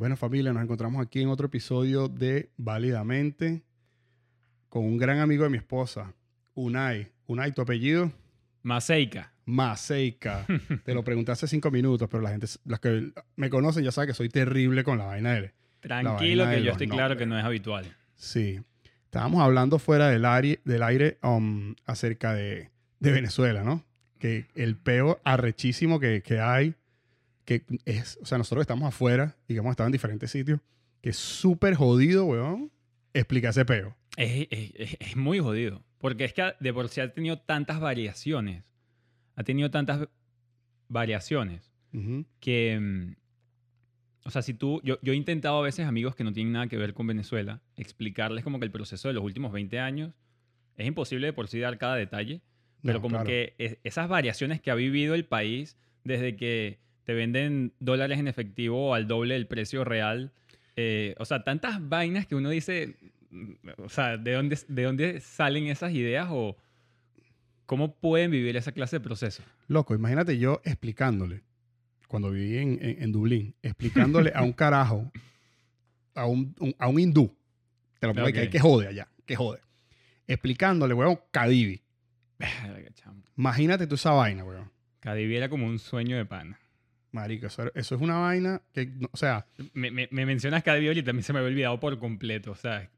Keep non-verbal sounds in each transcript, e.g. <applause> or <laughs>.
Bueno, familia, nos encontramos aquí en otro episodio de Válidamente con un gran amigo de mi esposa, Unai. Unai, ¿tu apellido? Maseika. Maseika. <laughs> Te lo pregunté hace cinco minutos, pero la gente, los que me conocen ya saben que soy terrible con la vaina de Tranquilo, vaina que de yo estoy claro que no es habitual. Sí. Estábamos hablando fuera del aire, del aire um, acerca de, de Venezuela, ¿no? Que el peo arrechísimo que, que hay, que es, o sea, nosotros estamos afuera y que hemos estado en diferentes sitios, que es súper jodido, weón, explicar ese peo. Es, es- es- muy jodido. Porque es que de por sí ha tenido tantas variaciones. Ha tenido tantas variaciones que. mm, O sea, si tú. Yo, yo he intentado a veces, amigos que no tienen nada que ver con Venezuela, explicarles como que el proceso de los últimos 20 años es imposible de por sí dar cada detalle. Pero No, como claro. que es- esas variaciones que ha vivido el país desde que te venden dólares en efectivo al doble del precio real. eh, o sea, tantas vainas que uno dice, mm, o sea, ¿de dónde, ¿de dónde salen esas ideas o cómo pueden vivir esa clase de proceso? Loco, imagínate yo explicándole, cuando viví en, en- en Dublín, explicándole a un carajo, a un, un- a un hindú, te lo pongo ahí, que, que jode allá, que jode, explicándole, weón, Cadivi. Imagínate tú esa vaina, weón. Cadivi era como un sueño de pana. Marico, eso, eso es una vaina que, no- o sea, Me, me- me mencionas Cadivi ahorita, a mí se me había olvidado por completo. O sea,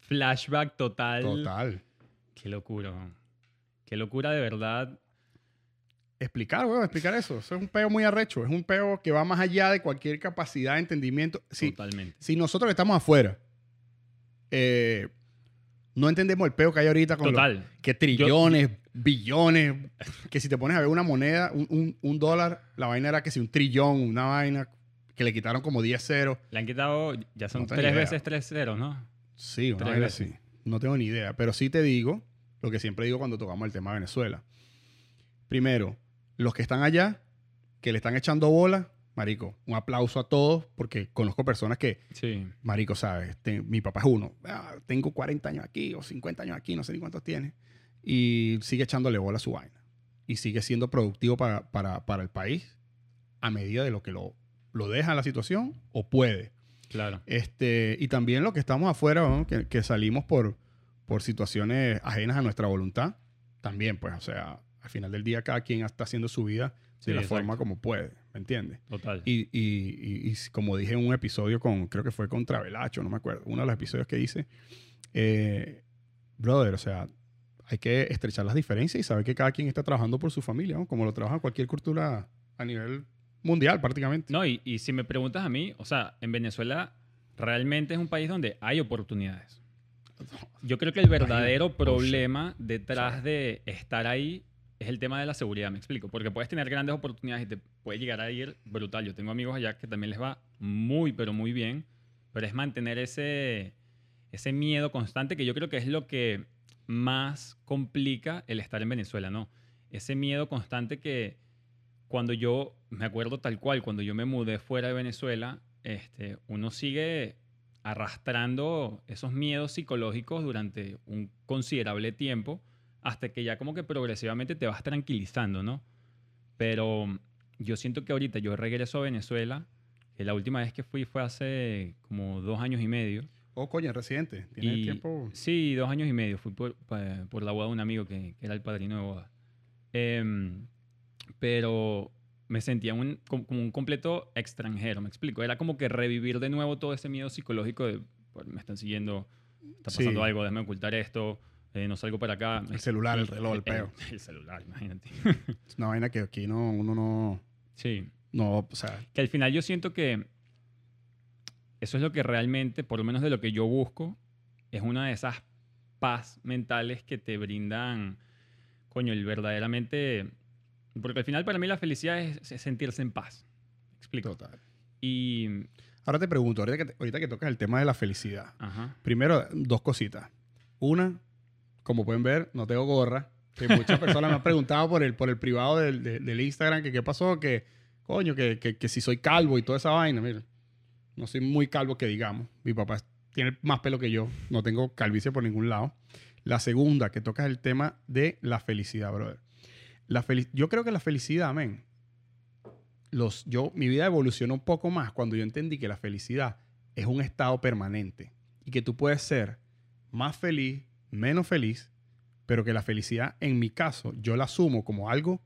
flashback total. total. Qué locura. Qué locura de verdad. Explicar, weón, explicar eso. Eso es un peo muy arrecho. Es un peo que va más allá de cualquier capacidad de entendimiento. Si, Totalmente. si nosotros que estamos afuera eh, no entendemos el peo que hay ahorita con los- Total. que trillones, billones, que si te pones a ver una moneda, un, un- un dólar, la vaina era que si un trillón, una vaina que le quitaron como 10 ceros. Le han quitado, ya son No tres veces tres ceros, ¿no? Sí, una vaina veces. así. No tengo ni idea, pero sí te digo lo que siempre digo cuando tocamos el tema de Venezuela. Primero, los que están allá, que le están echando bola, marico, un aplauso a todos, porque conozco personas que, Sí. marico, sabes, Te- mi papá es uno, "Ah, tengo 40 años aquí o 50 años aquí, no sé ni cuántos tiene, y sigue echándole bola a su vaina. Y sigue siendo productivo para, para- para el país a medida de lo que lo, lo deja la situación o puede. Claro. Este, y también lo que estamos afuera, ¿no? que, que salimos por, por situaciones ajenas a nuestra voluntad, también, pues, o sea, al final del día cada quien está haciendo su vida Sí, de la exacto. forma como puede, ¿me entiendes? Total. Y, y- y- como dije en un episodio con, creo que fue con Travelacho, no me acuerdo, uno de los episodios que hice, eh, brother, o sea, hay que estrechar las diferencias y saber que cada quien está trabajando por su familia, ¿no? como lo trabaja cualquier cultura a nivel mundial prácticamente. No, y, y si me preguntas a mí, o sea, en Venezuela realmente es un país donde hay oportunidades. <laughs> Yo creo que el verdadero problema detrás de estar ahí es el tema de la seguridad, me explico. Porque puedes tener grandes oportunidades y te puede llegar a ir brutal. Yo tengo amigos allá que también les va muy, pero muy bien. Pero es mantener ese, ese miedo constante que yo creo que es lo que más complica el estar en Venezuela, ¿no? Ese miedo constante que cuando yo, me acuerdo tal cual, cuando yo me mudé fuera de Venezuela, este, uno sigue arrastrando esos miedos psicológicos durante un considerable tiempo hasta que ya como que progresivamente te vas tranquilizando, ¿no? Pero yo siento que ahorita yo regreso a Venezuela, que la última vez que fui fue hace como dos años y medio. Oh, coño, residente, tiene Y- tiempo. Sí, dos años y medio. Fui por, por la boda de un amigo que, que era el padrino de boda. Em, pero me sentía un- como un completo extranjero, me explico. Era como que revivir de nuevo todo ese miedo psicológico de, "Pues, me están siguiendo, está Sí. pasando algo, déjame ocultar esto, eh, no salgo para acá. El celular, el Y- reloj, <laughs> el peo. El, celular, imagínate. Es una vaina que aquí no, uno no, sí. no, o sea, Que al final yo siento que eso es lo que realmente, por lo menos de lo que yo busco, es una de esas paz mentales que te brindan, coño, el verdaderamente... Porque al final para mí la felicidad es, es sentirse en paz. ¿Me explico? total. Y... Ahora te pregunto, ahorita que, ahorita que tocas el tema de la felicidad. Ajá. Primero, dos cositas. Una, como pueden ver, no tengo gorra. Que muchas <laughs> personas me han preguntado por el, por el privado del, de- del Instagram que qué pasó, que coño, que, que, que si soy calvo y toda esa vaina. Mira, no soy muy calvo que digamos. Mi papá tiene más pelo que yo. No tengo calvicie por ningún lado. La segunda, que tocas el tema de la felicidad, brother. La feli- yo creo que la felicidad, los, yo, mi vida evolucionó un poco más cuando yo entendí que la felicidad es un estado permanente y que tú puedes ser más feliz, menos feliz, pero que la felicidad, en mi caso, yo la asumo como algo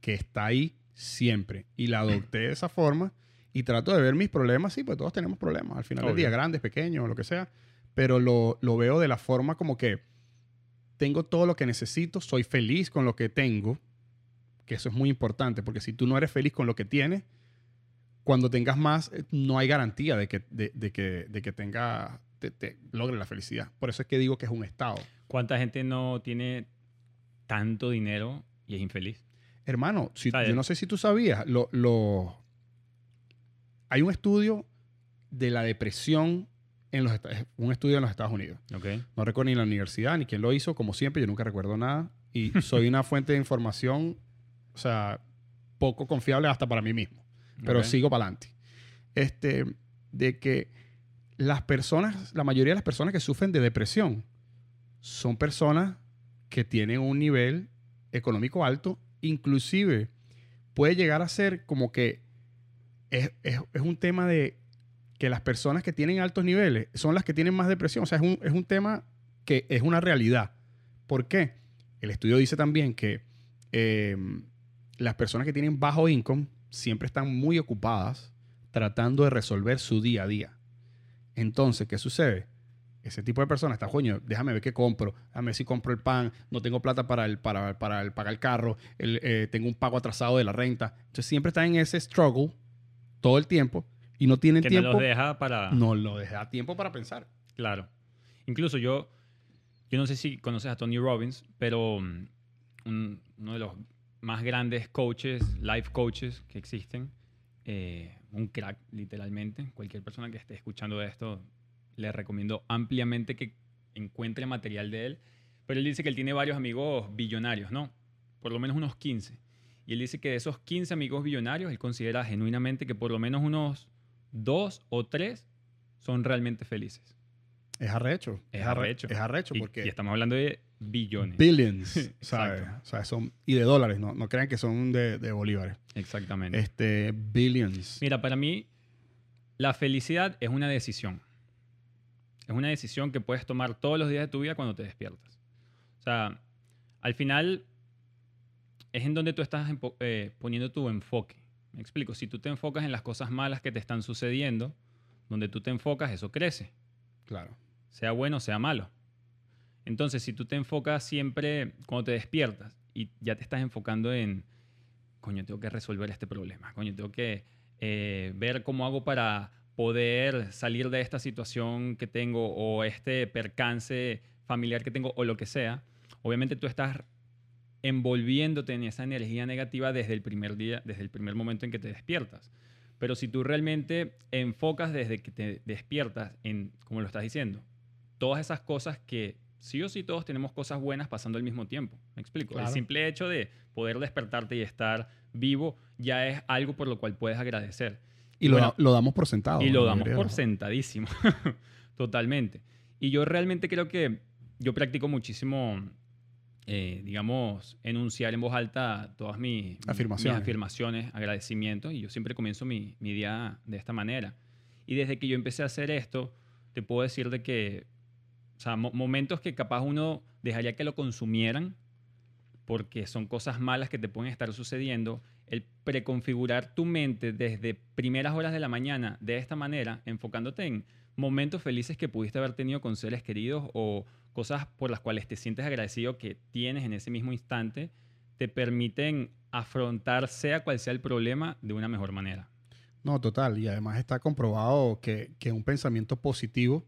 que está ahí siempre. Y la adopté de esa forma y trato de ver mis problemas, sí, pues todos tenemos problemas, al final del día, grandes, pequeños, lo que sea, pero lo, lo veo de la forma como que tengo todo lo que necesito, soy feliz con lo que tengo, que eso es muy importante, porque si tú no eres feliz con lo que tienes, cuando tengas más, eh, no hay garantía de que, de, de que, de que tenga, te, te logre la felicidad. Por eso es que digo que es un estado. ¿Cuánta gente no tiene tanto dinero y es infeliz? Hermano, si, yo no sé si tú sabías, lo, lo- hay un estudio de la depresión en los un estudio en los Estados Unidos. ¿Ok? No recuerdo ni la universidad ni quién lo hizo, como siempre, yo nunca recuerdo nada. Y <laughs> soy una fuente de información, o sea, poco confiable hasta para mí mismo. Pero Ok. sigo para adelante. Este, de que las personas, la mayoría de las personas que sufren de depresión son personas que tienen un nivel económico alto, inclusive puede llegar a ser como que es, es- un tema de que las personas que tienen altos niveles son las que tienen más depresión. O sea, es un, es un tema que es una realidad. ¿Por qué? El estudio dice también que eh, las personas que tienen bajo income siempre están muy ocupadas tratando de resolver su día a día. Entonces, ¿qué sucede? Ese tipo de personas está, coño, déjame ver qué compro, déjame ver si compro el pan, no tengo plata para, el, para, para el, pagar el carro, el, eh, tengo un pago atrasado de la renta. Entonces siempre están en ese struggle todo el tiempo y no tienen Que tiempo. no los deja para... no lo deja tiempo para pensar. Claro. Incluso yo, yo no sé si conoces a Tony Robbins, pero mm, un- uno de los más grandes coaches, life coaches que existen, eh, un crack literalmente. Cualquier persona que esté escuchando esto, le recomiendo ampliamente que encuentre material de él. Pero él dice que él tiene varios amigos billonarios, ¿no? Por lo menos unos 15. Y él dice que de esos 15 amigos billonarios, él considera genuinamente que por lo menos unos dos o tres son realmente felices. Es arrecho. Es arre- arrecho. Es arrecho Y, porque y estamos hablando de billones. billions, <laughs> ¿sabes? Exacto. O sea, son, y de dólares, no, no crean que son de, de bolívares. Exactamente. Este, billions. Mira, para mí, la felicidad es una decisión. Es una decisión que puedes tomar todos los días de tu vida cuando te despiertas. O sea, al final es en donde tú estás eh, poniendo tu enfoque. Me explico. Si tú te enfocas en las cosas malas que te están sucediendo, donde tú te enfocas, eso crece. Claro. Sea bueno, sea malo. Entonces, si tú te enfocas siempre cuando te despiertas y ya te estás enfocando en, coño, tengo que resolver este problema, coño, tengo que eh, ver cómo hago para poder salir de esta situación que tengo o este percance familiar que tengo o lo que sea, obviamente tú estás envolviéndote en esa energía negativa desde el primer día, desde el primer momento en que te despiertas. Pero si tú realmente enfocas desde que te despiertas en, como lo estás diciendo, todas esas cosas que sí o sí todos tenemos cosas buenas pasando al mismo tiempo. ¿Me explico? Claro. El simple hecho de poder despertarte y estar vivo ya es algo por lo cual puedes agradecer. Y lo, Bueno, lo damos por sentado. y lo damos por sentadísimo. <laughs> Totalmente. Y yo realmente creo que yo practico muchísimo, eh, digamos, enunciar en voz alta todas mis, mis Afirmaciones. afirmaciones, agradecimientos. Y yo siempre comienzo mi, mi día de esta manera. Y desde que yo empecé a hacer esto, te puedo decir de que, o sea, mo- momentos que capaz uno dejaría que lo consumieran, porque son cosas malas que te pueden estar sucediendo, el preconfigurar tu mente desde primeras horas de la mañana de esta manera, enfocándote en momentos felices que pudiste haber tenido con seres queridos o cosas por las cuales te sientes agradecido que tienes en ese mismo instante, te permiten afrontar sea cual sea el problema de una mejor manera. No, total. Y además está comprobado que, que un pensamiento positivo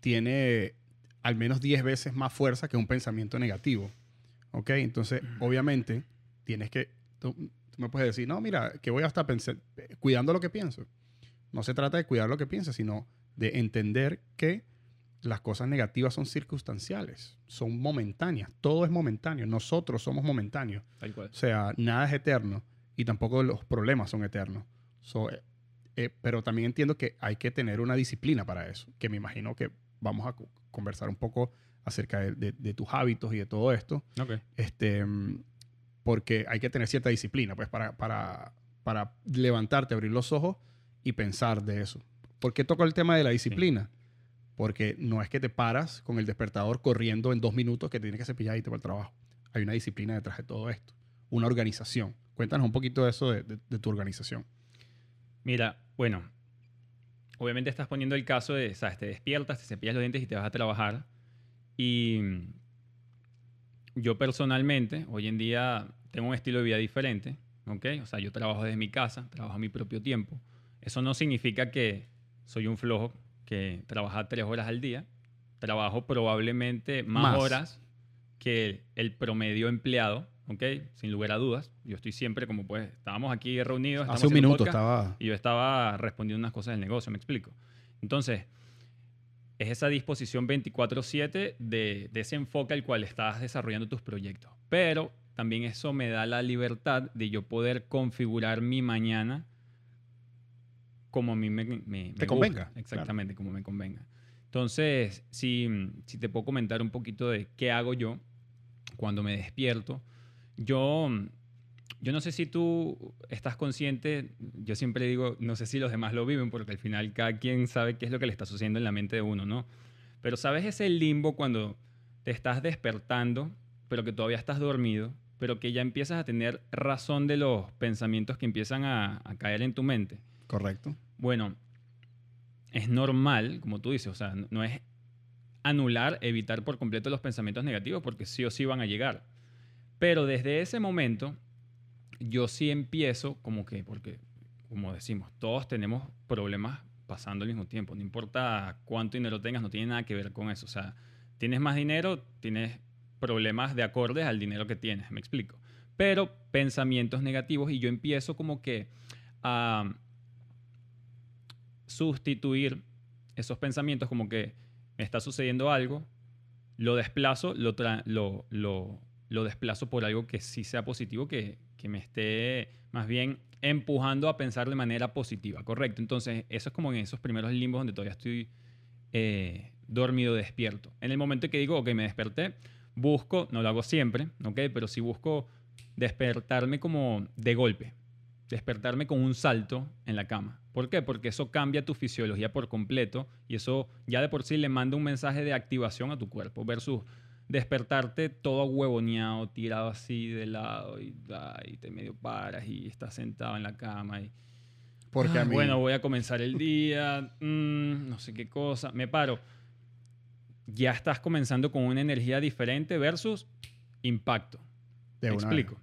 tiene al menos 10 veces más fuerza que un pensamiento negativo. ¿Ok? Entonces, obviamente, tienes que... Tú, tú me puedes decir, no, mira, que voy a estar pensando, cuidando lo que pienso. No se trata de cuidar lo que piensas, sino de entender que las cosas negativas son circunstanciales, son momentáneas. Todo es momentáneo. Nosotros somos momentáneos. Tal cual. O sea, nada es eterno y tampoco los problemas son eternos. So, eh, eh, pero también entiendo que hay que tener una disciplina para eso, que me imagino que vamos a co- conversar un poco acerca de, de- de tus hábitos y de todo esto, Ok. este, porque hay que tener cierta disciplina pues, para, para, para levantarte, abrir los ojos y pensar de eso. ¿Por qué toco el tema de la disciplina? Porque no es que te paras con el despertador corriendo en dos minutos que tienes que cepillar y te va al trabajo. Hay una disciplina detrás de todo esto, una organización. Cuéntanos un poquito de eso de, de tu organización. Mira, bueno, obviamente estás poniendo el caso de, ¿sabes? Te despiertas, te cepillas los dientes y te vas a trabajar. Y yo personalmente, hoy en día, tengo un estilo de vida diferente, ¿ok? O sea, yo trabajo desde mi casa, trabajo a mi propio tiempo. Eso no significa que soy un flojo que trabaja tres horas al día. Trabajo probablemente más, horas que el promedio empleado, ¿ok? Sin lugar a dudas. Yo estoy siempre como pues, estábamos aquí reunidos. Hace un minuto estaba... Y yo estaba respondiendo unas cosas del negocio, me explico. Entonces, es esa disposición 24/7 de, de ese enfoque al cual estás desarrollando tus proyectos. Pero también eso me da la libertad de yo poder configurar mi mañana como a mí me, me, te convenga. Exactamente, como me convenga. Entonces, si, si te puedo comentar un poquito de qué hago yo cuando me despierto, yo, yo no sé si tú estás consciente, yo siempre digo, no sé si los demás lo viven, porque al final cada quien sabe qué es lo que le está sucediendo en la mente de uno, ¿no? Pero sabes ese limbo cuando te estás despertando, pero que todavía estás dormido, pero que ya empiezas a tener razón de los pensamientos que empiezan a, a caer en tu mente. Correcto. Bueno, es normal, como tú dices, o sea, no es anular, evitar por completo los pensamientos negativos, porque sí o sí van a llegar. Pero desde ese momento, yo sí empiezo como que, porque, como decimos, todos tenemos problemas pasando al mismo tiempo. No importa cuánto dinero tengas, no tiene nada que ver con eso. O sea, tienes más dinero, tienes problemas de acordes al dinero que tienes, me explico. Pero pensamientos negativos y yo empiezo como que a sustituir esos pensamientos como que me está sucediendo algo, lo desplazo, lo, lo, lo, lo, desplazo por algo que sí sea positivo, que, que, me esté más bien empujando a pensar de manera positiva, ¿correcto? Entonces, eso es como en esos primeros limbos donde todavía estoy eh, dormido, despierto. En el momento que digo, ok, me desperté, busco, no lo hago siempre, ¿ok? Pero sí busco despertarme como de golpe, despertarme con un salto en la cama. ¿Por qué? Porque eso cambia tu fisiología por completo y eso ya de por sí le manda un mensaje de activación a tu cuerpo versus despertarte todo huevoneado, tirado así de lado y, te medio paras y estás sentado en la cama y... Porque Bueno, voy a comenzar el día, mm, no sé qué cosa, me paro. Ya estás comenzando con una energía diferente versus impacto. ¿Me explico?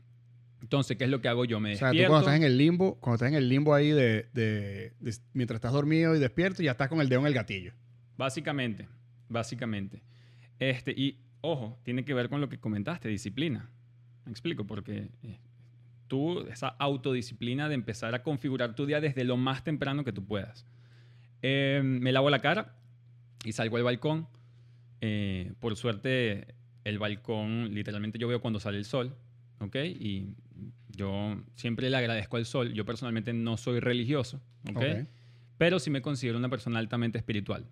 Entonces, ¿qué es lo que hago yo? Me despierto. O sea, tú cuando estás en el limbo, cuando estás en el limbo ahí de, mientras estás dormido y despierto, ya estás con el dedo en el gatillo. Básicamente, básicamente. Este, y ojo, tiene que ver con lo que comentaste, disciplina. Me explico, porque eh, tú, esa autodisciplina de empezar a configurar tu día desde lo más temprano que tú puedas. Em, me lavo la cara y salgo al balcón. Eh, por suerte, el balcón, literalmente yo veo cuando sale el sol, ¿ok? Y yo siempre le agradezco al sol. Yo personalmente no soy religioso, ¿ok? Pero sí me considero una persona altamente espiritual.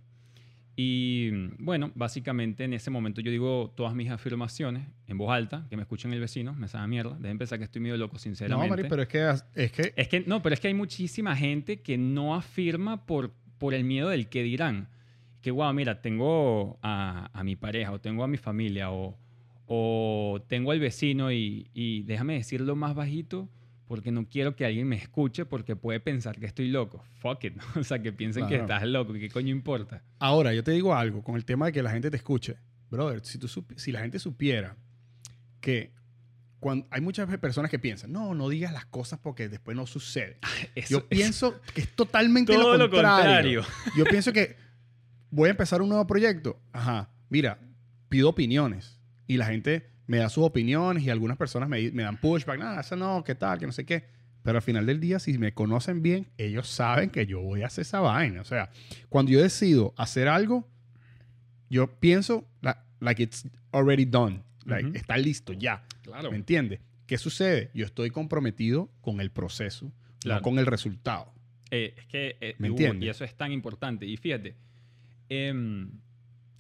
Y bueno, básicamente en ese momento yo digo todas mis afirmaciones en voz alta, que me escuchen el vecino, me sabe mierda. Dejen pensar que estoy medio loco, sinceramente. No, Mari, pero es que, es que... Es que... No, pero es que hay muchísima gente que no afirma por, por el miedo del que dirán. Que, wow, mira, tengo a, a mi pareja o tengo a mi familia o, o tengo al vecino y, déjame decirlo más bajito porque no quiero que alguien me escuche porque puede pensar que estoy loco. Fuck it. <laughs> O sea, que piensen que estás loco. ¿Qué coño importa? Ahora, yo te digo algo con el tema de que la gente te escuche. Brother, si, tú si la gente supiera que cuando, hay muchas personas que piensan, no, no digas las cosas porque después no sucede. yo pienso que es totalmente lo contrario. lo contrario. Yo pienso <laughs> que voy a empezar un nuevo proyecto. Ajá, mira, pido opiniones y la gente me da sus opiniones y algunas personas me, me dan pushback, nada, eso no, qué tal, que no sé qué. Pero al final del día, si me conocen bien, ellos saben que yo voy a hacer esa vaina. O sea, cuando yo decido hacer algo, yo pienso like it's already done. Like, Está listo ya. Claro. ¿Me entiendes? ¿Qué sucede? Yo estoy comprometido con el proceso, no con el resultado. Eh, es que, eh, ¿Me entiendes? Y eso es tan importante. Y fíjate, eh,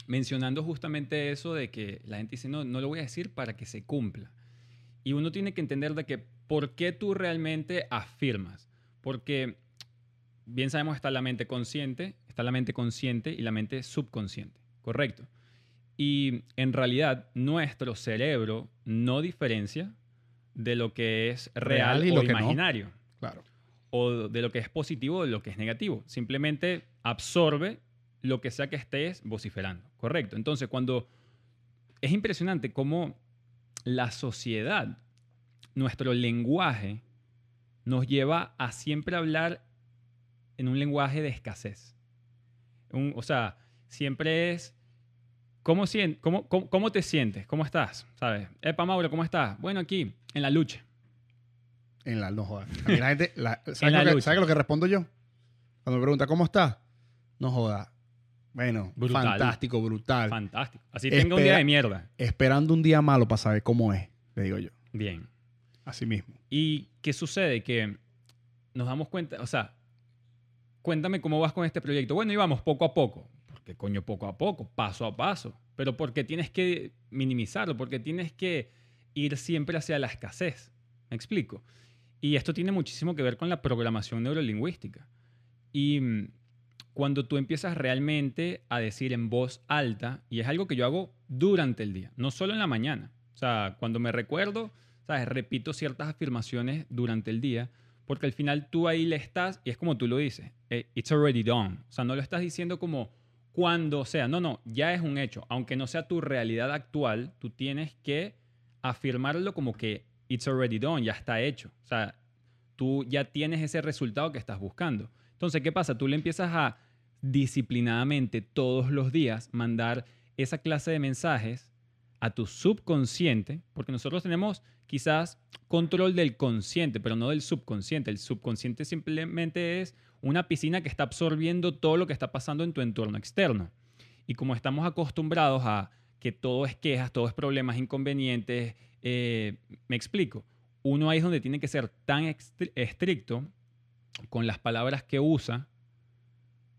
mencionando justamente eso de que la gente dice, no, no lo voy a decir para que se cumpla. y uno tiene que entender de que por qué tú realmente afirmas. Porque bien sabemos está la mente consciente, está la mente consciente y la mente subconsciente, ¿correcto? Y en realidad nuestro cerebro no diferencia de lo que es real, Real y o lo que no. imaginario Claro. o de lo que es positivo o de lo que es negativo. Simplemente absorbe lo que sea que estés vociferando. Correcto. Entonces, cuando es impresionante cómo la sociedad, nuestro lenguaje, nos lleva a siempre hablar en un lenguaje de escasez. Un- o sea, siempre es, ¿cómo, cómo, cómo, cómo te sientes? ¿Cómo estás? ¿Sabes? Epa, Mauro, ¿cómo estás? Bueno, aquí, en la lucha. En la no jodas. A mí la gente, la- <laughs> ¿sabes, lo que, lucha. ¿sabes lo que respondo yo? Cuando me pregunta, ¿cómo estás? No jodas. Bueno, Brutal. fantástico, brutal. Fantástico. Así tenga un día Espera- de mierda. Esperando un día malo para saber cómo es, le digo yo. Bien. Así mismo. ¿Y qué sucede? Que nos damos cuenta, o sea, cuéntame cómo vas con este proyecto. Bueno, íbamos poco a poco. porque coño poco a poco? Paso a paso. Pero porque tienes que minimizarlo, porque tienes que ir siempre hacia la escasez. ¿Me explico? Y esto tiene muchísimo que ver con la programación neurolingüística. Y mm, cuando tú empiezas realmente a decir en voz alta, y es algo que yo hago durante el día, no solo en la mañana. O sea, cuando me recuerdo, ¿sabes? Repito ciertas afirmaciones durante el día, porque al final tú ahí le estás, y es como tú lo dices, eh, it's already done. O sea, no lo estás diciendo como cuando sea, no, no, ya es un hecho. Aunque no sea tu realidad actual, tú tienes que afirmarlo como que it's already done, ya está hecho. O sea, tú ya tienes ese resultado que estás buscando. Entonces, ¿qué pasa? Tú le empiezas a disciplinadamente todos los días mandar esa clase de mensajes a tu subconsciente, porque nosotros tenemos quizás control del consciente, pero no del subconsciente. El subconsciente simplemente es una piscina que está absorbiendo todo lo que está pasando en tu entorno externo. Y como estamos acostumbrados a que todo es quejas, todo es problemas, inconvenientes, eh, me explico. Uno ahí es donde tiene que ser tan estri- estricto con las palabras que usa,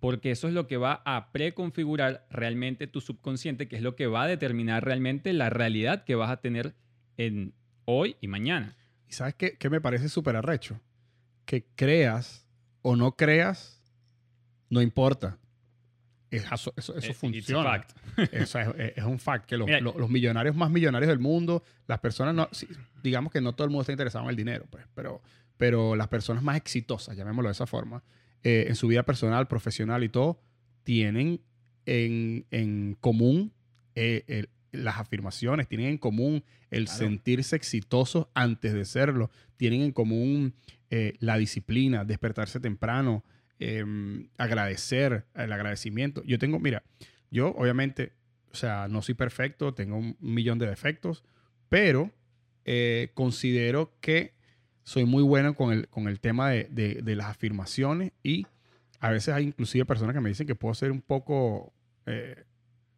porque eso es lo que va a preconfigurar realmente tu subconsciente, que es lo que va a determinar realmente la realidad que vas a tener en hoy y mañana. ¿Y sabes qué, qué me parece súper arrecho? Que creas o no creas, no importa. Es- Eso, eso, eso Eh, a funciona. fact. <laughs> Eso es, es- un fact que los, Mira, los- millonarios más millonarios del mundo, las personas, no, digamos que no todo el mundo está interesado en el dinero, pues, pero, pero las personas más exitosas, llamémoslo de esa forma, eh, en su vida personal, profesional y todo, tienen en, en común eh, el- las afirmaciones, tienen en común el Claro. sentirse exitosos antes de serlo, tienen en común eh, la disciplina, despertarse temprano, em, agradecer, el agradecimiento. Yo tengo, mira, yo obviamente, o sea, no soy perfecto, tengo un millón de defectos, pero eh, considero que soy muy bueno con el, con el tema de, de- de las afirmaciones y a veces hay inclusive personas que me dicen que puedo ser un poco eh,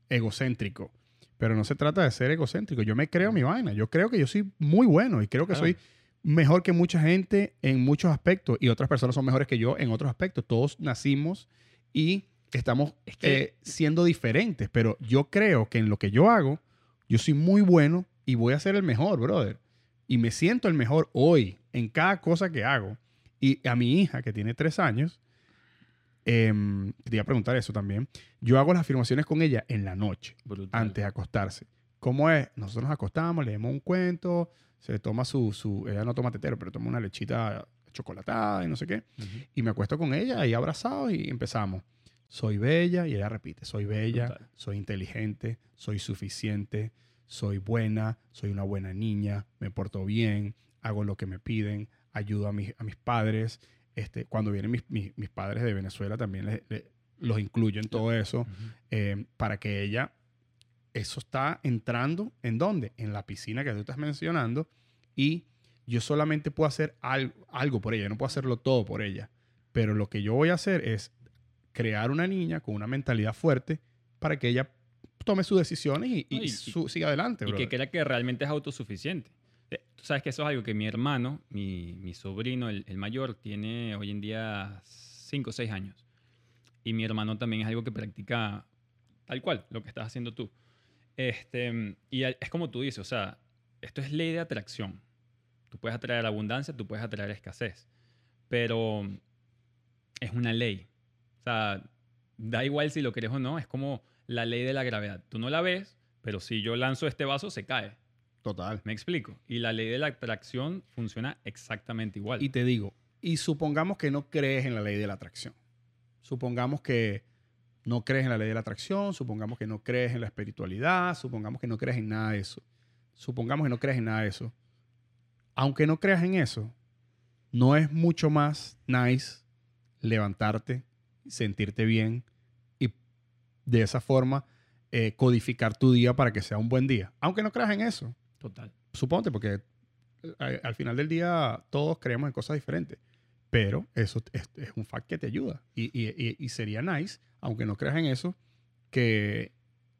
egocéntrico, pero no se trata de ser egocéntrico. Yo me creo mi vaina, yo creo que yo soy muy bueno y creo que Claro. soy mejor que mucha gente en muchos aspectos y otras personas son mejores que yo en otros aspectos. Todos nacimos y estamos Es que- eh, siendo diferentes, pero yo creo que en lo que yo hago, yo soy muy bueno y voy a ser el mejor, brother. Y me siento el mejor hoy en cada cosa que hago. Y a mi hija, que tiene tres años, em, te iba a preguntar eso también. Yo hago las afirmaciones con ella en la noche Brutal. antes de acostarse. ¿Cómo es? Nosotros nos acostamos, leemos un cuento, se toma su, su ella no toma tetero, pero toma una lechita chocolatada y no sé qué. Ujú. Y me acuesto con ella ahí abrazados y empezamos. Soy bella y ella repite, soy bella, Brutal. soy inteligente, soy suficiente, soy buena, soy una buena niña, me porto bien, hago lo que me piden, ayudo a mis, a mis padres. Este, cuando vienen mis, mis- mis padres de Venezuela también les- les- los incluyo en todo eso eh, para que ella, eso está entrando, ¿en dónde? En la piscina que tú estás mencionando y yo solamente puedo hacer algo, algo por ella, no puedo hacerlo todo por ella, pero lo que yo voy a hacer es crear una niña con una mentalidad fuerte para que ella tome sus decisiones y, y No, y- su- siga adelante. y que brother. crea que realmente es autosuficiente. Eh, Tú sabes que eso es algo que mi hermano, mi, mi sobrino, el, el mayor, tiene hoy en día 5 o 6 años. Y mi hermano también es algo que practica tal cual, lo que estás haciendo tú. Este, y es como tú dices, o sea, esto es ley de atracción. Tú puedes atraer abundancia, tú puedes atraer escasez. Pero es una ley. O sea, da igual si lo quieres o no, es como la ley de la gravedad. Tú no la ves, pero si yo lanzo este vaso, se cae. Total. Me explico. Y la ley de la atracción funciona exactamente igual. Y te digo, y supongamos que no crees en la ley de la atracción. Supongamos que no crees en la ley de la atracción, supongamos que no crees en la espiritualidad, supongamos que no crees en nada de eso. Supongamos que no crees en nada de eso. Aunque no creas en eso, no es mucho más nice levantarte, sentirte bien de esa forma eh, codificar tu día para que sea un buen día. Aunque no creas en eso. Total. Suponte, porque eh, al final del día todos creemos en cosas diferentes. Pero eso es, es un fact que te ayuda. Y, y, y, sería nice, aunque no creas en eso, que,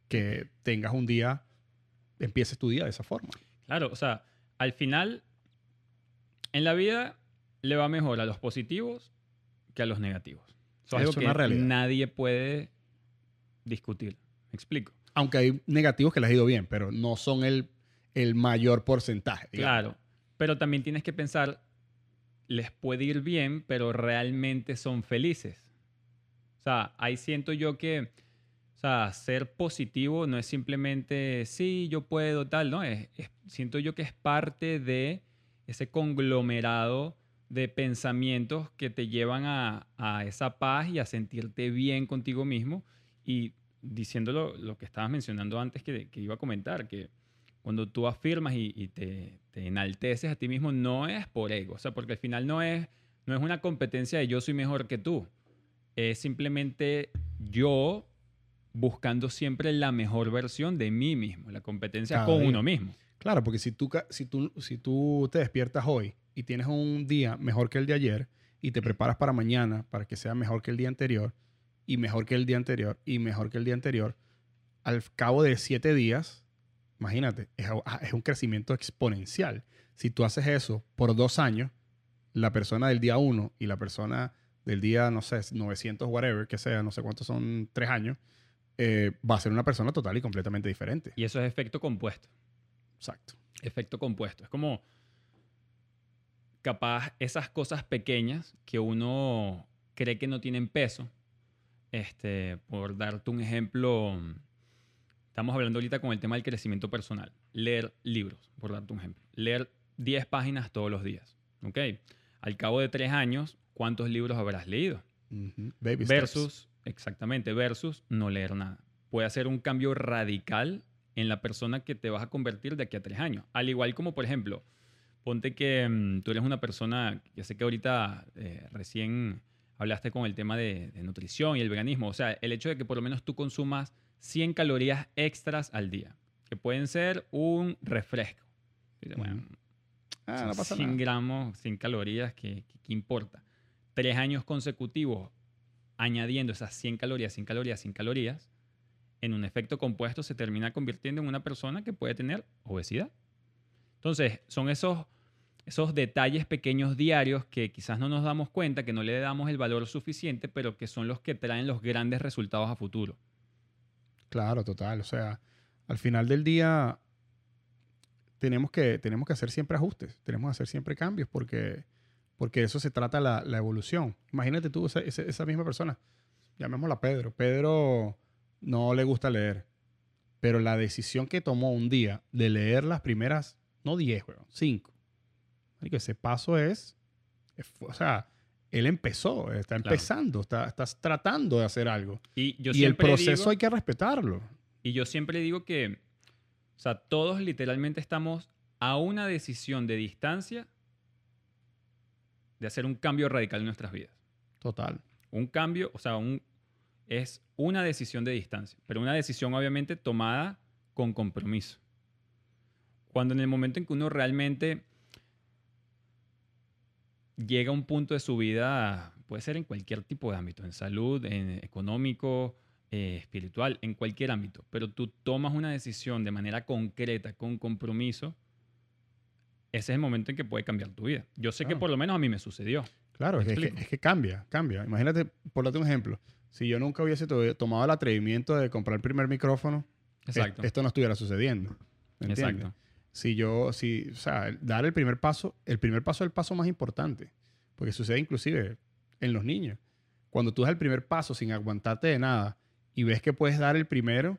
que tengas un día, empieces tu día de esa forma. Claro, o sea, al final, en la vida le va mejor a los positivos que a los negativos. Eso es algo que realidad. nadie puede discutir. ¿Me explico? Aunque hay negativos que les ha ido bien, pero no son el, el mayor porcentaje. Claro, pero también tienes que pensar, les puede ir bien, pero realmente son felices. O sea, ahí siento yo que, o sea, ser positivo no es simplemente, sí, yo puedo, tal, ¿no? Es, siento yo que es parte de ese conglomerado de pensamientos que te llevan a, a, esa paz y a sentirte bien contigo mismo. Y diciéndolo lo que estabas mencionando antes que, que iba a comentar, que cuando tú afirmas y, te, enalteces a ti mismo, no es por ego, o sea, porque al final no es, no es una competencia de yo soy mejor que tú, es simplemente yo buscando siempre la mejor versión de mí mismo, la competencia con uno mismo. Claro, porque si tú, si, tú, si tú te despiertas hoy y tienes un día mejor que el de ayer y te preparas para mañana para que sea mejor que el día anterior y mejor que el día anterior y mejor que el día anterior, al cabo de siete días Imagínate, ah, es, un crecimiento exponencial. Si tú haces eso por dos años, la persona del día uno y la persona del día, no sé, 900, whatever, que sea, no sé cuántos son, tres años, eh, va a ser una persona total y completamente diferente. Y eso es efecto compuesto. Exacto. Efecto compuesto. Es como capaz esas cosas pequeñas que uno cree que no tienen peso. Este, por darte un ejemplo, Estamos hablando ahorita con el tema del crecimiento personal. Leer libros, por darte un ejemplo. Leer 10 páginas todos los días. ¿Ok? Al cabo de tres años, ¿cuántos libros habrás leído? versus, exactamente, versus no leer nada. Puede hacer un cambio radical en la persona que te vas a convertir de aquí a tres años. Al igual como, por ejemplo, ponte que mm, tú eres una persona, ya sé que ahorita eh, recién hablaste con el tema de, de nutrición y el veganismo. O sea, el hecho de que por lo menos tú consumas 100 calorías extras al día, que pueden ser un refresco. Bueno, ah, no pasa 100 gramos, 100 calorías, ¿qué, importa? Tres años consecutivos añadiendo esas 100 calorías, 100 calorías, 100 calorías, en un efecto compuesto se termina convirtiendo en una persona que puede tener obesidad. Entonces, son esos, esos detalles pequeños diarios que quizás no nos damos cuenta, que no le damos el valor suficiente, pero que son los que traen los grandes resultados a futuro. Claro, total. O sea, al final del día tenemos que, tenemos que hacer siempre ajustes, tenemos que hacer siempre cambios porque, porque eso se trata la, la evolución. Imagínate tú, esa, esa, misma persona, llamémosla Pedro. Pedro no le gusta leer, pero la decisión que tomó un día de leer las primeras, no 10, 5. Ese paso es, o sea, él empezó, está empezando, está, estás tratando de hacer algo. Y, yo y el proceso hay que respetarlo. Y yo siempre digo que, o sea, todos literalmente estamos a una decisión de distancia de hacer un cambio radical en nuestras vidas. Total. Un cambio, o sea, un, es una decisión de distancia, pero una decisión obviamente tomada con compromiso. Cuando en el momento en que uno realmente llega a un punto de su vida, puede ser en cualquier tipo de ámbito, en salud, en económico, eh, espiritual, en cualquier ámbito, pero tú tomas una decisión de manera concreta, con compromiso, ese es el momento en que puede cambiar tu vida. Yo sé que por lo menos a mí me sucedió. Claro, es que, cambia, cambia. Imagínate, por darte un ejemplo, si yo nunca hubiese tomado el atrevimiento de comprar el primer micrófono, esto no estuviera sucediendo. Exacto. Si yo, si, o sea, dar el primer paso, el primer paso es el paso más importante, porque sucede inclusive en los niños. Cuando tú das el primer paso sin aguantarte de nada y ves que puedes dar el primero,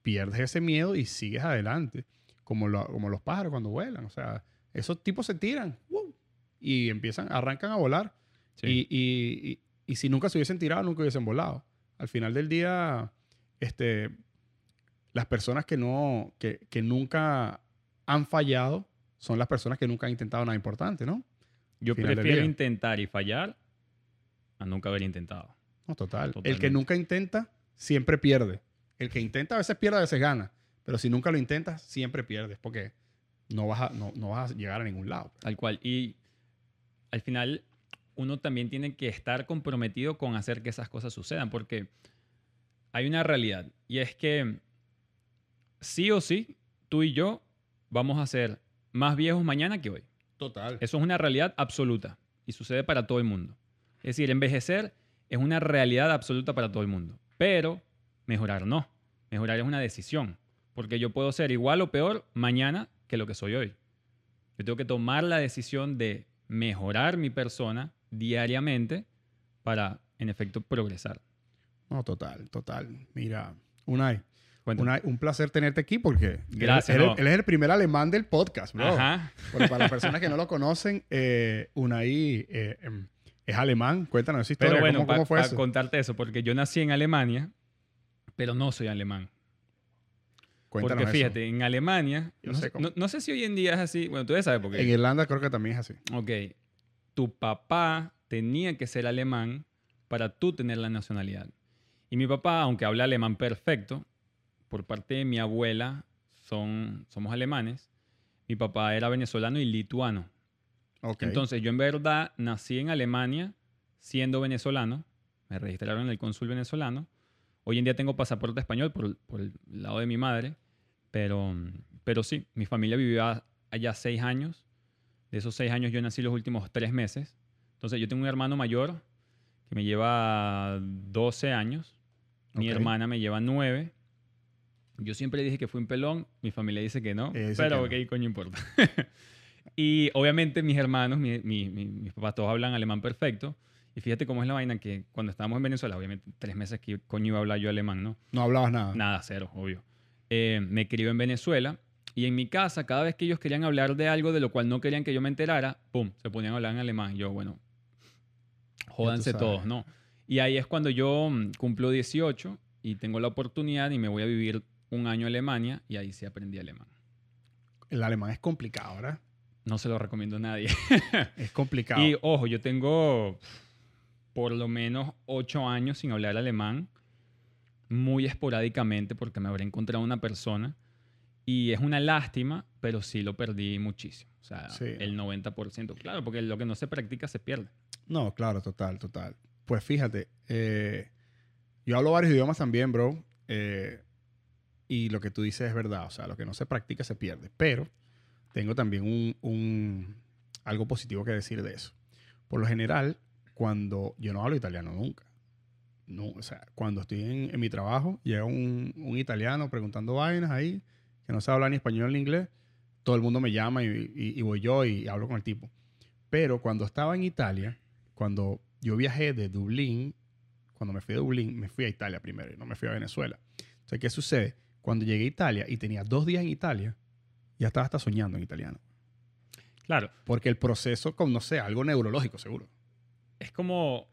pierdes ese miedo y sigues adelante, como, como los pájaros cuando vuelan. O sea, esos tipos se tiran y empiezan, arrancan a volar. Y, y, y, si nunca se hubiesen tirado, nunca hubiesen volado. Al final del día, este, las personas que, no, que, que nunca han fallado son las personas que nunca han intentado nada importante, ¿no? Yo prefiero intentar y fallar a nunca haber intentado. No, total. El que nunca intenta, siempre pierde. El que intenta a veces pierde, a veces gana. Pero si nunca lo intentas, siempre pierdes porque no vas a, no, no vas a llegar a ningún lado. Tal cual. Y al final, uno también tiene que estar comprometido con hacer que esas cosas sucedan porque hay una realidad y es que sí o sí, tú y yo vamos a ser más viejos mañana que hoy. Total. Eso es una realidad absoluta y sucede para todo el mundo. Es decir, envejecer es una realidad absoluta para todo el mundo, pero mejorar no. Mejorar es una decisión, porque yo puedo ser igual o peor mañana que lo que soy hoy. Yo tengo que tomar la decisión de mejorar mi persona diariamente para, en efecto, progresar. No, total, total. Mira, Unai, un placer tenerte aquí porque Gracias, él, es el primer alemán del podcast, bro. Ajá. para las personas que no lo conocen, eh, Unai eh, em, es alemán. Cuéntanos esa historia. Pero bueno, ¿Cómo, fue eso? contarte eso, porque yo nací en Alemania, pero no soy alemán. Cuéntanos porque fíjate, en Alemania, no sé, no, sé, si hoy en día es así, bueno, tú ya sabes por qué. En Irlanda creo que también es así. Ok, tu papá tenía que ser alemán para tú tener la nacionalidad. Y mi papá, aunque habla alemán perfecto, por parte de mi abuela son, somos alemanes. Mi papá era venezolano y lituano. Entonces yo en verdad nací en Alemania siendo venezolano. Me registraron en el cónsul venezolano. Hoy en día tengo pasaporte español por, por el lado de mi madre. Pero, pero sí, mi familia vivió allá seis años. De esos seis años yo nací los últimos tres meses. Entonces yo tengo un hermano mayor que me lleva 12 años. Mi hermana me lleva nueve. Yo siempre dije que fui un pelón, mi familia dice que no, pero qué coño importa. <laughs> y obviamente mis hermanos, mis papás todos hablan alemán perfecto. Y fíjate cómo es la vaina que cuando estábamos en Venezuela, obviamente tres meses que coño iba a hablar yo alemán, ¿no? No hablabas nada. Nada, cero, obvio. Eh, me crió en Venezuela y en mi casa, cada vez que ellos querían hablar de algo de lo cual no querían que yo me enterara, ¡pum! Se ponían a hablar en alemán. Yo, bueno, jódanse todos, ¿no? Y ahí es cuando yo mm, cumplo 18 y tengo la oportunidad y me voy a vivir un año a Alemania y ahí sí aprendí alemán. El alemán es complicado, ¿verdad? No se lo recomiendo a nadie. <laughs> es complicado. Y ojo, yo tengo por lo menos ocho años sin hablar alemán, muy esporádicamente porque me habré encontrado una persona y es una lástima, pero sí lo perdí muchísimo. O sea, el 90%. Claro, porque lo que no se practica se pierde. No, claro, total, total. Pues fíjate, eh, yo hablo varios idiomas también, bro. Eh, y lo que tú dices es verdad. O sea, lo que no se practica se pierde. Pero tengo también un, algo positivo que decir de eso. Por lo general, cuando yo no hablo italiano nunca. No, o sea, cuando estoy en, mi trabajo, llega un, italiano preguntando vainas ahí, que no sabe hablar ni español ni inglés, todo el mundo me llama y, voy yo y hablo con el tipo. Pero cuando estaba en Italia, cuando yo viajé de Dublín, cuando me fui a Dublín, me fui a Italia primero y no me fui a Venezuela. Entonces, ¿qué sucede? Cuando llegué a Italia y tenía dos días en Italia, ya estaba hasta soñando en italiano. Claro. Porque el proceso, como no sé, algo neurológico seguro. Es como, o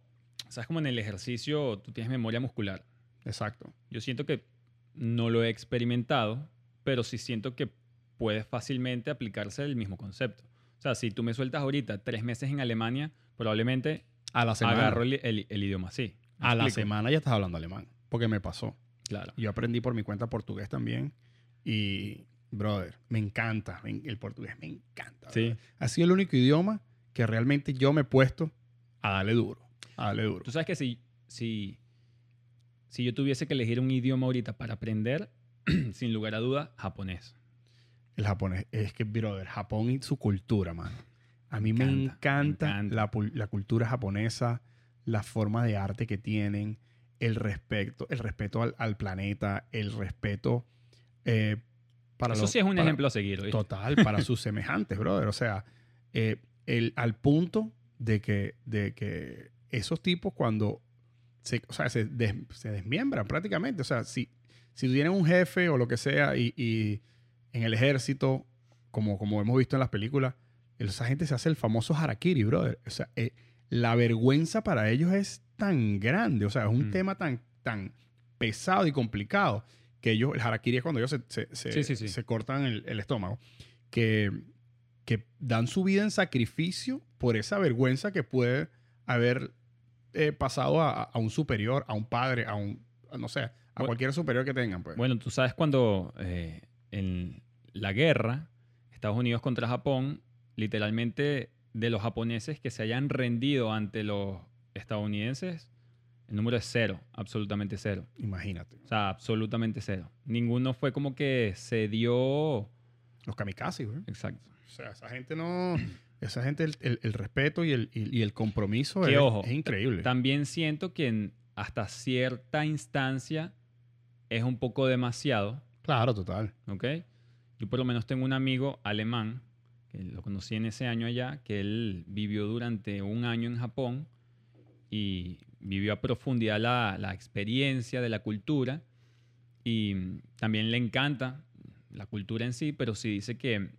sea, es como en el ejercicio, tú tienes memoria muscular. Exacto. Yo siento que no lo he experimentado, pero sí siento que puede fácilmente aplicarse el mismo concepto. O sea, si tú me sueltas ahorita tres meses en Alemania, probablemente a la semana. agarro el, idioma así. A la semana ya estás hablando alemán, porque me pasó. Claro. Yo aprendí por mi cuenta portugués también. Y, brother, me encanta. El portugués me encanta. Sí. Ha sido el único idioma que realmente yo me he puesto a darle duro. A darle duro. Tú sabes que si, si, si yo tuviese que elegir un idioma ahorita para aprender, <clears throat> sin lugar a duda, japonés. El japonés. Es que, brother, Japón y su cultura, mano. A mí me encanta, La, la, cultura japonesa, la forma de arte que tienen el respeto, el respeto al, planeta, el respeto eh, para Eso los- sí es un para- ejemplo a seguir. Total, para sus <laughs> semejantes, brother. O sea, eh, el, al punto de que, de que esos tipos cuando se, o sea, se, des- se desmiembran prácticamente. O sea, si, si tú tienes un jefe o lo que sea y, y en el ejército, como, como hemos visto en las películas, esa gente se hace el famoso harakiri, brother. O sea, eh, la vergüenza para ellos es tan grande. O sea, es un Mm. tema tan, tan pesado y complicado que ellos, el harakiri es cuando ellos se, se- se- Sí, sí, sí. se cortan el, el estómago, que, que dan su vida en sacrificio por esa vergüenza que puede haber eh, pasado a, a un superior, a un padre, a un, a no sé, a Bueno, cualquier superior que tengan. Pues. Bueno, tú sabes cuando eh, en la guerra, Estados Unidos contra Japón, literalmente de los japoneses que se hayan rendido ante los estadounidenses, el número es cero, absolutamente cero. Imagínate. O sea, absolutamente cero. Ninguno fue como que se dio... Los kamikazes, güey. Exacto. O sea, esa gente no... <clears throat> Esa gente, el, el- el respeto y el, y, el compromiso Que es, ojo, es increíble. También siento que en hasta cierta instancia es un poco demasiado, Claro, total. ¿ok? Yo por lo menos tengo un amigo alemán, que lo conocí en ese año allá, que él vivió durante un año en Japón y vivió a profundidad la, la experiencia de la cultura y también le encanta la cultura en sí, pero sí dice que,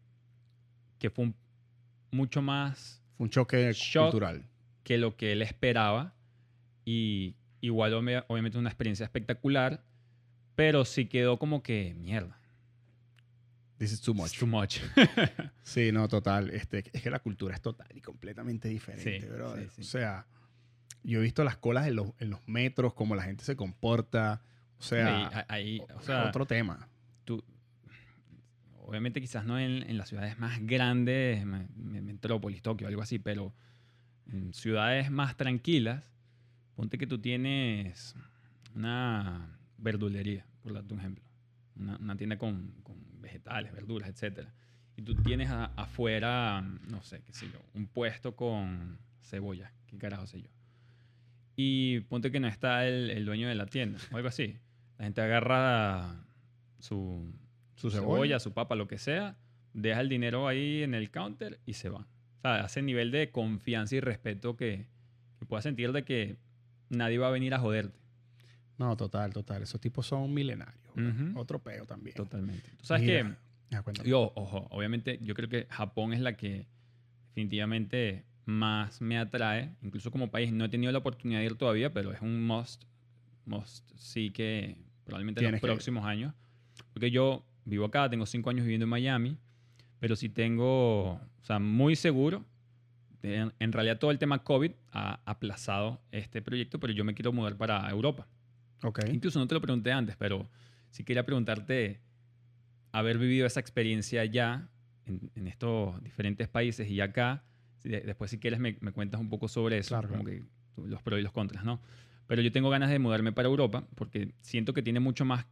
que fue un- mucho más Fue un choque cultural. que lo que él esperaba y igual obvia- obviamente una experiencia espectacular, pero sí quedó como que mierda. This is too it's much. Too much. <laughs> Sí, no, total. Este, es que la cultura es total y completamente diferente, Sí, brother. sí, sí. O sea, yo he visto las colas en los, en los metros, cómo la gente se comporta. O sea, ahí, ahí, o- sea, otro tema. tú- obviamente quizás no en, en las ciudades más grandes, me- me- Metrópolis, Tokio, algo así, pero en ciudades más tranquilas, ponte que tú tienes una verdulería, por darte un ejemplo, una, una tienda con, con vegetales, verduras, etc. Y tú tienes a- afuera, no sé, qué sé yo, un puesto con cebolla, qué carajo sé yo. Y ponte que no está el, el dueño de la tienda, o algo así. La gente agarra su, Su cebolla. cebolla, su papa, lo que sea, deja el dinero ahí en el counter y se va. O sea, hace nivel de confianza y respeto que, que puedas sentir de que nadie va a venir a joderte. No, total, total. Esos tipos son milenarios. bro. Ujú. Otro peo también. Totalmente. Tú sabes Mira. Ah, que, cuéntame. yo, ojo, obviamente yo creo que Japón es la que definitivamente más me atrae. Incluso como país no he tenido la oportunidad de ir todavía, pero es un must, must sí que probablemente en los ir. próximos años. Porque yo vivo acá, tengo cinco años viviendo en Miami, pero sí tengo, o sea, muy seguro. En, en realidad todo el tema COVID ha aplazado este proyecto, pero yo me quiero mudar para Europa. ok. Incluso no te lo pregunté antes, pero sí quería preguntarte, haber vivido esa experiencia ya en, en estos diferentes países y acá, después si quieres me, me cuentas un poco sobre eso, Claro, como que los pros y los contras, ¿no? Pero yo tengo ganas de mudarme para Europa porque siento que tiene mucho más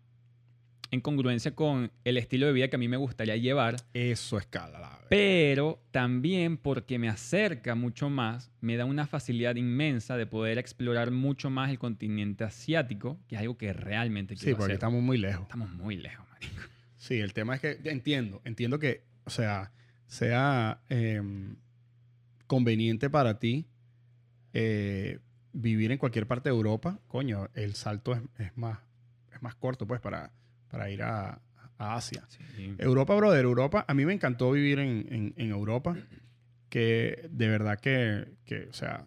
en congruencia con el estilo de vida que a mí me gustaría llevar, Eso escala la pero también porque me acerca mucho más, me da una facilidad inmensa de poder explorar mucho más el continente asiático, que es algo que realmente Sí, quiero porque hacer. estamos muy lejos. Estamos muy lejos, marico. Sí, el tema es que entiendo, entiendo que, o sea, sea em, conveniente para ti eh, vivir en cualquier parte de Europa, coño, el salto es, es más, es más corto, pues, para, para ir a, a Asia. Sí. Europa, brother, Europa, a mí me encantó vivir en, en- en Europa, que de verdad que, que, o sea,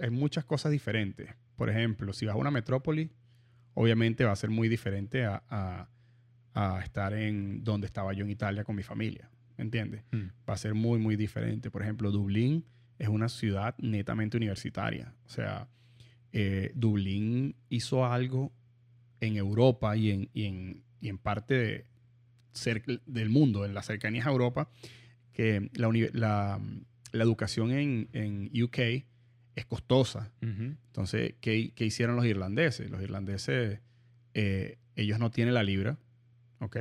hay muchas cosas diferentes. Por ejemplo, si vas a una metrópoli, obviamente va a ser muy diferente a, a- a estar en donde estaba yo en Italia con mi familia, ¿me entiendes? Mm. Va a ser muy, muy diferente. Por ejemplo, Dublín es una ciudad netamente universitaria. O sea, eh, Dublín hizo algo en Europa y en, y en, y en parte de del mundo, en las cercanías a Europa, que la, la, la educación en, en UK es costosa. Entonces, ¿qué, qué hicieron los irlandeses? Los irlandeses, eh, ellos no tienen la libra, ¿ok?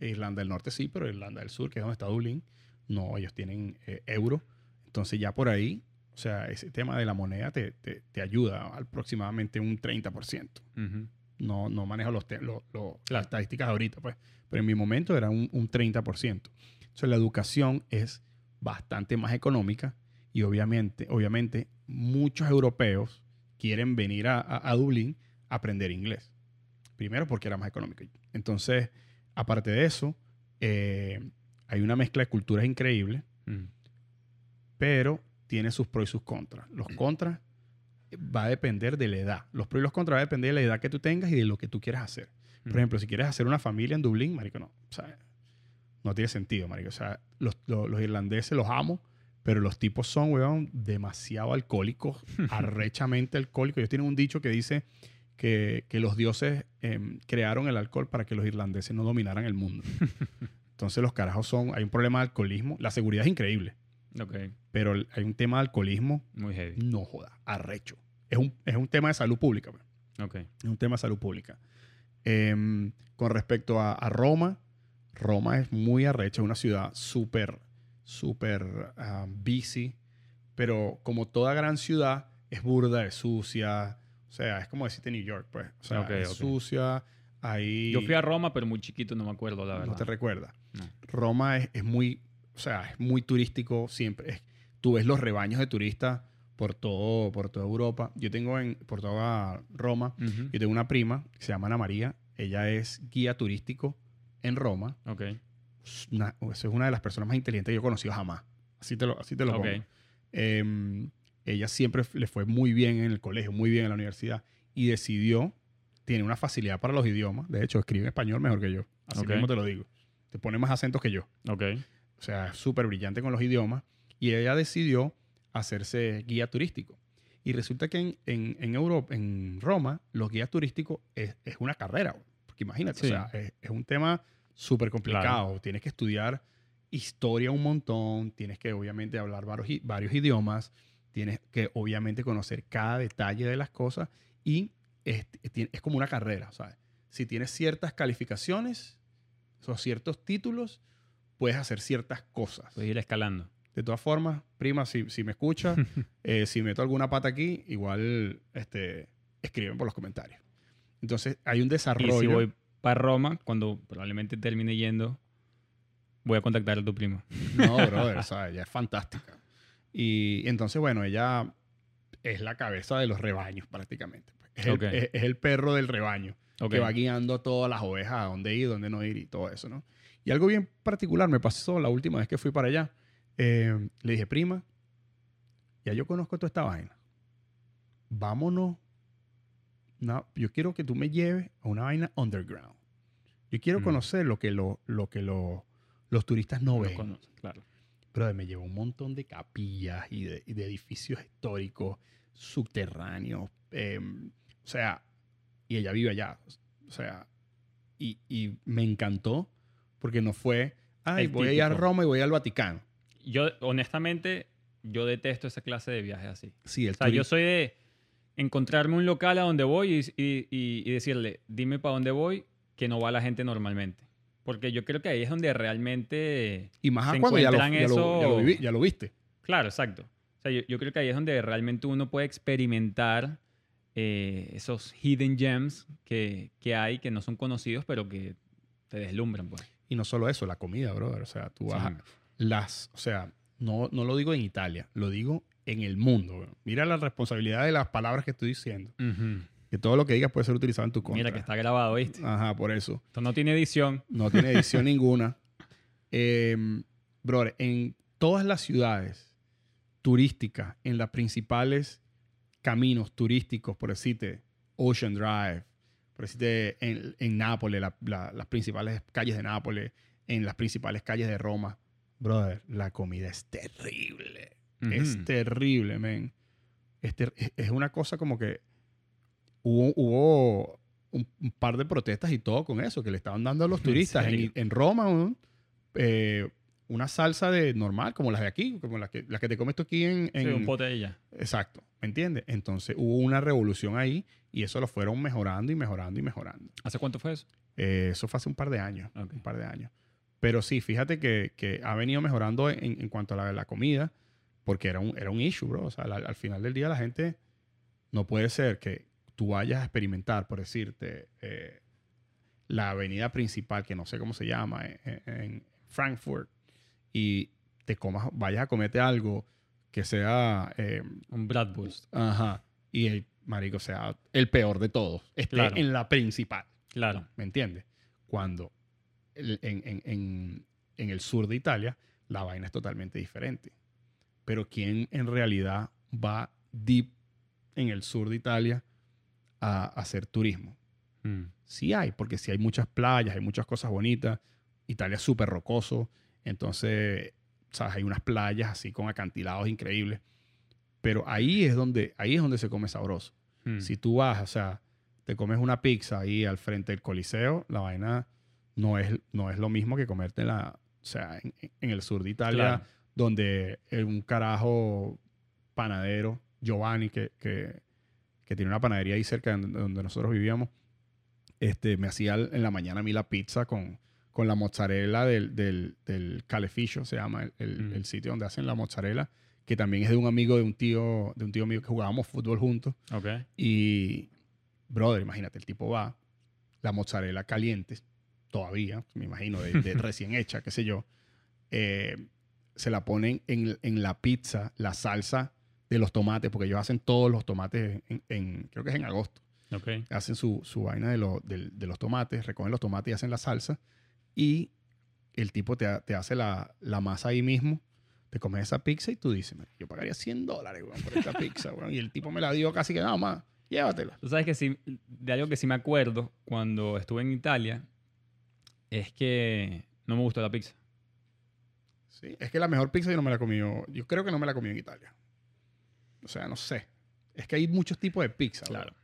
Irlanda del Norte sí, pero Irlanda del Sur, que es donde está Dublín, no, ellos tienen eh, euro. Entonces, ya por ahí, o sea, ese tema de la moneda te, te- te ayuda aproximadamente un 30%. Ujú. no, no manejo los, lo- lo- las estadísticas ahorita, pues. Pero en mi momento era un, un 30%. Entonces la educación es bastante más económica y obviamente, obviamente muchos europeos quieren venir a, a- a Dublín a aprender inglés. Primero porque era más económico. Entonces, aparte de eso, eh, hay una mezcla de culturas increíble, Mm. pero tiene sus pros y sus contras. Los contras eh, va a depender de la edad. Los pros y los contras va a depender de la edad que tú tengas y de lo que tú quieras hacer. Por Mm. ejemplo, si quieres hacer una familia en Dublín, marico, no. O sea, no tiene sentido, marico. O sea, los, los- los irlandeses los amo, pero los tipos son, weón, demasiado alcohólicos, <laughs> arrechamente alcohólicos. Ellos tienen un dicho que dice que, que los dioses em, crearon el alcohol para que los irlandeses no dominaran el mundo. <laughs> Entonces los carajos son, hay un problema de alcoholismo. La seguridad es increíble, Ok, pero hay un tema de alcoholismo, muy heavy. no joda, arrecho. Es un, es un tema de salud pública. pues. Es un tema de salud pública. Em, con respecto a, a Roma, Roma es muy arrecha, es una ciudad súper, súper ah, busy, pero como toda gran ciudad, es burda, es sucia. O sea, es como decirte New York, pues. O sea, Ok, es ok. sucia, ahí... Yo fui a Roma, pero muy chiquito, no me acuerdo, la verdad. No te recuerda. No. Roma es, es muy, o sea, es muy turístico siempre. Es- tú ves los rebaños de turistas por todo, por toda Europa. Yo tengo en, por toda Roma, Ujú. yo tengo una prima que se llama Ana María. Ella es guía turístico en Roma. Ok. Una- es una de las personas más inteligentes que yo he conocido jamás. Así te lo, así te lo Ok. pongo. Em, ella siempre le fue muy bien en el colegio, muy bien en la universidad y decidió, tiene una facilidad para los idiomas. De hecho, escribe español mejor que yo. Así Ok. mismo te lo digo. Te pone más acentos que yo. Ok. O sea, es súper brillante con los idiomas. Y ella decidió hacerse guía turístico. Y resulta que en, en, en Europa, en Roma, los guías turísticos es, es una carrera. Porque imagínate, Sí. o sea, es, es un tema súper complicado. Tienes que estudiar historia un montón, tienes que obviamente hablar varios, varios idiomas, tienes que obviamente conocer cada detalle de las cosas y es, es- como una carrera, ¿sabes? Si tienes ciertas calificaciones o ciertos títulos, puedes hacer ciertas cosas. Puedes ir escalando. De todas formas, prima, si, si me escucha, <laughs> eh, si meto alguna pata aquí, igual este, escriben por los comentarios. Entonces, hay un Y desarrollo. si voy para Roma, cuando probablemente termine yendo, voy a contactar a tu primo. No, brother, <laughs> sea, ella es fantástica. Y entonces, bueno, ella es la cabeza de los rebaños prácticamente. Es, el, es- es el perro del rebaño que va guiando a todas las ovejas a dónde ir, dónde no ir y todo eso, ¿no? Y algo bien particular me pasó la última vez que fui para allá. Eh, le dije, prima, ya yo conozco toda esta vaina. Vámonos. No, yo quiero que tú me lleves a una vaina underground. Yo quiero Mm. conocer lo que, lo, lo que lo- los turistas no Lo ven. claro. Pero me llevó un montón de capillas y de, y de edificios históricos, subterráneos. eh, o sea, y ella vive allá. O sea, y, y me encantó porque no fue, ay, El voy a ir a. Roma y voy al Vaticano. Yo, honestamente, yo detesto esa clase de viajes así. Sí, el O sea, yo soy de encontrarme un local a donde voy y, y- y- y decirle, dime para dónde voy, que no va la gente normalmente. Porque yo creo que ahí es donde realmente... y más se cuando ya lo, ya, lo, ya lo vivi- ya lo viste. Claro, exacto. O sea, yo, yo creo que ahí es donde realmente uno puede experimentar eh, esos hidden gems que, que hay, que no son conocidos, pero que te deslumbran, pues. Y no solo eso, la comida, brother. O sea, tú vas Sí. a- las, o sea, no, no lo digo en Italia, lo digo en el mundo. bro. Mira la responsabilidad de las palabras que estoy diciendo. Ujú. Que todo lo que digas puede ser utilizado en tu contra. Mira que está grabado, ¿viste? Ajá, por eso. Esto no tiene edición. No tiene edición <laughs> ninguna. Eh, brother, en todas las ciudades turísticas, en las principales caminos turísticos, por decirte, Ocean Drive, por decirte, en, en Nápoles, la- la- las principales calles de Nápoles, en las principales calles de Roma, brother, la comida es terrible. Es terrible, men. Es una cosa como que hubo, hubo un, un par de protestas y todo con eso, que le estaban dando a los <laughs> ¿En turistas en, Roma. Eh, una salsa de normal, como las de aquí, como las que, las que te comes tú aquí en... Sí, un pote de ella. Exacto, ¿me entiendes? Entonces hubo una revolución ahí y eso lo fueron mejorando y mejorando y mejorando. ¿Hace cuánto fue eso? Eh, eso fue hace un par de años un par de años. Pero sí, fíjate que, que ha venido mejorando en, en cuanto a la, la comida, porque era un, era un issue, bro. O sea, al final del día la gente no puede ser que tú vayas a experimentar, por decirte, eh, la avenida principal, que no sé cómo se llama, en, en Frankfurt, y te comas, vayas a comerte algo que sea... eh, Un Bratwurst. ajá, y el marico sea el peor de todos, esté Claro. en la principal. Claro. ¿Me entiendes? Cuando en, en- en- en el sur de Italia la vaina es totalmente diferente. Pero ¿quién en realidad va deep en el sur de Italia a, hacer turismo? Mm. Sí hay, porque sí hay muchas playas, hay muchas cosas bonitas. Italia es súper rocoso. Entonces, ¿sabes? Hay unas playas así con acantilados increíbles. Pero ahí es donde, ahí es donde se come sabroso. Mm. Si tú vas, o sea, te comes una pizza ahí al frente del Coliseo, la vaina no es, no es lo mismo que comerte la, o sea, en, en el sur de Italia, Claro. donde un carajo panadero, Giovanni, que, que, que tiene una panadería ahí cerca de donde nosotros vivíamos, este, me hacía en la mañana a mí la pizza con, con la mozzarella del, del, del Caleficio, se llama el, el- Mm. el sitio donde hacen la mozzarella, que también es de un amigo de un tío, de un tío mío que jugábamos fútbol juntos. Ok. Y, brother, imagínate, el tipo va, la mozzarella caliente, todavía, me imagino, de, de <laughs> recién hecha, qué sé yo, eh, se la ponen en, en la pizza, la salsa de los tomates, porque ellos hacen todos los tomates, en, en- creo que es en agosto, Ok. hacen su, su vaina de, lo- del- de los tomates, recogen los tomates y hacen la salsa, y el tipo te, te hace la, la masa ahí mismo, te comes esa pizza y tú dices, "Man, yo pagaría 100 dólares weón, por esta pizza, weón", y el tipo me la dio casi que nada más, llévatela. Tú sabes que sí, de algo que sí me acuerdo cuando estuve en Italia es que no me gustó la pizza. Sí, es que la mejor pizza yo no me la comido. Yo creo que no me la comido en Italia. O sea, no sé. Es que hay muchos tipos de pizza. bro. Claro.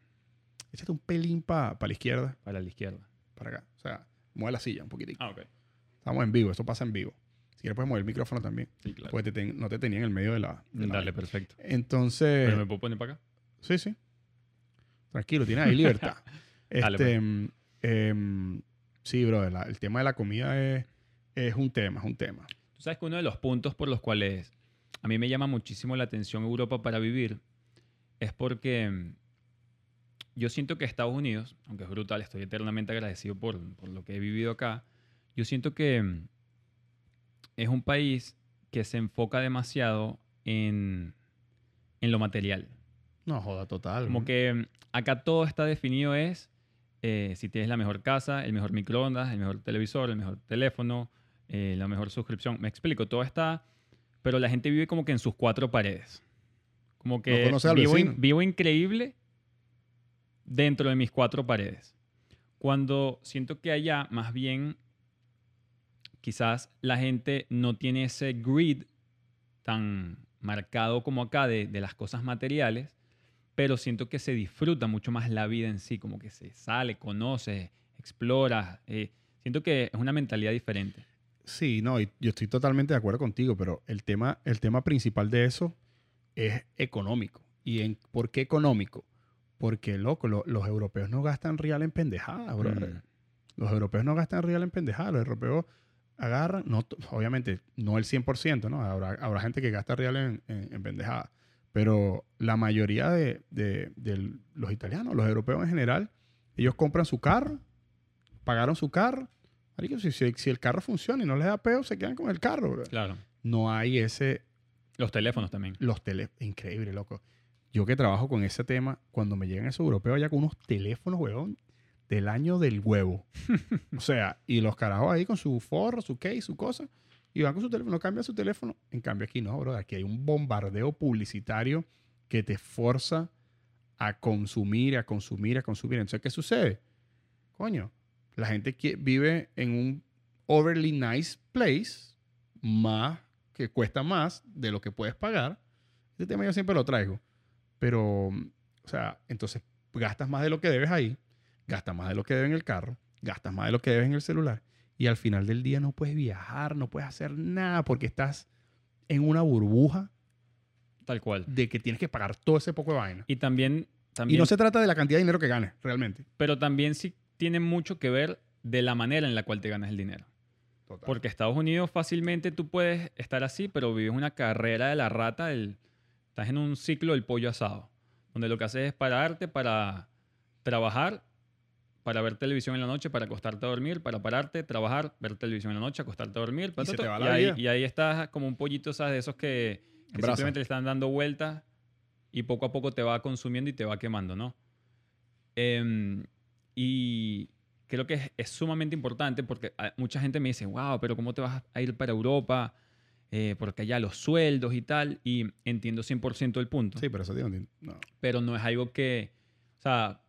Échate un pelín para la izquierda, Para la izquierda. para acá. O sea, mueve la silla un poquitito. Ah, ok. Estamos en vivo, esto pasa en vivo. Si quieres puedes mover el micrófono también. Sí, claro. Porque te ten- no te tenía en el medio de la... de Dale, perfecto. Entonces... Pero me puedo poner para acá. Sí, sí. Tranquilo, tienes ahí libertad. <laughs> Dale, este, em, em, sí, bro, la- el tema de la comida es, es un tema, es un tema. Tú sabes que uno de los puntos por los cuales a mí me llama muchísimo la atención Europa para vivir es porque mm, yo siento que Estados Unidos, aunque es brutal, estoy eternamente agradecido por, por lo que he vivido acá, yo siento que mm, es un país que se enfoca demasiado en, en lo material. No, joda, total. Como que mm, acá todo está definido es eh, si tienes la mejor casa, el mejor microondas, el mejor televisor, el mejor teléfono, eh, la mejor suscripción. Me explico, todo está, pero la gente vive como que en sus cuatro paredes. Como que al vivo, in- vivo increíble dentro de mis cuatro paredes. Cuando siento que allá más bien quizás la gente no tiene ese grid tan marcado como acá de, de las cosas materiales, pero siento que se disfruta mucho más la vida en sí, como que se sale, conoce, explora. eh, siento que es una mentalidad diferente. Sí, no, y yo estoy totalmente de acuerdo contigo, pero el tema, el tema principal de eso es económico. ¿Y en, por qué económico? Porque, loco, lo- los europeos no gastan real en pendejadas, brother. Mm. Los europeos no gastan real en pendejadas. Los europeos agarran, no, obviamente, no el 100%, ¿no? Habrá, habrá gente que gasta real en, en, en pendejadas. Pero la mayoría de, de- de los italianos, los europeos en general, ellos compran su carro, pagaron su carro. Marico, si, si- si el carro funciona y no les da peo, se quedan con el carro, bro. Claro. No hay ese, Los teléfonos también. los teléfonos, increíble, loco. Yo que trabajo con ese tema, cuando me llegan esos europeos ya con unos teléfonos, weón, del año del huevo. <laughs> o sea, y los carajos ahí con su forro, su case, su cosa, y van con su teléfono, cambian su teléfono. En cambio aquí no, bro, aquí hay un bombardeo publicitario que te forza a consumir, a consumir, a consumir. Entonces, ¿qué sucede? Coño, la gente que vive en un overly nice place, más, que cuesta más de lo que puedes pagar. Este tema yo siempre lo traigo. Pero, o sea, entonces gastas más de lo que debes ahí, gastas más de lo que debes en el carro, gastas más de lo que debes en el celular. Y al final del día no puedes viajar, no puedes hacer nada porque estás en una burbuja Tal cual. de que tienes que pagar todo ese poco de vaina. Y también, también Y no se trata de la cantidad de dinero que ganes, realmente. pero también sí tiene mucho que ver de la manera en la cual te ganas el dinero. Total. Porque Estados Unidos fácilmente tú puedes estar así, pero vives una carrera de la rata, del- estás en un ciclo del pollo asado, donde lo que haces es pararte para trabajar para ver televisión en la noche, para acostarte a dormir, para pararte, trabajar, ver televisión en la noche, acostarte a dormir. Y se te va y ahí, vida. y ahí estás como un pollito, ¿sabes? De esos que, que simplemente le están dando vueltas y poco a poco te va consumiendo y te va quemando, ¿no? Em, y creo que es, es sumamente importante porque ah, mucha gente me dice, wow, pero ¿cómo te vas a ir para Europa? Eh, porque allá los sueldos y tal. Y entiendo 100% el punto Sí, pero eso tiene un- no. pero no es algo que, o sea,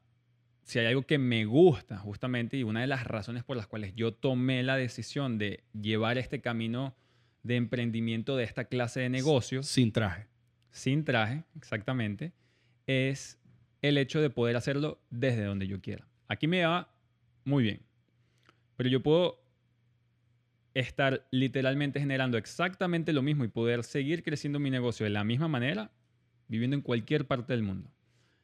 si hay algo que me gusta justamente y una de las razones por las cuales yo tomé la decisión de llevar este camino de emprendimiento de esta clase de negocios Sin traje. sin traje, exactamente, es el hecho de poder hacerlo desde donde yo quiera. Aquí me va muy bien, pero yo puedo estar literalmente generando exactamente lo mismo y poder seguir creciendo mi negocio de la misma manera viviendo en cualquier parte del mundo.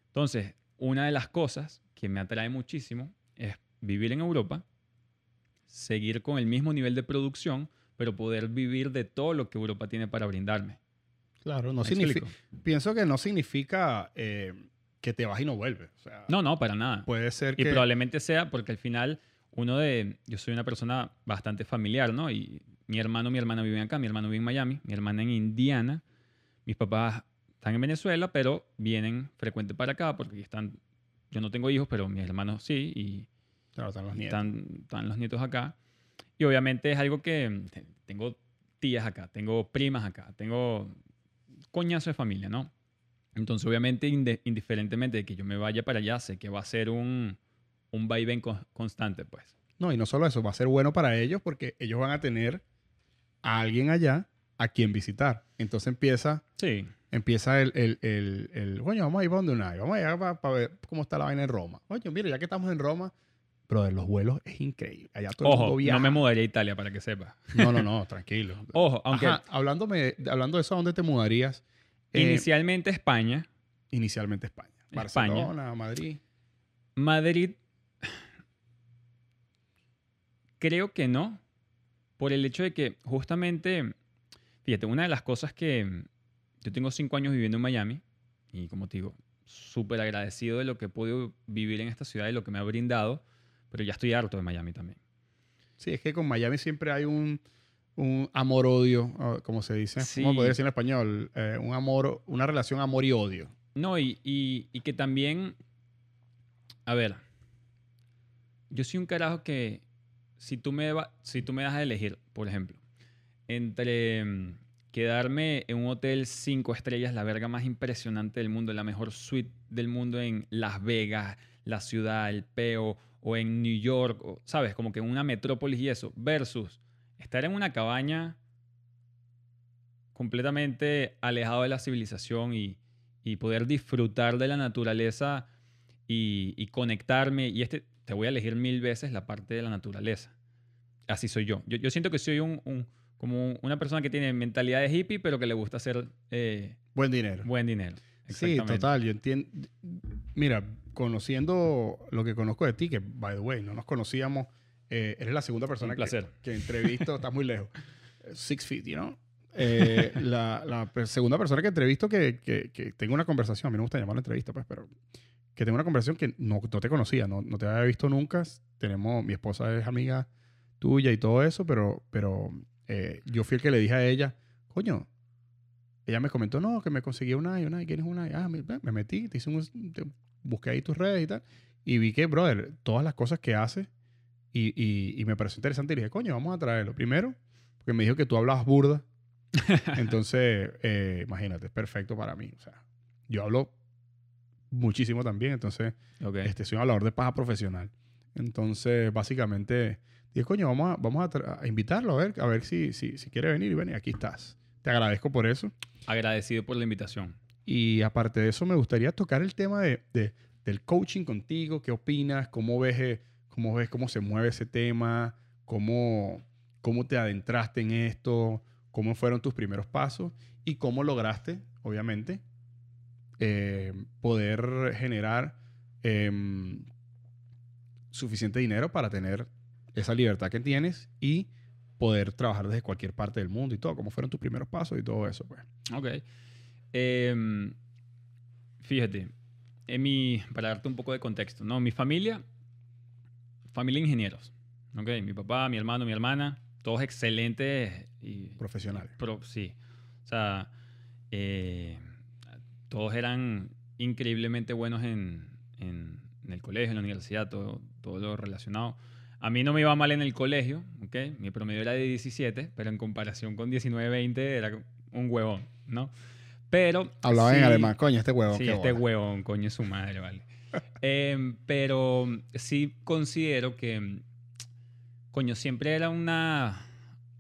Entonces, una de las cosas que me atrae muchísimo es vivir en Europa, seguir con el mismo nivel de producción, pero poder vivir de todo lo que Europa tiene para brindarme. Claro, no ¿Me significa. Pienso que no significa eh, que te vas y no vuelves. O sea, No, no, para nada. puede ser Y que. probablemente sea porque al final uno de... Yo soy una persona bastante familiar, ¿no? Y mi hermano, mi hermana viven acá, mi hermano vive en Miami, mi hermana en Indiana, mis papás están en Venezuela, pero vienen frecuente para acá porque están... Yo no tengo hijos, pero mis hermanos sí, y Claro, están los nietos. están, están los nietos acá. Y obviamente es algo que te- tengo tías acá, tengo primas acá, tengo coñazo de familia, ¿no? Entonces, obviamente, indiferentemente de que yo me vaya para allá, sé que va a ser un, un vaivén con- constante, pues. No, y no solo eso, va a ser bueno para ellos porque ellos van a tener a alguien allá a quien visitar. Entonces empieza, Sí, empieza el, el, el, el, coño, vamos a ir para donde una vamos a ir para, ver cómo está la vaina en Roma. Coño, mira, ya que estamos en Roma, brother, los vuelos es increíble. Allá todo el mundo ojo, viaja. no me mudaría a Italia para que sepas. No, no, no, tranquilo. <laughs> Ojo, aunque Ajá, hablándome, hablando de eso, ¿a dónde te mudarías? Eh, inicialmente España, inicialmente España. España. Barcelona, Madrid. Madrid, creo que no, por el hecho de que justamente, fíjate, una de las cosas que yo tengo cinco años viviendo en Miami y como te digo, súper agradecido de lo que he podido vivir en esta ciudad y lo que me ha brindado, pero ya estoy harto de Miami también. Sí, es que con Miami siempre hay un, un amor-odio, ah, como se dice. Sí. ¿Cómo podría decir en español? Eh, un amor, una relación amor y odio. No, y, y- y que también, a ver, yo soy un carajo que si tú me, va- si tú me das a elegir, por ejemplo, entre mm, quedarme en un hotel cinco estrellas, la verga más impresionante del mundo, la mejor suite del mundo en Las Vegas, la ciudad, el peo, o en New York, o, ¿sabes? Como que en una metrópolis y eso, versus estar en una cabaña completamente alejado de la civilización y, y poder disfrutar de la naturaleza y, y conectarme. Y este, te voy a elegir mil veces la parte de la naturaleza. Así soy yo. Yo, yo siento que soy un, un- como una persona que tiene mentalidad de hippie, pero que le gusta hacer eh, Buen dinero. buen dinero. sí, total. Yo entiendo. Mira, conociendo lo que conozco de ti, que, by the way, no nos conocíamos. Eh, eres la segunda persona. Que, que entrevisto. estás muy lejos. <laughs> Six feet, you know? Eh, la, la segunda persona que entrevisto que, que, que tengo una conversación. A mí no me gusta llamarla entrevista, pues, pero que tengo una conversación que no, no te conocía, no, no te había visto nunca. Tenemos, mi esposa es amiga tuya y todo eso, pero, pero eh, yo fui el que le dije a ella, coño, ella me comentó, no, que me conseguí una y una y ¿quién es una? Ah, me, me metí, te hice un, te- busqué ahí tus redes y tal, y vi que, brother, todas las cosas que hace y, y, y me pareció interesante y dije, coño, vamos a traerlo. Primero, porque me dijo que tú hablabas burda, <laughs> entonces, eh, imagínate, es perfecto para mí. O sea, yo hablo muchísimo también, entonces Ok. este, soy un hablador de paja profesional. Entonces, básicamente, dije, coño, vamos a, vamos a, a invitarlo a ver, a ver si, si, si quiere venir y ven, y aquí estás. Te agradezco por eso. Agradecido por la invitación. Y aparte de eso, me gustaría tocar el tema de, de- del coaching contigo. ¿Qué opinas? ¿Cómo ves, eh, cómo ves cómo se mueve ese tema? ¿Cómo, ¿Cómo te adentraste en esto? ¿Cómo fueron tus primeros pasos? ¿Y cómo lograste, obviamente, eh, poder generar em, suficiente dinero para tener esa libertad que tienes y poder trabajar desde cualquier parte del mundo y todo? ¿Cómo fueron tus primeros pasos y todo eso? Pues? Ok. Em, fíjate, en para darte un poco de contexto, ¿no? Mi familia, familia de ingenieros, ¿ok? Mi papá, mi hermano, mi hermana, todos excelentes y... Profesionales. Pro, sí. O sea, eh, todos eran increíblemente buenos en, en, en, el colegio, en la universidad, todo, todo lo relacionado. A mí no me iba mal en el colegio, ¿ok? Mi promedio era de 17, pero en comparación con 19, 20 era un huevón, ¿no? Pero... Hablaba sí, en alemán, coño, este huevón. Sí, qué este bola. huevón, coño, es su madre, vale. Em, pero sí considero que, coño, siempre era una,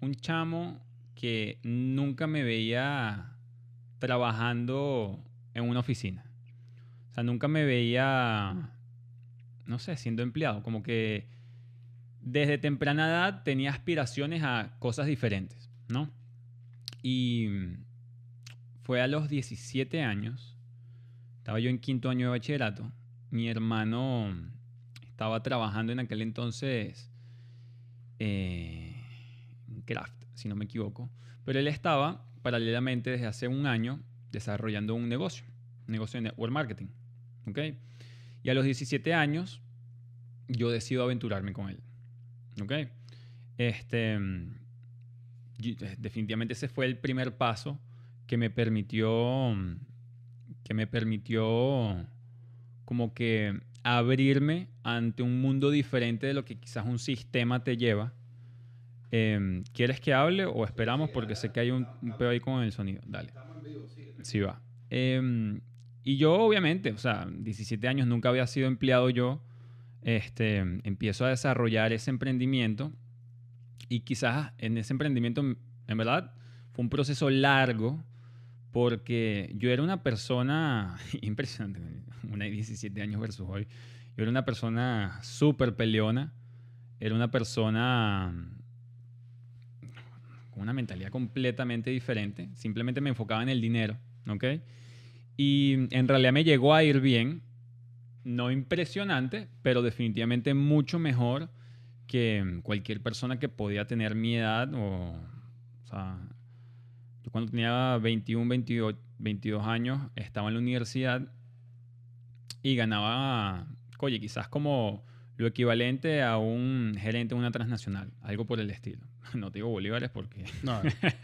un chamo que nunca me veía trabajando en una oficina. O sea, nunca me veía, no sé, siendo empleado. Como que desde temprana edad tenía aspiraciones a cosas diferentes, ¿no? Y fue a los 17 años, estaba yo en quinto año de bachillerato, mi hermano estaba trabajando en aquel entonces eh, en Craft, si no me equivoco, pero él estaba paralelamente desde hace un año desarrollando un negocio, un negocio de network marketing, ¿ok? Y a los 17 años yo decido aventurarme con él, ¿ok? Este, y- definitivamente ese fue el primer paso que me permitió, que me permitió como que abrirme ante un mundo diferente de lo que quizás un sistema te lleva. Em, ¿Quieres que hable o esperamos? Porque sé que hay un, un pedo ahí con el sonido. Dale. Sí va. Em, y yo obviamente, o sea, 17 años nunca había sido empleado yo. Este, empiezo a desarrollar ese emprendimiento y quizás en ese emprendimiento, en verdad, fue un proceso largo porque yo era una persona <laughs> impresionante, una de 17 años versus hoy. Yo era una persona súper peleona, era una persona con una mentalidad completamente diferente, simplemente me enfocaba en el dinero, ¿ok? Y en realidad me llegó a ir bien, no impresionante, pero definitivamente mucho mejor que cualquier persona que podía tener mi edad o, o sea, yo cuando tenía 21, 22, 22 años estaba en la universidad y ganaba, oye, quizás como lo equivalente a un gerente de una transnacional, algo por el estilo. <laughs> No te digo bolívares porque No,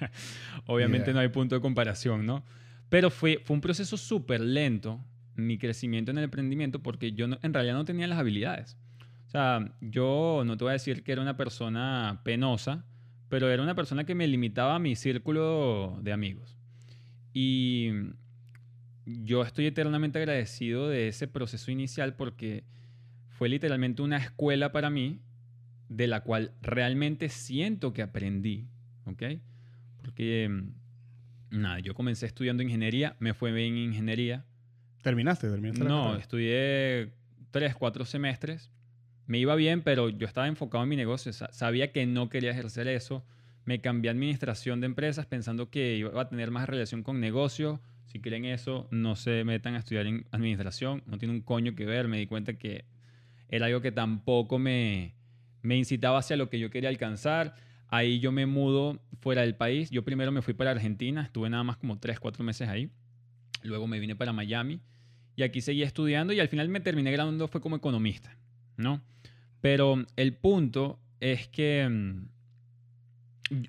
<laughs> obviamente idea. no hay punto de comparación, ¿no? Pero fue, fue un proceso súper lento mi crecimiento en el emprendimiento porque yo no- en realidad no tenía las habilidades. O sea, yo no te voy a decir que era una persona penosa, pero era una persona que me limitaba a mi círculo de amigos. Y yo estoy eternamente agradecido de ese proceso inicial porque fue literalmente una escuela para mí de la cual realmente siento que aprendí, ¿ok? Porque, mm, nada, yo comencé estudiando ingeniería, me fue bien en ingeniería. ¿Terminaste? ¿Terminaste No, estudié tres, cuatro semestres. Me iba bien, pero yo estaba enfocado en mi negocio. sa- Sabía que no quería ejercer eso. Me cambié a administración de empresas pensando que iba a tener más relación con negocio. Si creen eso, no se metan a estudiar en administración. No tiene un coño que ver. Me di cuenta que era algo que tampoco me, me incitaba hacia lo que yo quería alcanzar. Ahí yo me mudo fuera del país. Yo primero me fui para Argentina. Estuve nada más como tres, cuatro meses ahí. Luego me vine para Miami. Y aquí seguí estudiando y al final me terminé graduando fue como economista, ¿no? Pero el punto es que mm,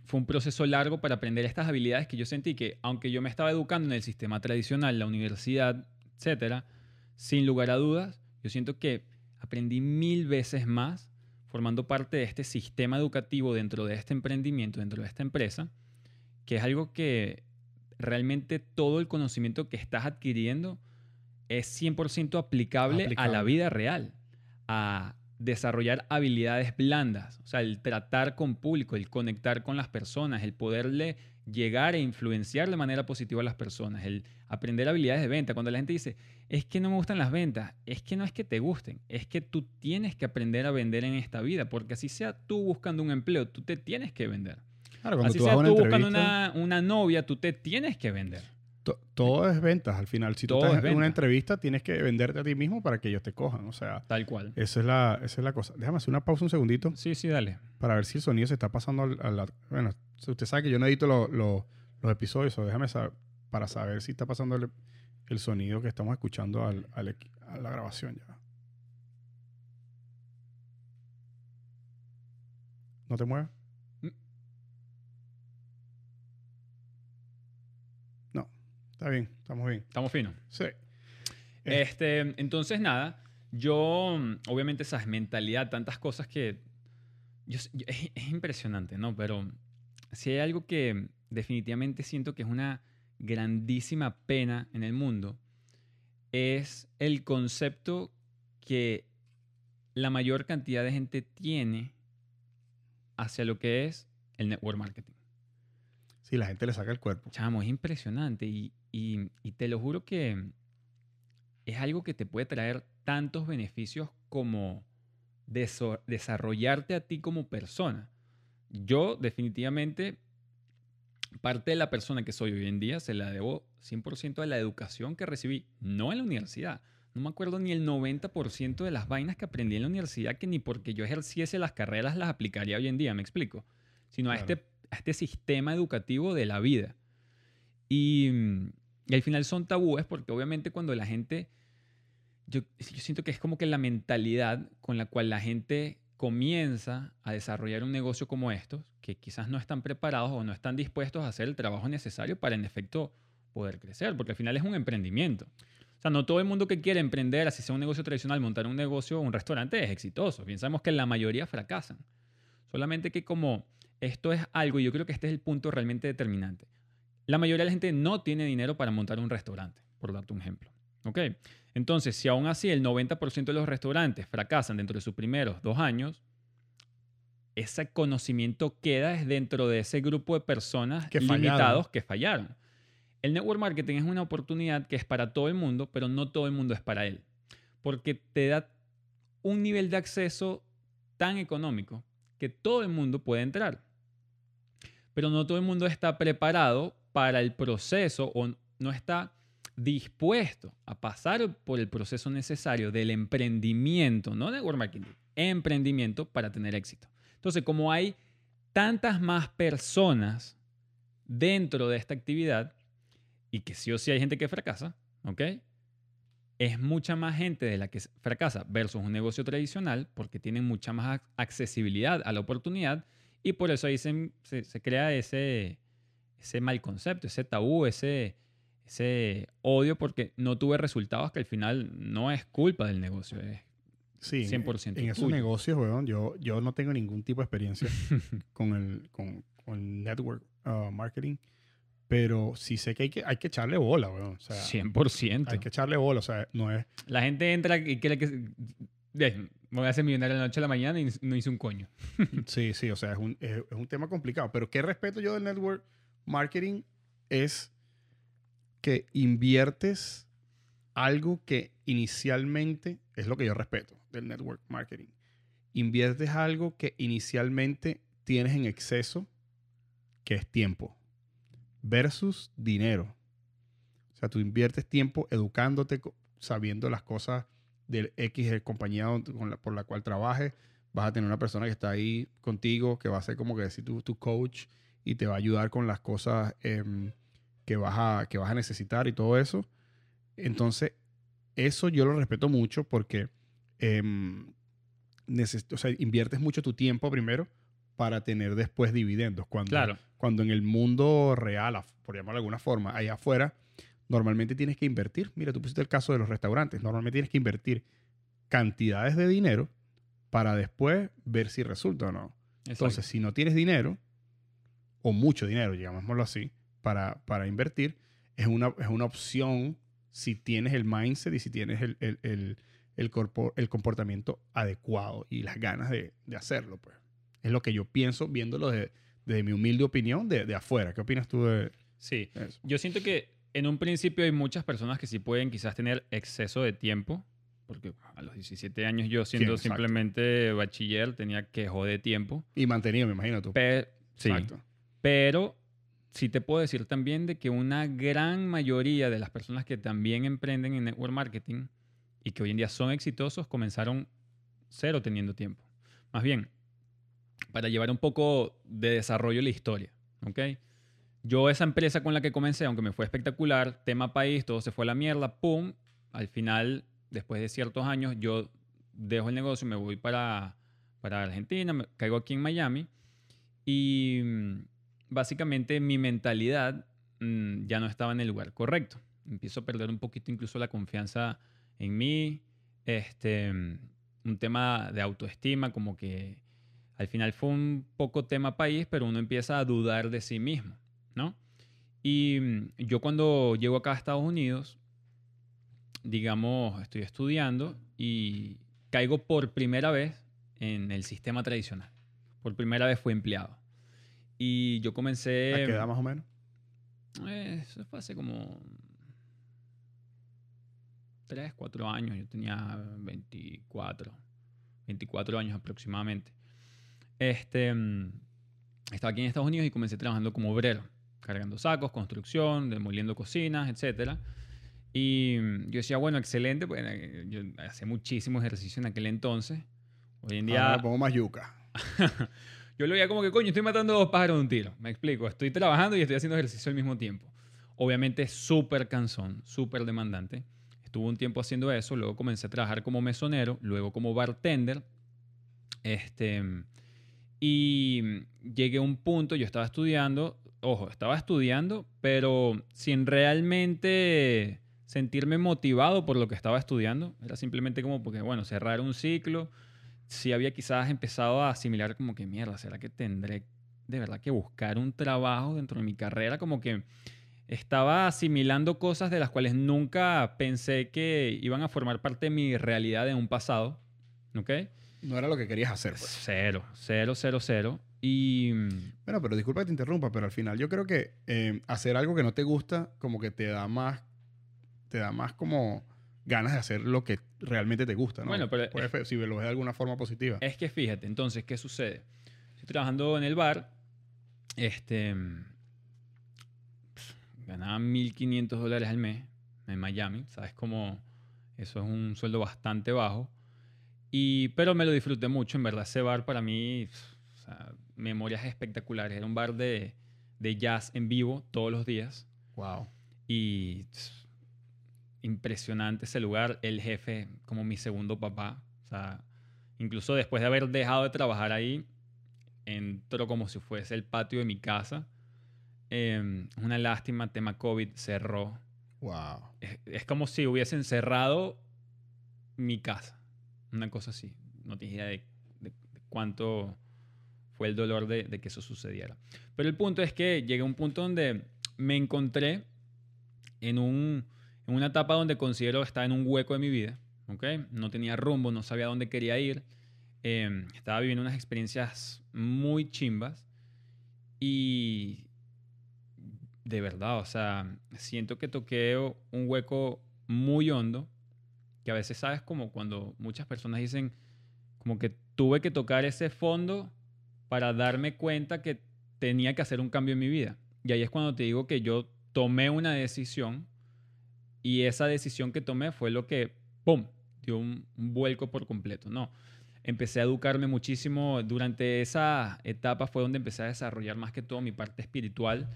fue un proceso largo para aprender estas habilidades que yo sentí que, aunque yo me estaba educando en el sistema tradicional, la universidad, etcétera, sin lugar a dudas, yo siento que aprendí mil veces más formando parte de este sistema educativo dentro de este emprendimiento, dentro de esta empresa, que es algo que realmente todo el conocimiento que estás adquiriendo es 100% aplicable, a la Aplicable. vida real, a desarrollar habilidades blandas, o sea, el tratar con público, el conectar con las personas, el poderle llegar e influenciar de manera positiva a las personas, el aprender habilidades de venta. Cuando la gente dice, es que no me gustan las ventas, es que no es que te gusten, es que tú tienes que aprender a vender en esta vida, porque así sea tú buscando un empleo, tú te tienes que vender. Claro, cuando Así tú vas sea a una tú buscando una novia, tú te tienes que vender. To- todo es ventas al final. Si Todo tú estás es en una entrevista, tienes que venderte a ti mismo para que ellos te cojan. O sea, Tal cual. esa es la, esa es la cosa. Déjame hacer una pausa un segundito Sí, sí, dale. para ver si el sonido se está pasando a la... Bueno, usted sabe que yo no edito lo- lo- los episodios, o déjame saber para saber si está pasando el, el sonido que estamos escuchando al, al a la grabación ya. ¿No te mueves? Mm. No, está bien, estamos bien. Estamos finos. Sí. Este, entonces, nada, yo, obviamente, esa mentalidad, tantas cosas que. yo yo- es, es impresionante, ¿no? Pero si hay algo que definitivamente siento que es una grandísima pena en el mundo, es el concepto que la mayor cantidad de gente tiene hacia lo que es el network marketing. Sí, la gente le saca el cuerpo. Chamo, es impresionante y, y- y te lo juro que es algo que te puede traer tantos beneficios como desarrollarte a ti como persona. Yo definitivamente, parte de la persona que soy hoy en día se la debo 100% a la educación que recibí, no en la universidad. No me acuerdo ni el 90% de las vainas que aprendí en la universidad que ni porque yo ejerciese las carreras las aplicaría hoy en día, me explico. Sino a, Claro. este, a este sistema educativo de la vida. Y, y al final son tabúes porque obviamente cuando la gente, yo, siento que es como que la mentalidad con la cual la gente comienza a desarrollar un negocio como estos, que quizás no están preparados o no están dispuestos a hacer el trabajo necesario para en efecto poder crecer, porque al final es un emprendimiento. O sea, no todo el mundo que quiere emprender, así sea un negocio tradicional, montar un negocio un restaurante es exitoso. Bien sabemos que la mayoría fracasan. Solamente que como esto es algo, y yo creo que este es el punto realmente determinante. La mayoría de la gente no tiene dinero para montar un restaurante, por darte un ejemplo. ¿Ok? Entonces, si aún así el 90% de los restaurantes fracasan dentro de sus primeros dos años, ese conocimiento queda dentro de ese grupo de personas Que limitados que fallaron. El network marketing es una oportunidad que es para todo el mundo, pero no todo el mundo es para él. Porque te da un nivel de acceso tan económico que todo el mundo puede entrar. Pero no todo el mundo está preparado para el proceso o no está dispuesto a pasar por el proceso necesario del emprendimiento, no network marketing, emprendimiento para tener éxito. Entonces, como hay tantas más personas dentro de esta actividad y que sí o sí hay gente que fracasa, ¿ok? Es mucha más gente de la que fracasa versus un negocio tradicional porque tienen mucha más ac- accesibilidad a la oportunidad y por eso ahí se crea ese, ese mal concepto, ese tabú, ese, ese odio porque no tuve resultados que al final no es culpa del negocio, es Sí, 100% en esos tuyo. negocios, weón, yo, yo no tengo ningún tipo de experiencia <laughs> con el, con, con el network uh, marketing, pero sí sé que hay que, hay que echarle bola, weón. O sea, 100%. hay que echarle bola, o sea, no es... La gente entra y cree que me voy a hacer millonario de la noche a la mañana y no hice un coño. Sí, sí, o sea, es un, es, es un tema complicado. Pero qué respeto yo del network marketing es que inviertes algo que inicialmente es lo que yo respeto del network marketing. Inviertes algo que inicialmente tienes en exceso, que es tiempo, versus dinero. O sea, tú inviertes tiempo educándote, sabiendo las cosas del X de compañía donde- con la- por la cual trabajes. Vas a tener una persona que está ahí contigo, que va a ser como que decir tu, tu coach y te va a ayudar con las cosas em, que, vas a, que vas a necesitar y todo eso. Entonces, eso yo lo respeto mucho porque neces- o sea, inviertes mucho tu tiempo primero para tener después dividendos. Cuando, Claro. cuando en el mundo real, por llamarlo de alguna forma, allá afuera, normalmente tienes que invertir. Mira, tú pusiste el caso de los restaurantes. Normalmente tienes que invertir cantidades de dinero para después ver si resulta o no. Entonces, si no tienes dinero, o mucho dinero, llamémoslo así, para, para invertir, es una, es una opción si tienes el mindset y si tienes el, el, el, el corpo- el comportamiento adecuado y las ganas de, de hacerlo. Pues. Es lo que yo pienso viéndolo de- desde mi humilde opinión de, de afuera. ¿Qué opinas tú de sí. eso? Yo siento que en un principio hay muchas personas que sí pueden quizás tener exceso de tiempo, porque a los 17 años yo siendo exacto. simplemente bachiller tenía que joder tiempo. Y mantenido, me imagino tú. Pe- sí, Exacto. Pero sí te puedo decir también de que una gran mayoría de las personas que también emprenden en network marketing y que hoy en día son exitosos comenzaron cero teniendo tiempo. Más bien, para llevar un poco de desarrollo la historia, ¿ok? Yo esa empresa con la que comencé, aunque me fue espectacular, tema país, todo se fue a la mierda, ¡pum! Al final después de ciertos años, yo dejo el negocio, me voy para, para Argentina, me, caigo aquí en Miami y mm, básicamente mi mentalidad mm, ya no estaba en el lugar correcto. Empiezo a perder un poquito incluso la confianza en mí, este, mm, un tema de autoestima, como que al final fue un poco tema país, pero uno empieza a dudar de sí mismo, ¿no? Y yo cuando llego acá a Estados Unidos, digamos, estoy estudiando y caigo por primera vez en el sistema tradicional. Por primera vez fui empleado. Y yo comencé... ¿A qué edad más o menos? Eh, eso fue hace como 3, 4 años. Yo tenía 24, 24 años aproximadamente. Este, mm, estaba aquí en Estados Unidos y comencé trabajando como obrero, cargando sacos, construcción, demoliendo cocinas, etcétera. Y mm, yo decía, bueno, excelente, pues yo hacía muchísimo ejercicio en aquel entonces. Hoy en día... Ahora me pongo más yuca. <laughs> yo lo veía como que, coño, estoy matando dos pájaros de un tiro. Me explico, estoy trabajando y estoy haciendo ejercicio al mismo tiempo. Obviamente súper cansón, súper demandante. Estuve un tiempo haciendo eso, luego comencé a trabajar como mesonero, luego como bartender. Este, y llegué a un punto, yo estaba estudiando, ojo, estaba estudiando, pero sin realmente sentirme motivado por lo que estaba estudiando. Era simplemente como porque, bueno, cerrar un ciclo. Si había quizás empezado a asimilar como que, mierda, ¿será que tendré de verdad que buscar un trabajo dentro de mi carrera? Como que estaba asimilando cosas de las cuales nunca pensé que iban a formar parte de mi realidad en un pasado. ¿Ok? No era lo que querías hacer. Pues. Cero, cero, cero, cero. Y... Bueno, pero disculpa que te interrumpa, pero al final yo creo que eh, hacer algo que no te gusta como que te da más te da más como ganas de hacer lo que realmente te gusta, ¿no? Bueno, pero si lo ves de alguna forma positiva. Es que fíjate, entonces, ¿qué sucede? Estoy trabajando en el bar, este, ganaba 1.500 dólares al mes en Miami, ¿sabes? Como eso es un sueldo bastante bajo, y, pero me lo disfruté mucho, en verdad, ese bar para mí, o sea, memorias espectaculares, era un bar de, de jazz en vivo todos los días. Wow. Y impresionante ese lugar. El jefe, como mi segundo papá. O sea, incluso después de haber dejado de trabajar ahí, entró como si fuese el patio de mi casa. Eh, una lástima, tema COVID cerró. Wow. Es, como si hubiesen cerrado mi casa. Una cosa así. No tenía idea de, cuánto fue el dolor de, de, que eso sucediera. Pero el punto es que llegué a un punto donde me encontré en un en una etapa donde considero que estaba en un hueco de mi vida, ¿ok? No tenía rumbo, no sabía dónde quería ir, em, estaba viviendo unas experiencias muy chimbas y de verdad, o sea, siento que toqué un hueco muy hondo, que a veces sabes como cuando muchas personas dicen como que tuve que tocar ese fondo para darme cuenta que tenía que hacer un cambio en mi vida. Y ahí es cuando te digo que yo tomé una decisión y esa decisión que tomé fue lo que, ¡pum!, dio un, vuelco por completo, ¿no? Empecé a educarme muchísimo. Durante esa etapa fue donde empecé a desarrollar más que todo mi parte espiritual.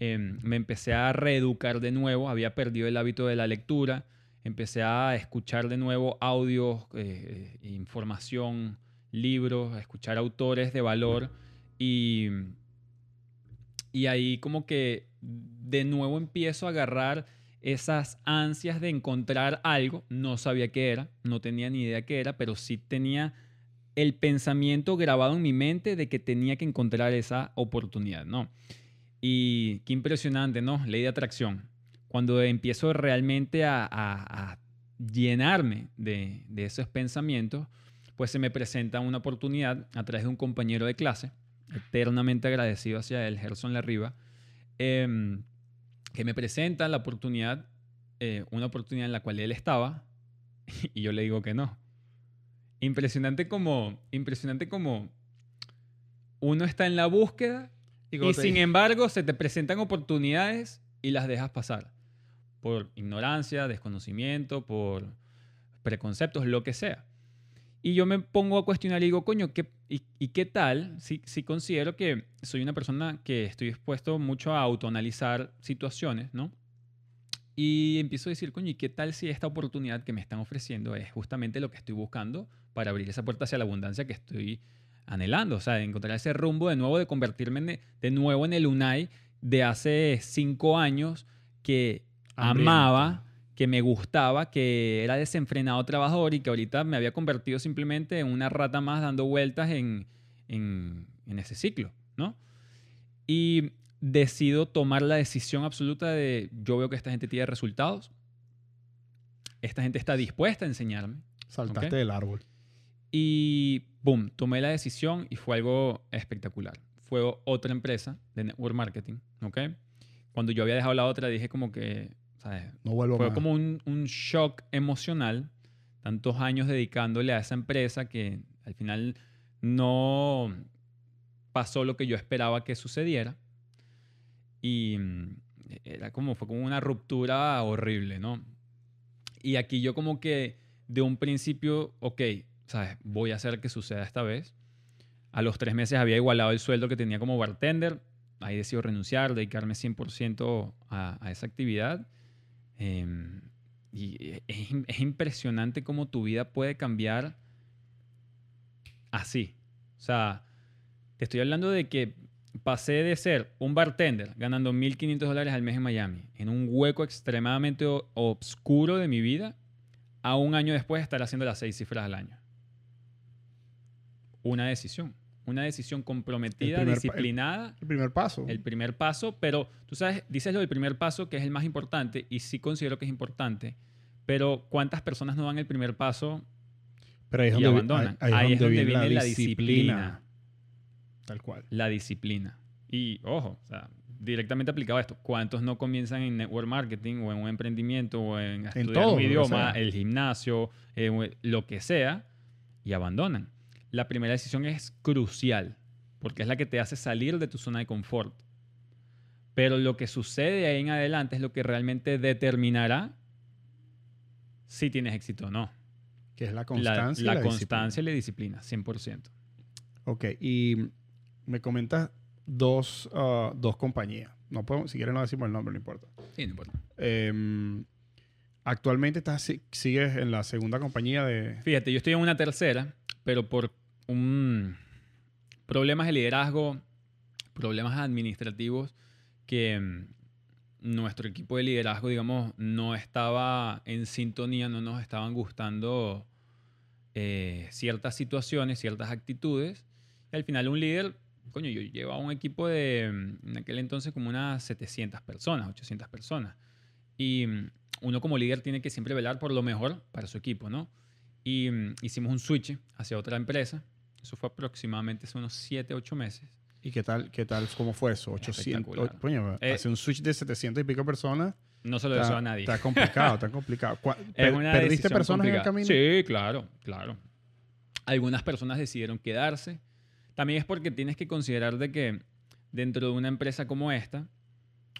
Em, me empecé a reeducar de nuevo. Había perdido el hábito de la lectura. Empecé a escuchar de nuevo audios, eh, eh, información, libros, a escuchar autores de valor. Y, y ahí como que de nuevo empiezo a agarrar esas ansias de encontrar algo, no sabía qué era, no tenía ni idea qué era, pero sí tenía el pensamiento grabado en mi mente de que tenía que encontrar esa oportunidad, ¿no? Y qué impresionante, ¿no? Ley de atracción. Cuando empiezo realmente a, llenarme de, esos pensamientos, pues se me presenta una oportunidad a través de un compañero de clase, eternamente agradecido hacia él, Gerson Larriba, eh, que me presenta la oportunidad, eh, una oportunidad en la cual él estaba, <laughs> y yo le digo que no. Impresionante como, impresionante como uno está en la búsqueda y, sin embargo se te presentan oportunidades y las dejas pasar. Por ignorancia, desconocimiento, por preconceptos, lo que sea. Y yo me pongo a cuestionar y digo, coño, ¿qué, y, qué tal si, si, considero que soy una persona que estoy dispuesto mucho a autoanalizar situaciones, ¿no? Y empiezo a decir, coño, ¿y qué tal si esta oportunidad que me están ofreciendo es justamente lo que estoy buscando para abrir esa puerta hacia la abundancia que estoy anhelando? O sea, de encontrar ese rumbo de nuevo, de convertirme en- de nuevo en el Unai de hace cinco años que Hambriento. amaba, que me gustaba, que era desenfrenado trabajador y que ahorita me había convertido simplemente en una rata más dando vueltas en, en, en ese ciclo, ¿no? Y decido tomar la decisión absoluta de yo veo que esta gente tiene resultados, esta gente está dispuesta a enseñarme Saltaste Ok. del árbol. y boom, tomé la decisión y fue algo espectacular. Fue otra empresa de network marketing, ¿ok? Cuando yo había dejado la otra dije como que, ¿sabes? No vuelvo Fue más. como un, un shock emocional, tantos años dedicándole a esa empresa que al final no pasó lo que yo esperaba que sucediera. Y mm, era como, fue como una ruptura horrible, ¿no? Y aquí yo como que de un principio, ok, ¿sabes? Voy a hacer que suceda esta vez. A los tres meses había igualado el sueldo que tenía como bartender. Ahí decido renunciar, dedicarme 100% a, a esa actividad. Em, y es, im- es impresionante cómo tu vida puede cambiar así. O sea, te estoy hablando de que pasé de ser un bartender ganando 1.500 dólares al mes en Miami, en un hueco extremadamente oscuro de mi vida, a un año después estar haciendo las seis cifras al año. Una decisión. Una decisión comprometida, el- disciplinada El primer paso. el primer paso, pero tú sabes, dices lo del primer paso que es el más importante y sí considero que es importante, pero ¿cuántas personas no dan el primer paso? Pero ahí es y donde, abandonan. ahí- ahí es Ahí es donde viene viene la disciplina. disciplina. Tal cual. La disciplina. Y ojo, o sea, directamente aplicado a esto, ¿cuántos no comienzan en network marketing o en un emprendimiento o en estudiar todo, un idioma, el gimnasio, eh, lo que sea, y abandonan? La primera decisión es crucial, porque es la que te hace salir de tu zona de confort. Pero lo que sucede de ahí en adelante es lo que realmente determinará si tienes éxito o no. Que es la La, constancia. y la la constancia y la disciplina, 100%. disciplina. Ok, y me comentas dos, ah, dos compañías. No podemos, si quieres no decimos el nombre, no importa. Sí, no importa. Em, actualmente estás, si- sigues en la segunda compañía de... Fíjate, yo estoy en una tercera, pero por un problemas de liderazgo, problemas administrativos que mm, nuestro equipo de liderazgo, digamos, no estaba en sintonía, no nos estaban gustando eh, ciertas situaciones, ciertas actitudes. Y al final un líder, coño, yo llevaba un equipo de, mm, en aquel entonces como unas 700 personas, 800 personas. Y mm, uno como líder tiene que siempre velar por lo mejor para su equipo, ¿no? Y hicimos un switch hacia otra empresa. Eso fue aproximadamente hace unos 7, 8 meses. ¿Y qué tal, qué tal, cómo fue eso? 800. Espectacular. o- coño, Eh, hacer un switch de 700 y pico personas. No se lo deseo a nadie. Está complicado, está <laughs> complicado. ¿Cuá- Es per- una ¿Perdiste personas en el camino? Sí, claro, claro. Algunas personas decidieron quedarse. También es porque tienes que considerar de que dentro de una empresa como esta,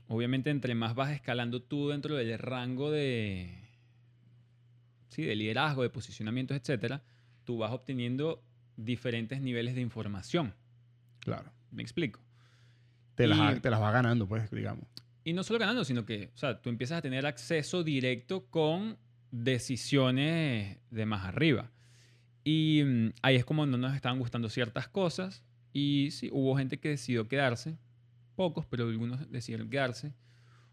obviamente entre más vas escalando tú dentro del rango de, sí, de liderazgo, de posicionamientos, etcétera, tú vas obteniendo diferentes niveles de información. Claro. ¿Me explico? Te las, Y- ha- te las va ganando, pues, digamos. Y no solo ganando, sino que, o sea, tú empiezas a tener acceso directo con decisiones de más arriba. Y mm, ahí es como no nos estaban gustando ciertas cosas. Y sí, hubo gente que decidió quedarse. Pocos, pero algunos decidieron quedarse.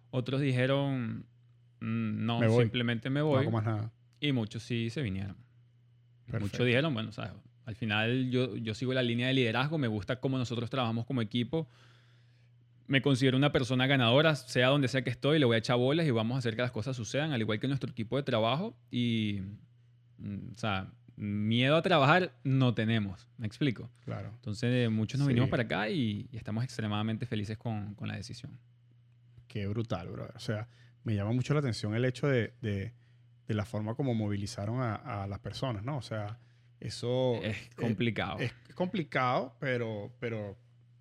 Otros dijeron, mm, no, Me simplemente me No voy. hago más nada. Y muchos sí se vinieron. Perfecto. Muchos dijeron, bueno, ¿sabes? Al final yo, yo sigo la línea de liderazgo, me gusta cómo nosotros trabajamos como equipo. Me considero una persona ganadora, sea donde sea que estoy, le voy a echar bolas y vamos a hacer que las cosas sucedan, al igual que nuestro equipo de trabajo. Y, mm, o sea, miedo a trabajar no tenemos, ¿me explico? Claro. Entonces, muchos nos Sí. vinimos para acá y, y estamos extremadamente felices con, con la decisión. Qué brutal, brother. O sea, me llama mucho la atención el hecho de, de- de la forma como movilizaron a, a las personas, ¿no? O sea, eso es eh, complicado. es complicado, pero, pero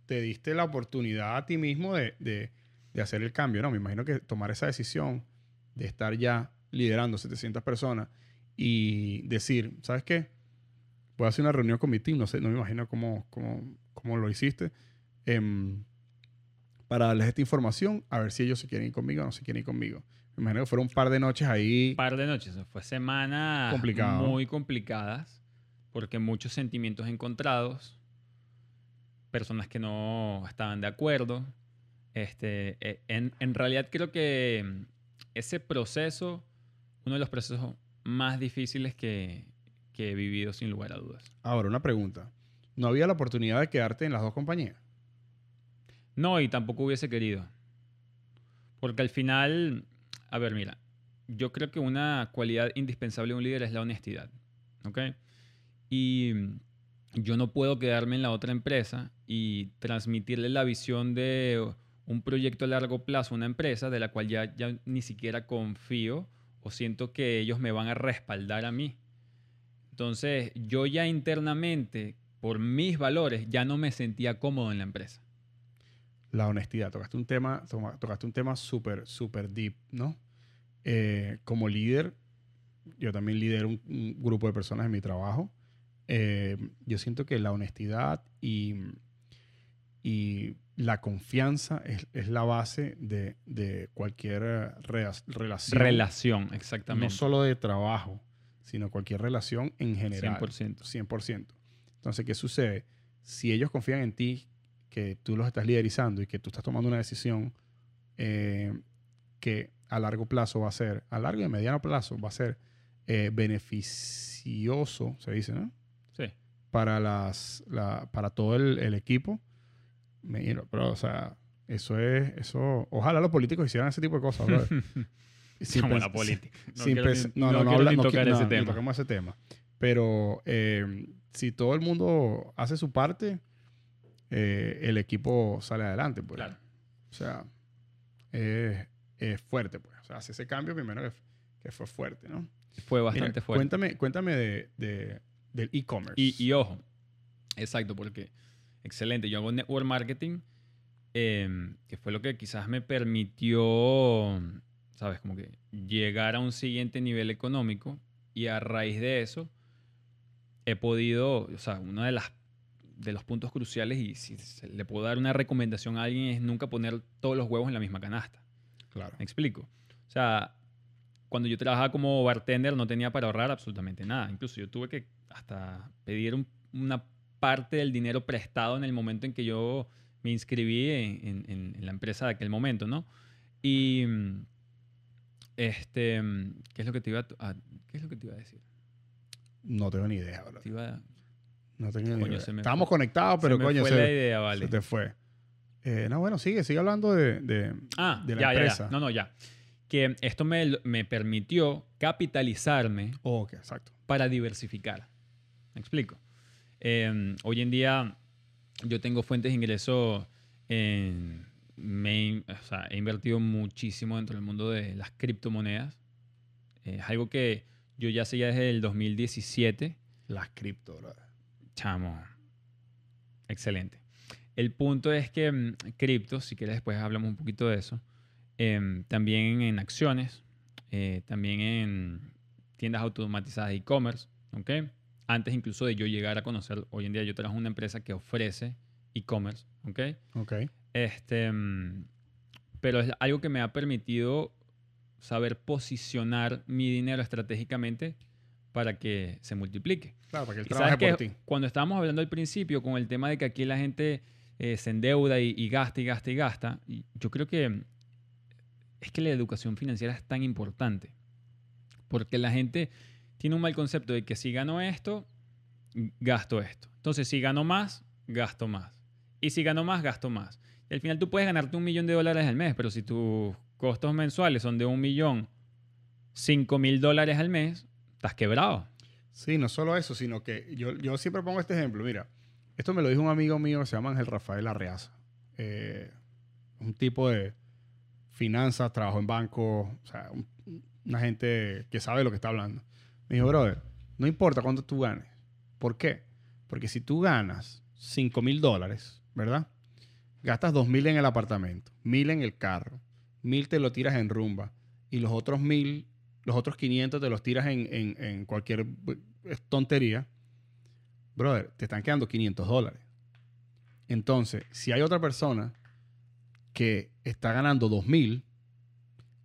te diste la oportunidad a ti mismo de, de- de hacer el cambio, ¿no? Me imagino que tomar esa decisión de estar ya liderando 700 personas y decir, ¿sabes qué? Voy a hacer una reunión con mi team, no sé, no me imagino cómo, cómo, cómo lo hiciste, em, para darles esta información, a ver si ellos se quieren ir conmigo o no se quieren ir conmigo. Me imagino que fueron un par de noches ahí. Un par de noches. Fue semanas Complicado. muy complicadas porque muchos sentimientos encontrados, personas que no estaban de acuerdo. Este, en, en realidad creo que mm, ese proceso, uno de los procesos más difíciles que, que he vivido sin lugar a dudas. Ahora, una pregunta. ¿No había la oportunidad de quedarte en las dos compañías? No, y tampoco hubiese querido. Porque al final, a ver, mira, yo creo que una cualidad indispensable de un líder es la honestidad. ¿Ok? Y yo no puedo quedarme en la otra empresa y transmitirle la visión de un proyecto a largo plazo a una empresa de la cual ya, ya ni siquiera confío o siento que ellos me van a respaldar a mí. Entonces, yo ya internamente, por mis valores, ya no me sentía cómodo en la empresa. La honestidad. Tocaste un tema, tocaste un tema súper, súper deep, ¿no? Eh, como líder, yo también lidero un, un grupo de personas en mi trabajo. Eh, yo siento que la honestidad y, y la confianza es, es la base de, de cualquier eh, relación. Relación, no exactamente. solo de trabajo, sino cualquier relación en general. 100%. 100%. Entonces, ¿qué sucede? Si ellos confían en ti, que tú los estás liderizando y que tú estás tomando una decisión eh, que a largo plazo va a ser, a largo y a mediano plazo va a ser eh, beneficioso, se dice, ¿no? Para, las, la- para todo el, el equipo. Mira, pero, o sea, eso es, eso, ojalá los políticos hicieran ese tipo de cosas, brother. <laughs> Sin Como la política. <laughs> No sin ni- no, no, no no, habla- no tocar ese tema. toquemos ese tema. Pero eh, si todo el mundo hace su parte, eh, el equipo sale adelante, pues. Claro. O sea, es, es fuerte, pues. O sea, hace ese cambio primero que, que fue fuerte, ¿no? Fue Mira, bastante fuerte. Cuéntame, cuéntame de, de- del e-commerce. Y, y ojo, exacto, porque excelente. Yo hago network marketing, em, que fue lo que quizás me permitió, ¿sabes? Como que llegar a un siguiente nivel económico y a raíz de eso he podido, o sea, uno de, las, de los puntos cruciales y si se le puedo dar una recomendación a alguien es nunca poner todos los huevos en la misma canasta. Claro. ¿Me explico? O sea, cuando yo trabajaba como bartender no tenía para ahorrar absolutamente nada. Incluso yo tuve que hasta pedir un- una parte del dinero prestado en el momento en que yo me inscribí en, en- en- la empresa de aquel momento, ¿no? Y este, ¿qué es lo que te iba a, a- qué es lo que te iba a decir? No tengo ni idea, bro. Te iba a- No tengo ni Coño, idea. se me Estábamos fue- conectados, pero se me coño, fue se, la idea, se vale. te fue. Eh, no, bueno, sigue, sigue hablando de, de- Ah, de la ya, ya, ya. empresa. No, no, ya. Que esto me, me permitió capitalizarme Oh, ok, exacto. para diversificar. ¿Me explico? Eh, hoy en día yo tengo fuentes de ingreso en... me o sea, he invertido muchísimo dentro del mundo de las criptomonedas. Eh, es algo que yo ya sé ya desde el 2017. Las cripto, brother. Chamo. Excelente. El punto es que mm, cripto, si quieres después hablamos un poquito de eso, em, también en acciones, eh, también en tiendas automatizadas de e-commerce, ¿ok? Antes incluso de yo llegar a conocer, hoy en día yo trabajo en una empresa que ofrece e-commerce, ¿ok? Ok. Este, mm, pero es algo que me ha permitido saber posicionar mi dinero estratégicamente para que se multiplique. Claro, para que él trabaje por ti. cuando estábamos hablando al principio con el tema de que aquí la gente eh, se endeuda y, y gasta y gasta y gasta, y yo creo que es que la educación financiera es tan importante. Porque la gente tiene un mal concepto de que si gano esto, gasto esto. Entonces, si gano más, gasto más. Y si gano más, gasto más. Y al final tú puedes ganarte un millón de dólares al mes, pero si tus costos mensuales son de un millón, cinco mil dólares al mes, estás quebrado. Sí, no solo eso, sino que yo, yo siempre pongo este ejemplo. Mira, esto me lo dijo un amigo mío se llama Ángel Rafael Arreaza. Eh, un tipo de finanzas, trabajo en banco, o sea, un- una gente que sabe lo que está hablando. Me dijo, brother, no importa cuánto tú ganes. ¿Por qué? Porque si tú ganas 5 mil dólares, ¿verdad? Gastas 2 mil en el apartamento, mil en el carro, mil te lo tiras en rumba y los otros mil, los otros 500 te los tiras en, en- en cualquier tontería, brother, te están quedando 500 dólares. Entonces, si hay otra persona que está ganando 2 mil,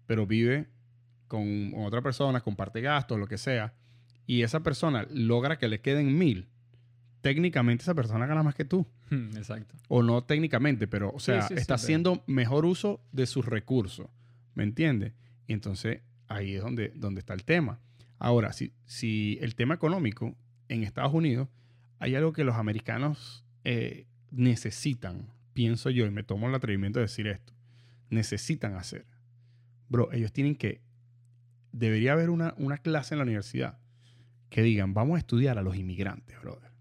pero vive con otra persona, comparte gastos, lo que sea, y esa persona logra que le queden mil, técnicamente esa persona gana más que tú. Exacto. O no técnicamente, pero, o sea, sí, sí, está haciendo mejor uso de sus recursos. ¿Me entiendes? Y entonces ahí es donde, donde está el tema. Ahora, si, si el tema económico en Estados Unidos, hay algo que los americanos eh, necesitan, pienso yo, y me tomo el atrevimiento de decir esto, necesitan hacer. Bro, ellos tienen que, debería haber una, una clase en la universidad que digan, vamos a estudiar a los inmigrantes, brother.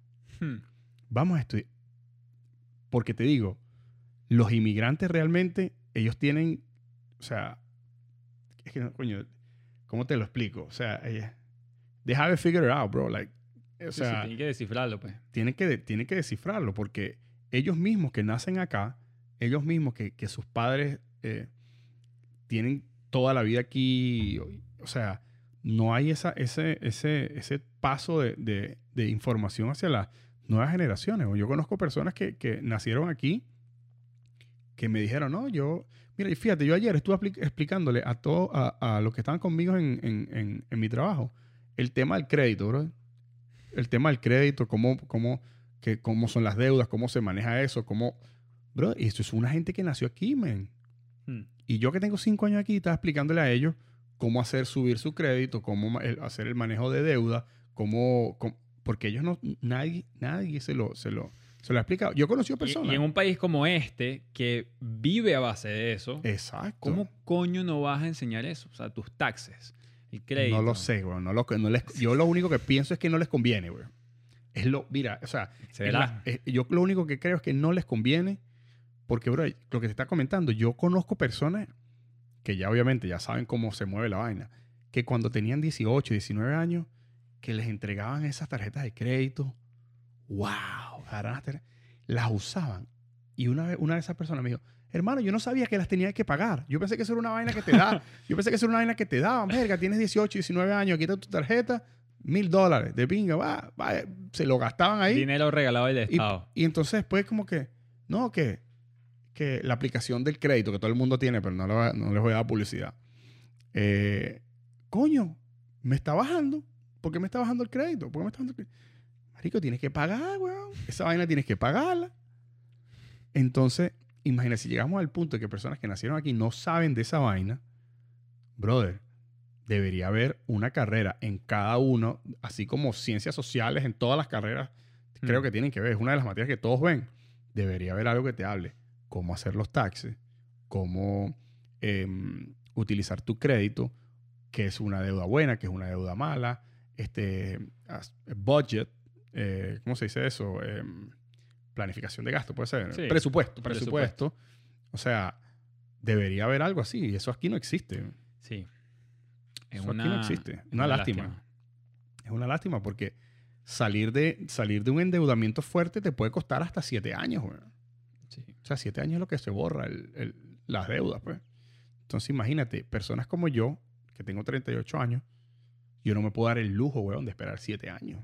Hmm. Vamos a estudiar. Porque te digo, los inmigrantes realmente, ellos tienen, o sea, es que, coño, ¿cómo te lo explico? O sea, eh, they have it figured out, bro. Like, o Sí, sí, sea, tiene que descifrarlo, pues. tienen que, tienen que descifrarlo porque ellos mismos que nacen acá, ellos mismos que, que sus padres eh, tienen toda la vida aquí, o, sea, no hay esa, ese, ese, ese paso de, de- de información hacia las nuevas generaciones. Yo conozco personas que, que nacieron aquí que me dijeron, no, yo, mira, y fíjate, yo ayer estuve explicándole a todos, a, a los que estaban conmigo en, en- en- en mi trabajo, el tema del crédito, bro. El tema del crédito, cómo, cómo, que, cómo son las deudas, cómo se maneja eso, cómo... Bro, y esto es una gente que nació aquí, man. Hmm. Y yo que tengo cinco años aquí, estaba explicándole a ellos cómo hacer subir su crédito, cómo hacer el manejo de deuda, cómo, cómo- porque ellos no, nadie, nadie se lo, se lo, se lo ha explicado. Yo he conocido personas. y en un país como este, que vive a base de eso, Exacto. ¿cómo coño no vas a enseñar eso? O sea, tus taxes, el crédito. No lo sé, güey. No lo, no les, yo lo único que pienso es que no les conviene, güey. Es lo, mira, o sea, Se la- es- yo lo único que creo es que no les conviene porque, bro, lo que te está comentando, yo conozco personas que ya obviamente ya saben cómo se mueve la vaina, que cuando tenían 18, 19 años, que les entregaban esas tarjetas de crédito, wow, las, usaban. Y una, vez, una de esas personas me dijo, hermano, yo no sabía que las tenía que pagar. Yo pensé que eso era una vaina que te da. <laughs> Yo pensé que eso era una vaina que te daban. Verga, tienes 18, 19 años, aquí está tu tarjeta, mil dólares de pinga, va, va, se lo gastaban ahí. Dinero regalado del Y, Estado. y entonces después como que, no, que, que la aplicación del crédito que todo el mundo tiene, pero no, a- no les voy a dar publicidad. Eh, coño, me está bajando. ¿Por qué me está bajando el crédito? ¿Por qué me está bajando el crédito? Marico, tienes que pagar, weón. Esa vaina tienes que pagarla. Entonces, imagínate, si llegamos al punto de que personas que nacieron aquí no saben de esa vaina, brother, debería haber una carrera en cada uno, así como ciencias sociales en todas las carreras, creo Mm. que tienen que ver. Es una de las materias que todos ven. Debería haber algo que te hable. Cómo hacer los taxes, cómo em, utilizar tu crédito, qué es una deuda buena, qué es una deuda mala, este, budget, eh, ¿cómo se dice eso? Em, planificación de gasto, puede ser. Sí. Presupuesto, Presupuesto. presupuesto. O sea, debería haber algo así. Y eso aquí no existe. Sí. Es Eso aquí una, no existe. Una lástima. Es una lástima porque salir de, salir de un endeudamiento fuerte te puede costar hasta siete años, güey. Sí. O sea, siete años es lo que se borra el- el- las deudas, pues. Entonces, imagínate, personas como yo, que tengo 38 años, yo no me puedo dar el lujo, weón, de esperar siete años.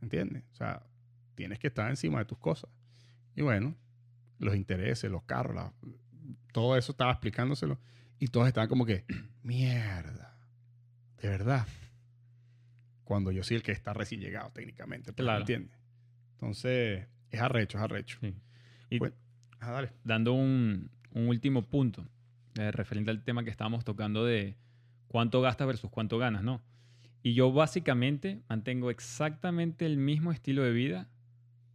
¿Entiendes? O sea, tienes que estar encima de tus cosas. Y bueno, los intereses, los carros, la- todo eso estaba explicándoselo. Y todos estaban como que, <clears throat> mierda, de verdad. Cuando yo soy el que está recién llegado técnicamente. pues, ¿me Claro. ¿Entiendes? Entonces, es arrecho, es arrecho. Sí. Y Ah, dale. dando un, un último punto eh, referente al tema que estábamos tocando de cuánto gastas versus cuánto ganas, ¿no? Y yo básicamente mantengo exactamente el mismo estilo de vida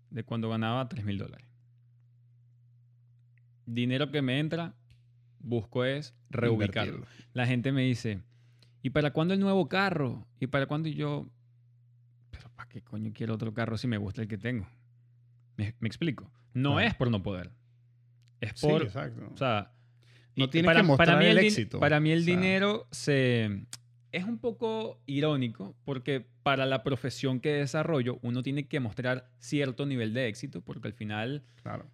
de cuando ganaba 3 mil dólares. Dinero que me entra, busco es reubicarlo. Invertirlo. La gente me dice, ¿y para cuándo el nuevo carro? ¿Y para cuándo yo? Pero ¿para qué coño quiero otro carro si me gusta el que tengo? ¿Me, me explico? No es por no poder. Es Sí, por... exacto. o sea, No y tienes que mostrar mí el éxito. Para mí el O sea, dinero se... Es un poco irónico porque para la profesión que desarrollo uno tiene que mostrar cierto nivel de éxito porque al final Claro.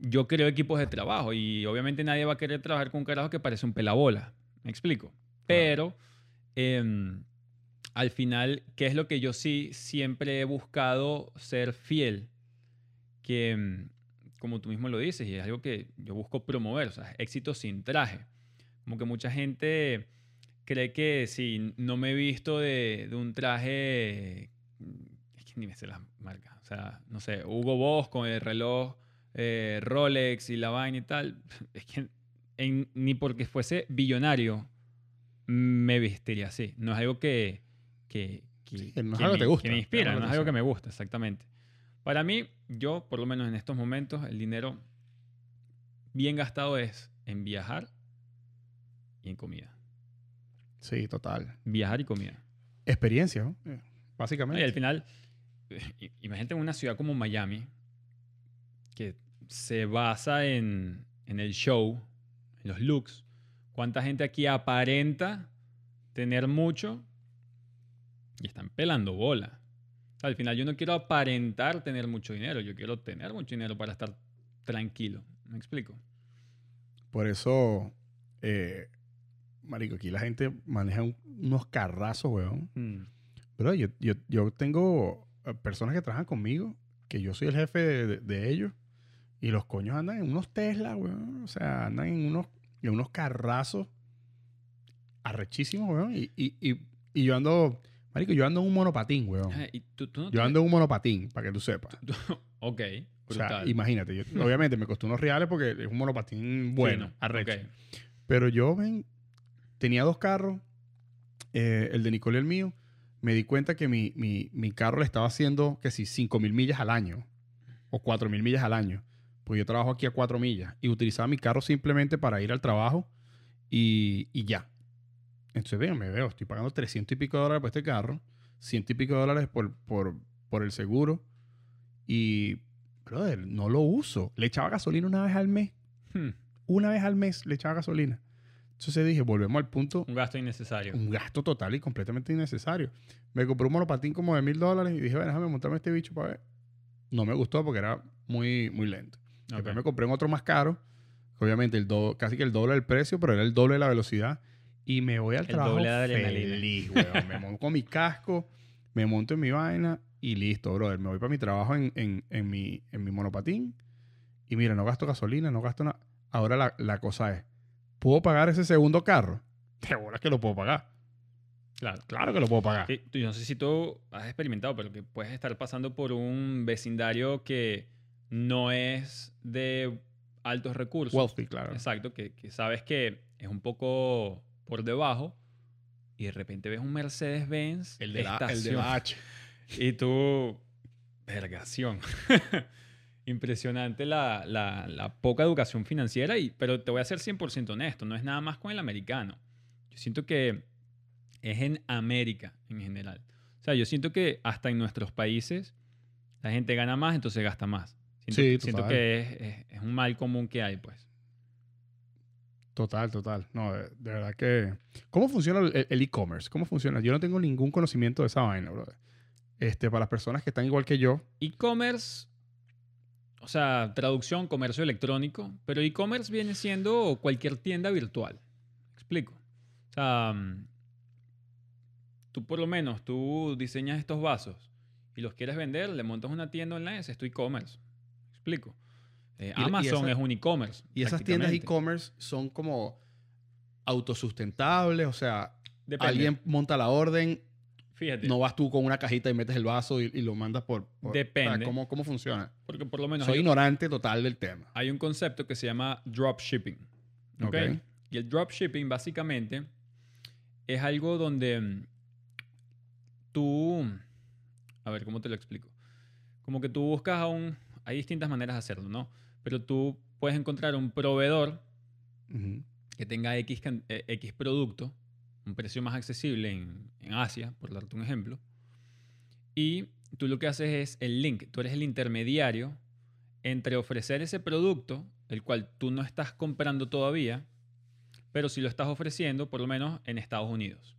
yo creo equipos de trabajo y obviamente nadie va a querer trabajar con un carajo que parece un pelabola. ¿Me explico? Pero em, al final, ¿qué es lo que yo sí siempre he buscado ser fiel? Que, em, como tú mismo lo dices, y es algo que yo busco promover, o sea, éxito sin traje. Como que mucha gente cree que si no me he visto de, de un traje, es que ni me sé las marcas, o sea, no sé, Hugo Boss con el reloj eh, Rolex y la vaina y tal, <laughs> es que en- ni porque fuese billonario me vestiría así. No es algo que, que, que, Sí, no es que algo me, te gusta, que me inspira, no es algo que me gusta, exactamente. Para mí, yo, por lo menos en estos momentos, el dinero bien gastado es en viajar y en comida. Sí, total. Viajar y comida. Experiencia, ¿no? Eh, Básicamente. Y al final, i- imagínate una ciudad como Miami, que se basa en, en el show, en los looks. ¿Cuánta gente aquí aparenta tener mucho y están pelando bola? Al final yo no quiero aparentar tener mucho dinero, yo quiero tener mucho dinero para estar tranquilo. ¿Me explico? Por eso, eh, marico, aquí la gente maneja un- unos carrazos, weón. Pero yo, yo, yo tengo eh, personas que trabajan conmigo, que yo soy el jefe de, de- de ellos, y los coños andan en unos Tesla, weón. O sea, andan en unos, en unos carrazos arrechísimos, weón. Y, y, y, y yo ando, marico, yo ando en un monopatín, weón. Ah, y tú, tú no Yo te- ando en un monopatín, para que tú sepas. tú- <laughs> ok, O sea, brutal. imagínate, yo- <laughs> obviamente me costó unos reales porque es un monopatín bueno, Fino, arrecho. ok. Pero yo ven, tenía dos carros, eh, el de Nicole y el mío. Me di cuenta que mi, mi, mi carro le estaba haciendo que si 5 mil millas al año o 4 mil millas al año. Pues yo trabajo aquí a 4 millas y utilizaba mi carro simplemente para ir al trabajo y, y ya. Entonces, vean, me veo, estoy pagando 300 y pico de dólares por este carro, 100 y pico de dólares por, por, por el seguro y, brother, no lo uso. Le echaba gasolina una vez al mes Hmm, una vez al mes le echaba gasolina. Entonces dije, volvemos al punto, un gasto innecesario. un gasto total y completamente innecesario. Me compré un monopatín como de mil dólares y dije, bueno, déjame montarme este bicho para ver. No me gustó porque era muy, muy lento. Después Ok. me compré un otro más caro, obviamente el do- casi que el doble del precio, pero era el doble de la velocidad. Y me voy al El trabajo doble de feliz, weón. Me monto con mi casco, me monto en mi vaina y listo, brother. Me voy para mi trabajo en, en- en mi, en mi monopatín. Y mira, no gasto gasolina, no gasto nada. Ahora la, la cosa es, ¿puedo pagar ese segundo carro? De bolas que lo puedo pagar. Claro. Claro que lo puedo pagar. Sí, tú- yo no sé si tú has experimentado, pero que puedes estar pasando por un vecindario que no es de altos recursos. Wealthy, claro. Exacto, que, que sabes que es un poco por debajo y de repente ves un Mercedes-Benz El de, la, el de estación, la H. <laughs> y tú, vergación. <laughs> Impresionante la, la- la poca educación financiera, y, pero te voy a ser 100% honesto, no es nada más con el americano. Yo siento que es en América en general. O sea, yo siento que hasta en nuestros países la gente gana más, entonces gasta más. Siento, Sí, siento que es, es- es un mal común que hay, pues. Total, total. No, de, verdad que... ¿Cómo funciona el e-commerce? ¿Cómo funciona? Yo no tengo ningún conocimiento de esa vaina, brother. Este, para las personas que están igual que yo, E-commerce, o sea, traducción, comercio electrónico, pero e-commerce viene siendo cualquier tienda virtual. ¿Me explico? O sea, mm, tú por lo menos, tú diseñas estos vasos y los quieres vender, le montas una tienda online, es tu e-commerce. ¿Me explico? Eh, Y- y Amazon esa- es un e-commerce. y esas tiendas e-commerce son como autosustentables, o sea, Depende. alguien monta la orden, Fíjate, no vas tú con una cajita y metes el vaso y, y lo mandas por... por- Depende. o sea, ¿cómo, ¿Cómo funciona? porque por lo menos Soy ignorante total del tema. hay un concepto que se llama dropshipping. ¿ok? Ok. Y el dropshipping básicamente es algo donde mm, tú, a ver, ¿cómo te lo explico? Como que tú buscas a un, hay distintas maneras de hacerlo, ¿no? Pero tú puedes encontrar un proveedor que tenga X, eh, X producto, un precio más accesible en, en Asia, por darte un ejemplo, y tú lo que haces es el link, tú eres el intermediario entre ofrecer ese producto, el cual tú no estás comprando todavía, pero sí lo estás ofreciendo, por lo menos en Estados Unidos.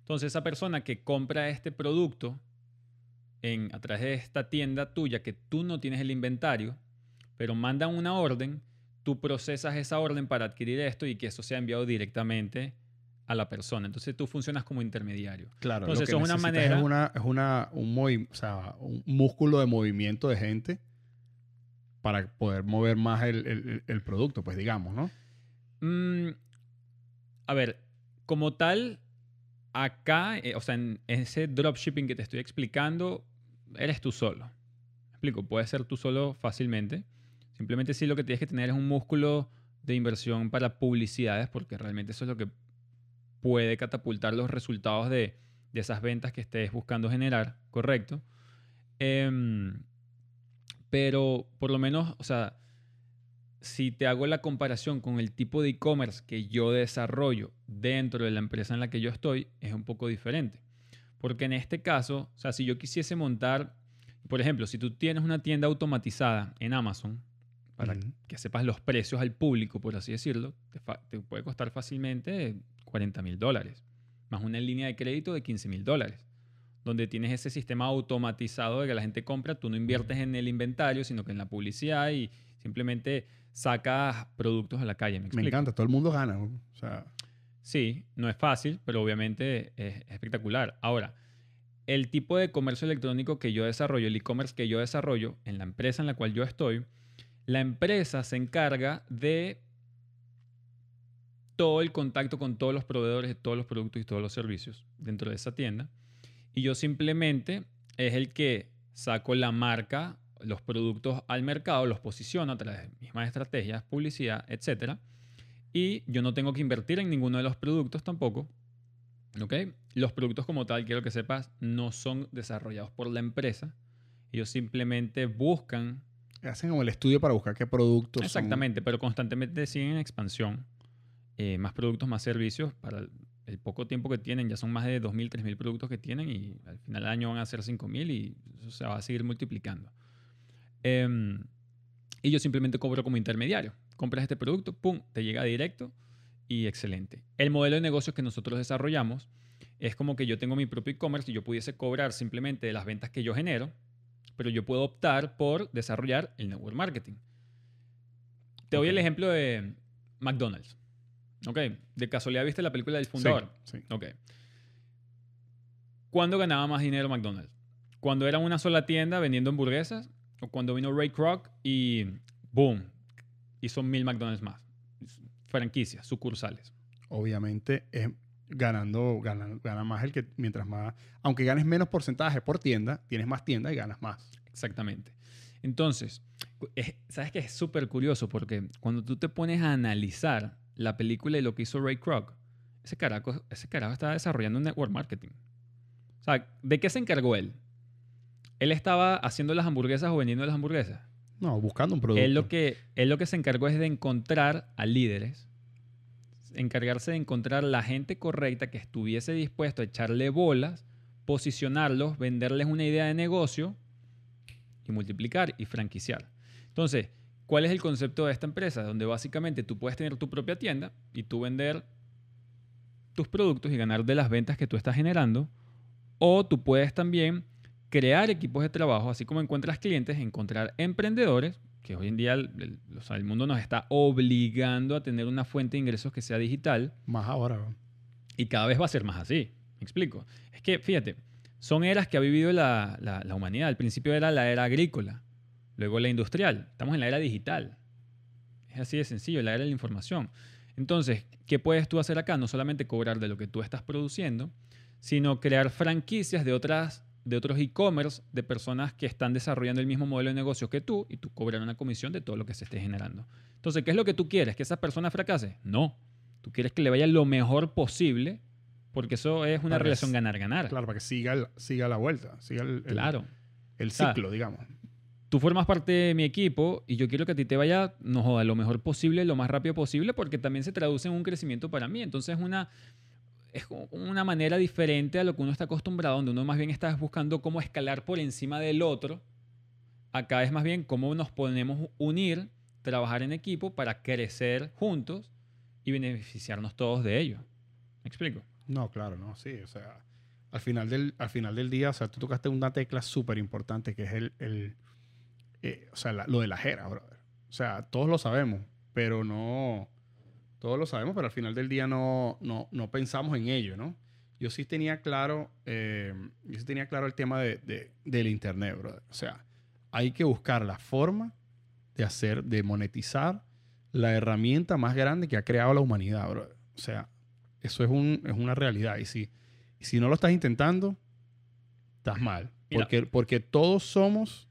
Entonces, esa persona que compra este producto en, a través de esta tienda tuya, que tú no tienes el inventario, pero mandan una orden, tú procesas esa orden para adquirir esto y que eso sea enviado directamente a la persona. Entonces, tú funcionas como intermediario. Claro, Entonces, lo que eso es una manera- Es, una, es una, un, movi- o sea, un músculo de movimiento de gente para poder mover más el, el- el producto, pues digamos, ¿no? Mm, a ver, como tal, acá, eh, o sea, en ese dropshipping que te estoy explicando, eres tú solo. ¿Me explico, puedes ser tú solo fácilmente. Simplemente sí lo que tienes que tener es un músculo de inversión para publicidades, porque realmente eso es lo que puede catapultar los resultados de, de esas ventas que estés buscando generar, ¿correcto? Em, pero por lo menos, o sea, si te hago la comparación con el tipo de e-commerce que yo desarrollo dentro de la empresa en la que yo estoy, es un poco diferente. Porque en este caso, o sea, si yo quisiese montar, por ejemplo, si tú tienes una tienda automatizada en Amazon, para que sepas los precios al público, por así decirlo, te, puede costar fácilmente 40 mil dólares, más una línea de crédito de 15 mil dólares, donde tienes ese sistema automatizado de que la gente compra, tú no inviertes en el inventario, sino que en la publicidad y simplemente sacas productos a la calle. Me, encanta, todo el mundo gana. O sea... Sí, no es fácil, pero obviamente es espectacular. Ahora, el tipo de comercio electrónico que yo desarrollo, el e-commerce que yo desarrollo en la empresa en la cual yo estoy, la empresa se encarga de todo el contacto con todos los proveedores de todos los productos y todos los servicios dentro de esa tienda. Y yo simplemente es el que saco la marca los productos al mercado, los posiciono a través de mismas estrategias, publicidad, etc. Y yo no tengo que invertir en ninguno de los productos tampoco. ¿Ok? Los productos como tal, quiero que sepas, no son desarrollados por la empresa. Ellos simplemente buscan... Hacen como el estudio para buscar qué productos. Exactamente, pero constantemente siguen en expansión. Eh, más productos, más servicios. Para el, poco tiempo que tienen, ya son más de 2.000, 3.000 productos que tienen y al final del año van a ser 5.000 y eso se va a seguir multiplicando. Em, y yo simplemente cobro como intermediario. Compras este producto, pum, te llega directo y excelente. El modelo de negocios que nosotros desarrollamos es como que yo tengo mi propio e-commerce y yo pudiese cobrar simplemente de las ventas que yo genero, pero yo puedo optar por desarrollar el network marketing. Te doy el ejemplo de McDonald's. Ok, de casualidad viste la película del fundador. Sí, sí. Ok. ¿Cuándo ganaba más dinero McDonald's? Cuando era una sola tienda vendiendo hamburguesas o cuando vino Ray Kroc y boom, hizo mil McDonald's más. Franquicias, sucursales. Obviamente es ganando, gana, gana más el que mientras más, aunque ganes menos porcentaje por tienda, tienes más tiendas y ganas más. Exactamente. Entonces, ¿sabes qué? Es súper curioso porque cuando tú te pones a analizar la película y lo que hizo Ray Kroc, ese carajo, ese carajo estaba desarrollando un network marketing. O sea, ¿de qué se encargó él? él estaba haciendo las hamburguesas o vendiendo las hamburguesas. No, buscando un producto. Él lo que, él lo que se encargó es de encontrar a líderes, encargarse de encontrar la gente correcta que estuviese dispuesto a echarle bolas, posicionarlos, venderles una idea de negocio y multiplicar y franquiciar. Entonces, ¿cuál es el concepto de esta empresa? Donde básicamente tú puedes tener tu propia tienda y tú vender tus productos y ganar de las ventas que tú estás generando. O tú puedes también crear equipos de trabajo, así como encuentras clientes, encontrar emprendedores, que hoy en día el, mundo nos está obligando a tener una fuente de ingresos que sea digital. Más ahora. Y cada vez va a ser más así. ¿Me explico? Es que, fíjate, son eras que ha vivido la, la humanidad. Al principio era la era agrícola, luego la industrial. Estamos en la era digital. Es así de sencillo, la era de la información. Entonces, ¿qué puedes tú hacer acá? No solamente cobrar de lo que tú estás produciendo, sino crear franquicias de otras de otros e-commerce de personas que están desarrollando el mismo modelo de negocio que tú y tú cobras una comisión de todo lo que se esté generando. Entonces, ¿qué es lo que tú quieres? ¿Que esa persona fracase? No. Tú quieres que le vaya lo mejor posible porque eso es una relación ganar-ganar. Claro, para que siga, siga la vuelta, siga el, claro. el ciclo, digamos. Tú formas parte de mi equipo y yo quiero que a ti te vaya, no joda, lo mejor posible, lo más rápido posible, porque también se traduce en un crecimiento para mí. Entonces, es una, es una manera diferente a lo que uno está acostumbrado, donde uno más bien está buscando cómo escalar por encima del otro. Acá es más bien cómo nos podemos unir, trabajar en equipo para crecer juntos y beneficiarnos todos de ello. ¿Me explico? No, claro, no, sí. O sea, al final del, al final del día, o sea, tú tocaste una tecla súper importante que es el, el eh, o sea, lo de la jera, brother. O sea, todos lo sabemos, pero no, todos lo sabemos, pero al final del día no, no, no pensamos en ello, ¿no? Yo sí tenía claro, eh, yo sí tenía claro el tema de, del internet, brother. O sea, hay que buscar la forma de hacer, de monetizar la herramienta más grande que ha creado la humanidad, brother. O sea, eso es, un, es una realidad. Y si Y si no lo estás intentando, estás mal. Porque, porque todos somos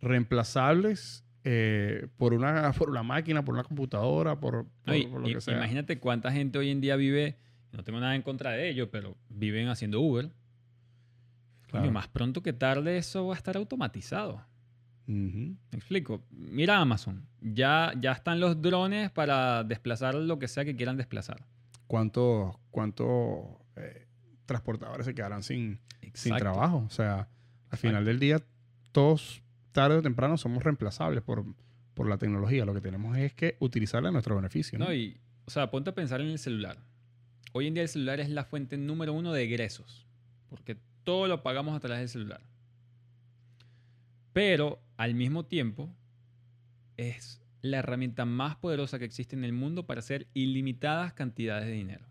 reemplazables eh, por, una, por una máquina, por una computadora, por, lo y- que sea. Imagínate cuánta gente hoy en día vive, no tengo nada en contra de ellos, pero viven haciendo Uber. Coño, más pronto que tarde eso va a estar automatizado. Me explico. Mira Amazon. Ya, ya están los drones para desplazar lo que sea que quieran desplazar. ¿Cuántos cuántos, eh, transportadores se quedarán sin, sin trabajo? O sea, al final del día, todos tarde o temprano somos reemplazables por, por la tecnología. Lo que tenemos es que utilizarla a nuestro beneficio. ¿no? No, y, o sea, ponte a pensar en el celular. Hoy en día el celular es la fuente número uno de egresos, porque todo lo pagamos a través del celular. Pero al mismo tiempo es la herramienta más poderosa que existe en el mundo para hacer ilimitadas cantidades de dinero.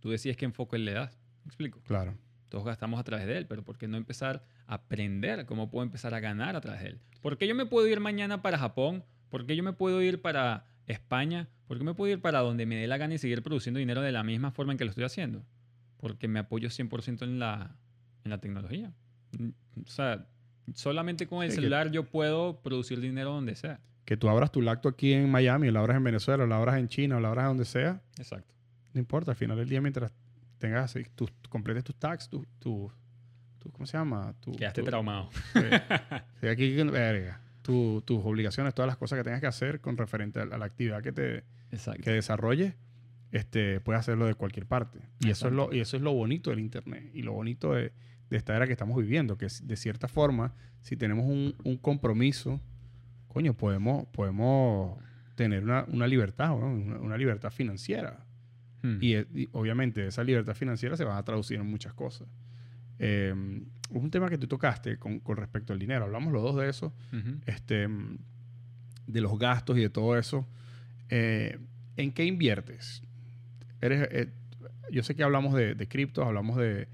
Tú decides qué enfoque le das. ¿Me explico? Claro. Todos gastamos a través de él, pero ¿por qué no empezar aprender cómo puedo empezar a ganar a través de él? ¿Por qué yo me puedo ir mañana para Japón? ¿Por qué yo me puedo ir para España? ¿Por qué me puedo ir para donde me dé la gana y seguir produciendo dinero de la misma forma en que lo estoy haciendo? Porque me apoyo 100% en la, en la tecnología. Mm, O sea, solamente con el Sí, celular yo puedo producir dinero donde sea. Que tú abras tu lacto aquí en Miami, o la abras en Venezuela, o la abras en China, o la abras donde sea, Exacto. no importa. Al final del día, mientras tengas, tus, completes tus tags, tus, tus- tus- ¿cómo se llama? Tu- Quedaste tu- traumado. Sí. Aquí, <laughs> verga. Tu- tus obligaciones, todas las cosas que tengas que hacer con referente a, a la actividad que te Exacto. que desarrolles, este, puedes hacerlo de cualquier parte. Y eso, es lo, y eso es lo bonito del Internet y lo bonito de, de esta era que estamos viviendo, que de cierta forma, si tenemos un, un compromiso, coño, podemos, podemos tener una, una libertad, ¿no? una, una libertad financiera. Hmm. Y, eh, y obviamente esa libertad financiera se va a traducir en muchas cosas. Eh, un tema que tú tocaste con, con respecto al dinero, hablamos los dos de eso, este, de los gastos y de todo eso. Eh, ¿En qué inviertes? Eres, eh, yo sé que hablamos de, de criptos, hablamos de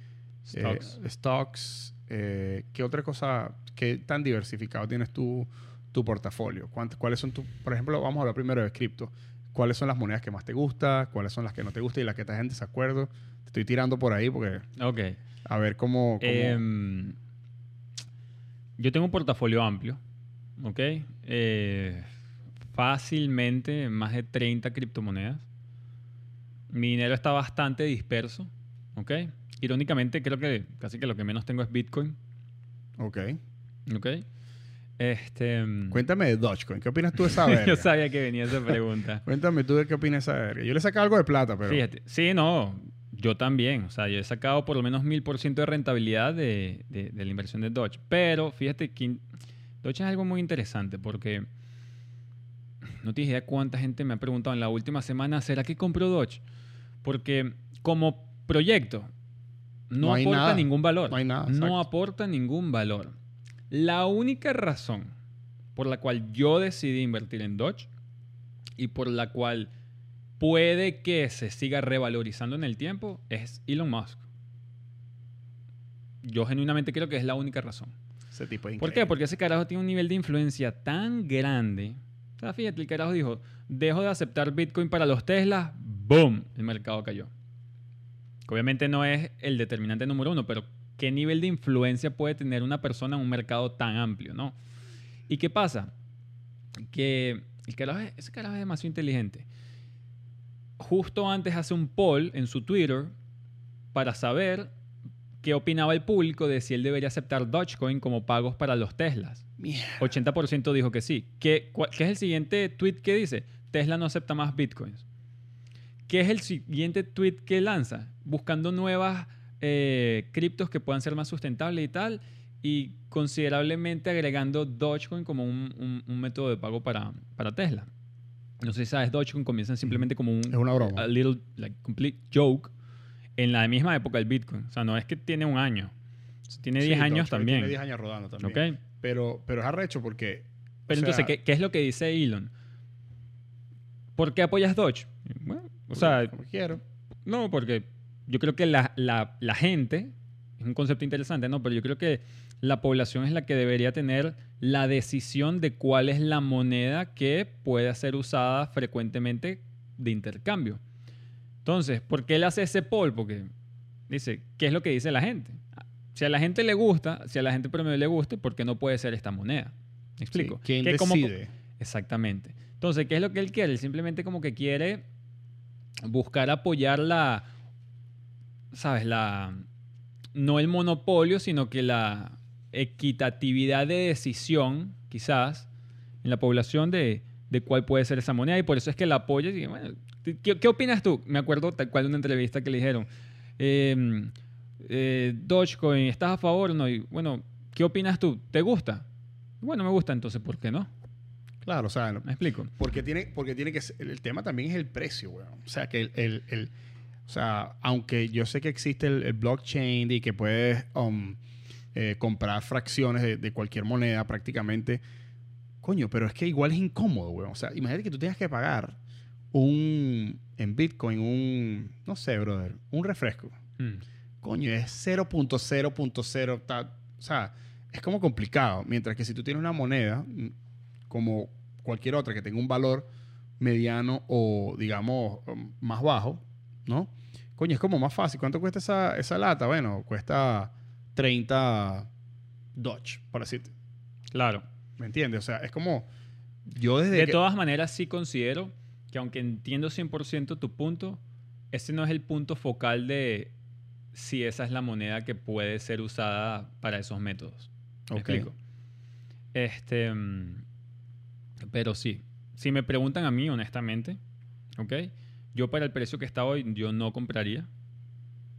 Stocks. stocks. ¿Qué otra cosa, qué tan diversificado tienes tú tu portafolio? ¿Cuánt- ¿Cuáles son tus, por ejemplo, vamos a hablar primero de cripto? ¿Cuáles son las monedas que más te gustan? ¿Cuáles son las que no te gustan y las que estás en desacuerdo? Te estoy tirando por ahí porque Ok. A ver cómo... cómo- Em, yo tengo un portafolio amplio, ¿ok? Eh, fácilmente más de 30 criptomonedas. Mi dinero está bastante disperso, ¿ok? Irónicamente, creo que casi que lo que menos tengo es Bitcoin, ok. ¿ok? Este, em, Cuéntame de Dogecoin. ¿Qué opinas tú de <laughs> esa verga? yo sabía que venía esa pregunta. <laughs> Cuéntame tú de qué opinas de esa verga. Yo le saqué algo de plata, pero... Fíjate, sí, no, yo también. O sea, yo he sacado por lo menos mil por ciento de rentabilidad de, de- de la inversión de Dodge. Pero fíjate que Dodge es algo muy interesante porque no tienes idea cuánta gente me ha preguntado en la última semana, ¿será que compro Dodge? Porque como proyecto no, aporta nada. ningún valor. No hay nada, No aporta ningún valor. La única razón por la cual yo decidí invertir en Dodge y por la cual puede que se siga revalorizando en el tiempo es Elon Musk. Yo genuinamente creo que es la única razón. Ese tipo es ¿Por qué? Porque ese carajo tiene un nivel de influencia tan grande. O sea, fíjate, el carajo dijo, dejo de aceptar Bitcoin para los Teslas, ¡boom! El mercado cayó. Obviamente no es el determinante número uno, pero ¿qué nivel de influencia puede tener una persona en un mercado tan amplio, no? ¿Y qué pasa? Que el carajo es- ese carajo es demasiado inteligente. Justo antes hace un poll en su Twitter para saber qué opinaba el público de si él debería aceptar Dogecoin como pagos para los Teslas. Mierda. 80% dijo que sí. ¿Qué, es el siguiente tweet que dice? Tesla no acepta más bitcoins. ¿Qué es el siguiente tweet que lanza? Buscando nuevas eh, criptos que puedan ser más sustentables y tal. Y considerablemente agregando Dogecoin como un, un- un método de pago para, para Tesla. No sé si sabes, Dogecoin comienza simplemente como un Es una broma. a little like complete joke en la misma época del Bitcoin. O sea, no es que tiene un año. Tiene Sí, 10 años Dogecoin también. Tiene 10 años rodando también. Pero, pero es arrecho porque... Pero sea, entonces, ¿qué, qué es lo que dice Elon? ¿Por qué apoyas Dodge? Bueno, o sea, como quiero. no, porque yo creo que la, la- la gente, es un concepto interesante, ¿no? Pero yo creo que la población es la que debería tener la decisión de cuál es la moneda que puede ser usada frecuentemente de intercambio. Entonces, ¿por qué él hace ese poll? Porque Dice, ¿qué es lo que dice la gente? Si a la gente le gusta, si a la gente promedio le gusta, ¿por qué no puede ser esta moneda? ¿Me explico? Sí, ¿Quién Que como- decide? Exactamente. Entonces, ¿qué es lo que él quiere? Él simplemente como que quiere buscar apoyar la, ¿sabes? La, no el monopolio, sino que la equitatividad de decisión, quizás, en la población de, de cuál puede ser esa moneda. Y por eso es que la apoya. Bueno, ¿qué, qué opinas tú? Me acuerdo tal cual de una entrevista que le dijeron, eh, eh, Dogecoin, ¿estás a favor o no? Y bueno, ¿qué opinas tú? ¿Te gusta? Bueno, me gusta, entonces, ¿por qué no? Claro, o sea, ¿Me explico? porque tiene, porque tiene que ser, el, el tema también es el precio, weón. O sea, que el, el- el- o sea, aunque yo sé que existe el, el blockchain y que puedes um, eh, comprar fracciones de, de cualquier moneda prácticamente, coño, pero es que igual es incómodo, weón. O sea, imagínate que tú tengas que pagar un, en Bitcoin, un, no sé, brother, un refresco. Mm. Coño, es 0.0.0, ta- o sea, es como complicado. Mientras que si tú tienes una moneda, mm, como cualquier otra que tenga un valor mediano o, digamos, um, más bajo, ¿no? Coño, es como más fácil. ¿Cuánto cuesta esa, esa lata? Bueno, cuesta 30 Dodge, por decirte. Claro. ¿Me entiendes? O sea, es como... Yo desde De que- todas maneras, sí considero que aunque entiendo 100% tu punto, ese no es el punto focal de si esa es la moneda que puede ser usada para esos métodos. ¿Me Ok. explico? Este, pero sí, si me preguntan a mí, honestamente, ¿ok? Yo para el precio que está hoy, yo no compraría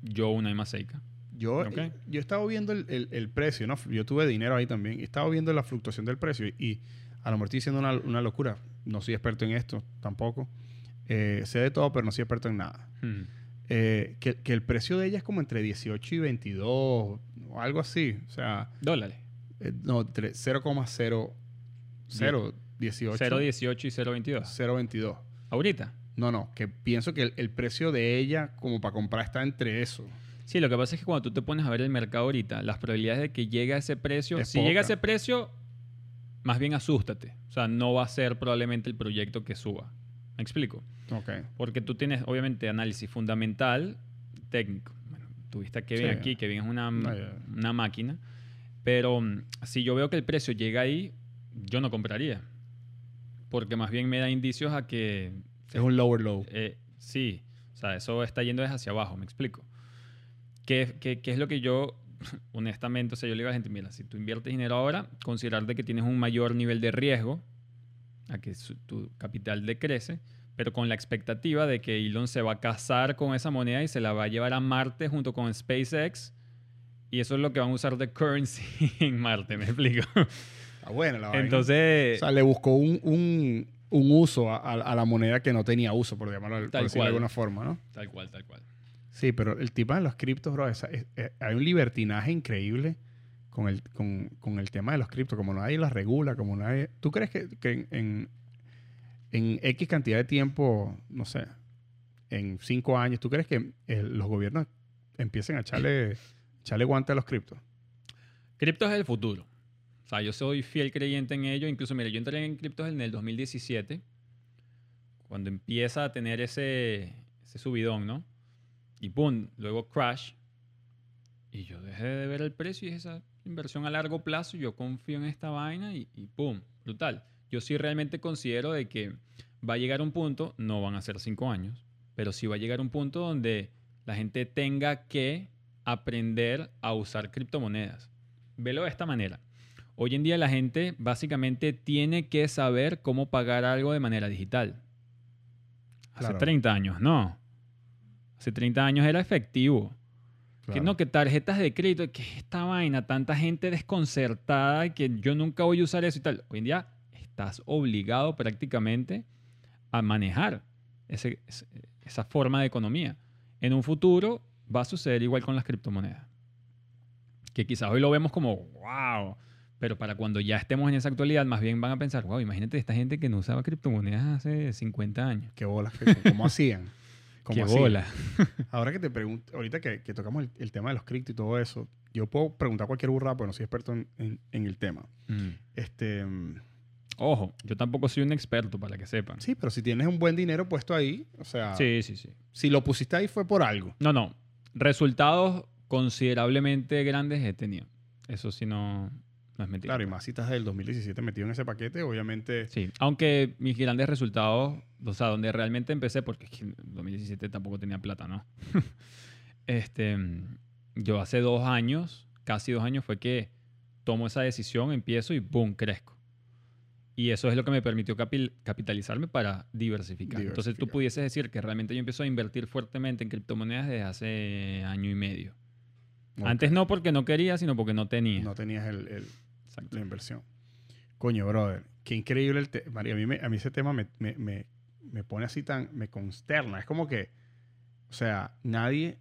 yo una Imaseica. Yo, Ok. eh, yo estaba viendo el, el- el precio, ¿no? Yo tuve dinero ahí también. y Estaba viendo la fluctuación del precio y, y a lo mejor estoy diciendo una, una locura. No soy experto en esto tampoco. Eh, sé de todo, pero no soy experto en nada. Mm. Eh, que, que el precio de ella es como entre 18 y 22 o algo así. O sea, Dólares. eh, no, entre 0,0 0, 18, 0.18 y 0.22. 0,22. Ahorita. No, no, que pienso que el, el precio de ella como para comprar está entre eso. Sí, lo que pasa es que cuando tú te pones a ver el mercado ahorita, las probabilidades de que llegue a ese precio, Es si llega a poca. ese precio, más bien asústate. O sea, no va a ser probablemente el proyecto que suba. ¿Me explico? Ok. Porque tú tienes, obviamente, análisis fundamental, técnico. Bueno, tuviste a Kevin Sí. aquí, Kevin es una, No, una máquina. Pero mm, si yo veo que el precio llega ahí, yo no compraría. Porque más bien me da indicios a que Es un lower low. eh, sí, o sea, eso está yendo desde hacia abajo, me explico. ¿Qué, qué, qué es lo que yo, <laughs> honestamente, o sea, yo le digo a la gente, mira, si tú inviertes dinero ahora, considerar de que tienes un mayor nivel de riesgo, a que su- tu capital decrece, pero con la expectativa de que Elon se va a casar con esa moneda y se la va a llevar a Marte junto con SpaceX, y eso es lo que van a usar de currency <laughs> en Marte, me explico. Está buena la vaina. Entonces, O sea, le buscó un, un- un uso a, a- a la moneda que no tenía uso, por llamarlo por Tal decirlo de cual. alguna forma, ¿no? tal cual, tal cual. Sí, pero el tema de los criptos, bro, es- es- hay un libertinaje increíble con el, con, con el tema de los criptos, como nadie las regula, como nadie... ¿Tú crees que, que en, en, en X cantidad de tiempo, no sé, en cinco años, ¿tú crees que eh, los gobiernos empiecen a echarle, <laughs> echarle guante a los criptos? Criptos es el futuro. O sea, yo soy fiel creyente en ello. Incluso, mira, yo entré en criptos en el 2017, cuando empieza a tener ese, ese subidón, ¿no? Y pum, luego crash. Y yo dejé de ver el precio y esa inversión a largo plazo. Yo confío en esta vaina y, y pum, brutal. Yo sí realmente considero de que va a llegar un punto, no van a ser cinco años, pero sí va a llegar un punto donde la gente tenga que aprender a usar criptomonedas. Velo de esta manera. Hoy en día la gente básicamente tiene que saber cómo pagar algo de manera digital. Hace Claro. 30 años, no. Hace 30 años era efectivo. Que no, que tarjetas de crédito, que esta vaina, tanta gente desconcertada que yo nunca voy a usar eso y tal. Hoy en día estás obligado prácticamente a manejar ese- esa forma de economía. En un futuro va a suceder igual con las criptomonedas. Que quizás hoy lo vemos como, wow, pero para cuando ya estemos en esa actualidad, más bien van a pensar, wow, imagínate esta gente que no usaba criptomonedas hace 50 años. ¿Qué bolas? ¿Qué- ¿Cómo hacían? <laughs> ¿Cómo Qué hacían? bola. <laughs> Ahora que te pregunto, ahorita que, que tocamos el, el tema de los criptos y todo eso, yo puedo preguntar cualquier burrada, porque no soy experto en, en- en el tema. Mm. Este, mm, Ojo, yo tampoco soy un experto para que sepan. sí, pero si tienes un buen dinero puesto ahí, o sea, Sí, sí, sí. si lo pusiste ahí fue por algo. No, no. resultados considerablemente grandes he tenido. Eso sí no, no es mentira. Claro, y más si estás del 2017 metido en ese paquete, obviamente. Sí, aunque mis grandes resultados, o sea, donde realmente empecé, porque es que en 2017 tampoco tenía plata, ¿no? <laughs> este, yo hace dos años, casi dos años, fue que tomo esa decisión, empiezo y ¡boom! crezco. Y eso es lo que me permitió capi- capitalizarme para diversificar. Entonces tú Diversificar. pudieses decir que realmente yo empiezo a invertir fuertemente en criptomonedas desde hace año y medio. ok, Antes no porque no quería, sino porque no tenía. No tenías el- el, Exacto. la inversión. Coño, brother, qué increíble el tema. A mí, me- a mí ese tema me, me- me- me pone así tan, me consterna. Es como que, o sea, nadie,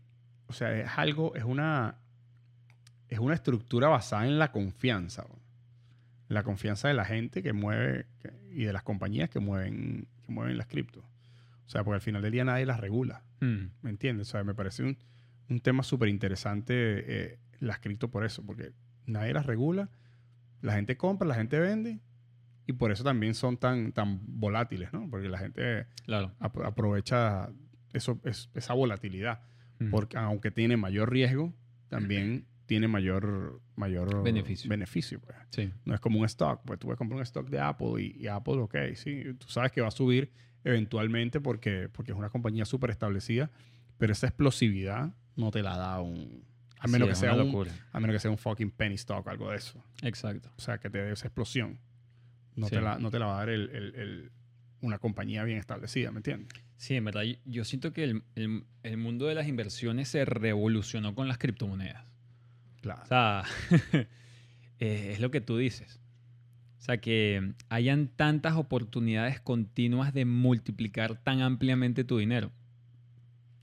o sea, es algo, es una, es una estructura basada en la confianza. bro. La confianza de la gente que mueve que- y de las compañías que mueven, que mueven las criptos. O sea, porque al final del día nadie las regula. Mm, ¿Me entiendes? O sea, me parece un, un tema súper interesante eh, las cripto por eso, porque nadie las regula, la gente compra, la gente vende, y por eso también son tan, tan volátiles, ¿no? Porque la gente claro. ap- aprovecha eso, es- esa volatilidad, porque aunque tiene mayor riesgo, también tiene mayor, mayor Beneficio. beneficio pues. Sí. No es como un stock, pues tú puedes comprar un stock de Apple y, y Apple, ok, sí, tú sabes que va a subir eventualmente porque, porque es una compañía súper establecida, pero esa explosividad no te la da un... A menos, Sí, que sea un, locura. a menos que sea un fucking penny stock o algo de eso. Exacto. O sea, que te dé esa explosión. No, Sí. te, la, no te la va a dar el- el- el- una compañía bien establecida, ¿me entiendes? Sí, en verdad, yo- siento que el, el- el mundo de las inversiones se revolucionó con las criptomonedas. Claro. O sea, <laughs> eh, es lo que tú dices. O sea, que hayan tantas oportunidades continuas de multiplicar tan ampliamente tu dinero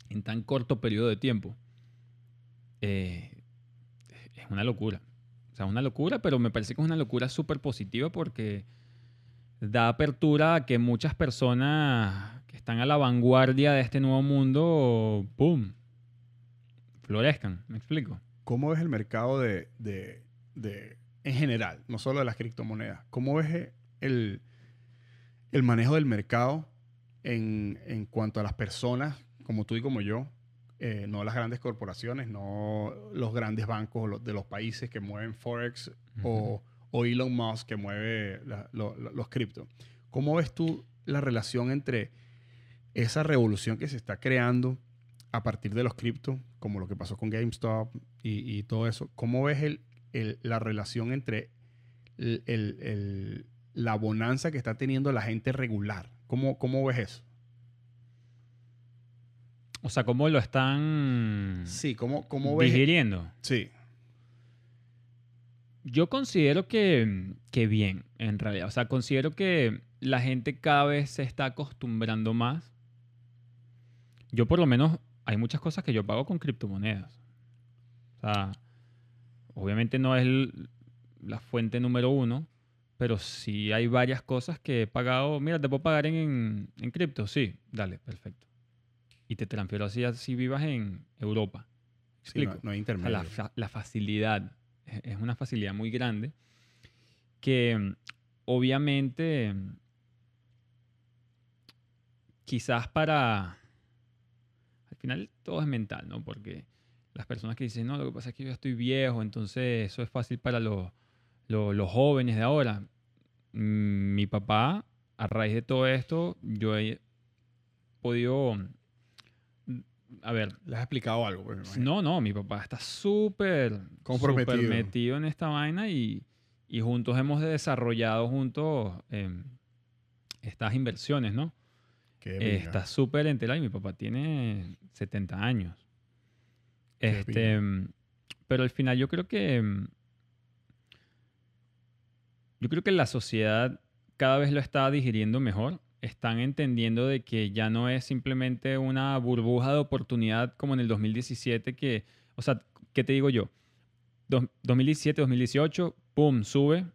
en tan corto periodo de tiempo. Eh, es una locura. O sea, una locura, pero me parece que es una locura súper positiva porque da apertura a que muchas personas que están a la vanguardia de este nuevo mundo, ¡pum!, florezcan. ¿Me explico? ¿Cómo ves el mercado de, de- de- en general, no solo de las criptomonedas? ¿Cómo ves el, el manejo del mercado en, en cuanto a las personas como tú y como yo? Eh, no las grandes corporaciones, no los grandes bancos de los países que mueven Forex o, o Elon Musk que mueve la- lo- lo- los criptos. ¿Cómo ves tú la relación entre esa revolución que se está creando a partir de los criptos, como lo que pasó con GameStop y, y todo eso? ¿Cómo ves el- el- la relación entre el- la bonanza que está teniendo la gente regular? ¿Cómo, cómo ves eso? O sea, ¿cómo lo están Sí, ¿cómo, cómo ves? digiriendo? Sí, Yo considero que, que bien, en realidad. O sea, considero que la gente cada vez se está acostumbrando más. Yo por lo menos, hay muchas cosas que yo pago con criptomonedas. O sea, obviamente no es el- la fuente número uno, pero sí hay varias cosas que he pagado. Mira, ¿te puedo pagar en, en, en cripto? Sí, dale, perfecto. Y te transfiero así, así vivas en Europa. sí, no, hay O sea, intermedio. la, fa- la facilidad es es una facilidad muy grande que obviamente quizás para al final todo es mental, ¿no? Porque las personas que dicen, no, lo que pasa es que yo ya estoy viejo, entonces eso es fácil para los, los, los jóvenes de ahora. Mm, Mi papá, a raíz de todo esto, yo he podido, a ver, ¿Le has explicado algo? pues, no, no, mi papá está súper Comprometido. metido en esta vaina y, y juntos hemos desarrollado juntos em, estas inversiones, ¿no? Eh, está súper enterado y mi papá tiene 70 años. Qué Este, pinga. em, pero al final yo creo que em, yo creo que la sociedad cada vez lo está digiriendo mejor. Están entendiendo de que ya no es simplemente una burbuja de oportunidad como en el 2017 que, o sea, ¿qué te digo yo? Dos- 2017, 2018, pum, sube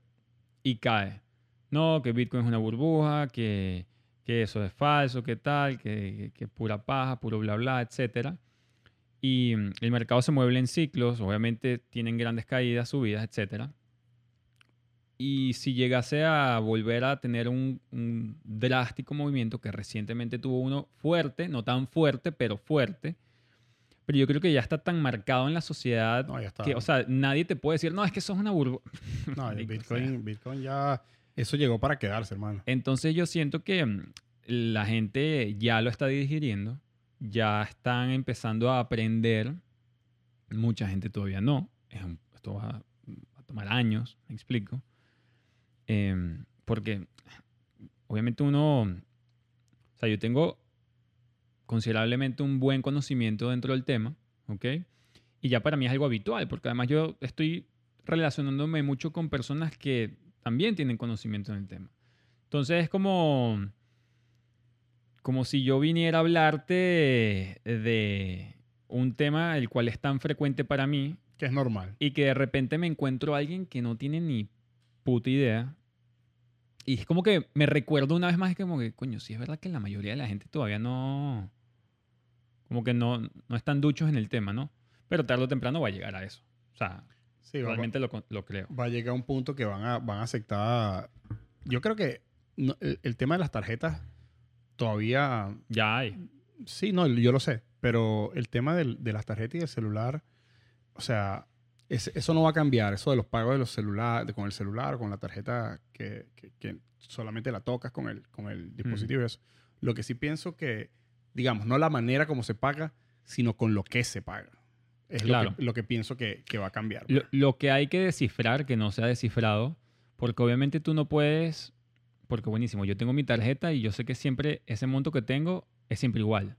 y cae. No, que Bitcoin es una burbuja, que, que eso es falso, que tal, que, que pura paja, puro bla bla, etcétera. Y el mercado se mueve en ciclos, obviamente tienen grandes caídas, subidas, etcétera. Y si llegase a volver a tener un, un drástico movimiento, que recientemente tuvo uno fuerte, no tan fuerte, pero fuerte, Pero yo creo que ya está tan marcado en la sociedad No, que, o sea, nadie te puede decir, no, es que eso es una burbuja. <laughs> No, el Marico, o Bitcoin, sea. Bitcoin ya. Eso llegó para quedarse, hermano. Entonces yo siento que mm, la gente ya lo está digiriendo, ya están empezando a aprender, mucha gente todavía no, Es un- esto va, va a tomar años, me explico, Em, porque obviamente uno, o sea, yo tengo considerablemente un buen conocimiento dentro del tema, ¿ok? Y ya para mí es algo habitual, porque además yo estoy relacionándome mucho con personas que también tienen conocimiento en el tema. Entonces es como, como si yo viniera a hablarte de un tema el cual es tan frecuente para mí Que es normal. y que de repente me encuentro a alguien que no tiene ni puta idea. Y es como que me recuerdo una vez más que como que, coño, sí es verdad que la mayoría de la gente todavía no... Como que no, no están duchos en el tema, ¿no? Pero tarde o temprano va a llegar a eso. O sea, Sí, va, realmente lo, con- lo creo. va a llegar un punto que van a, van a aceptar. Yo creo que no- el, el tema de las tarjetas todavía. Ya hay. Sí, no, yo lo sé. Pero el tema del- de las tarjetas y del celular, o sea, es- eso no va a cambiar. Eso de los pagos de los celulares, con el celular, con la tarjeta que, que- que solamente la tocas con el, con el dispositivo y eso. Lo que sí pienso que, digamos, no la manera como se paga, sino con lo que se paga. Es Claro. lo, que, lo que pienso que, que va a cambiar. Lo, lo que hay que descifrar, que no sea descifrado, porque obviamente tú no puedes, porque buenísimo, yo tengo mi tarjeta y yo sé que siempre ese monto que tengo es siempre igual.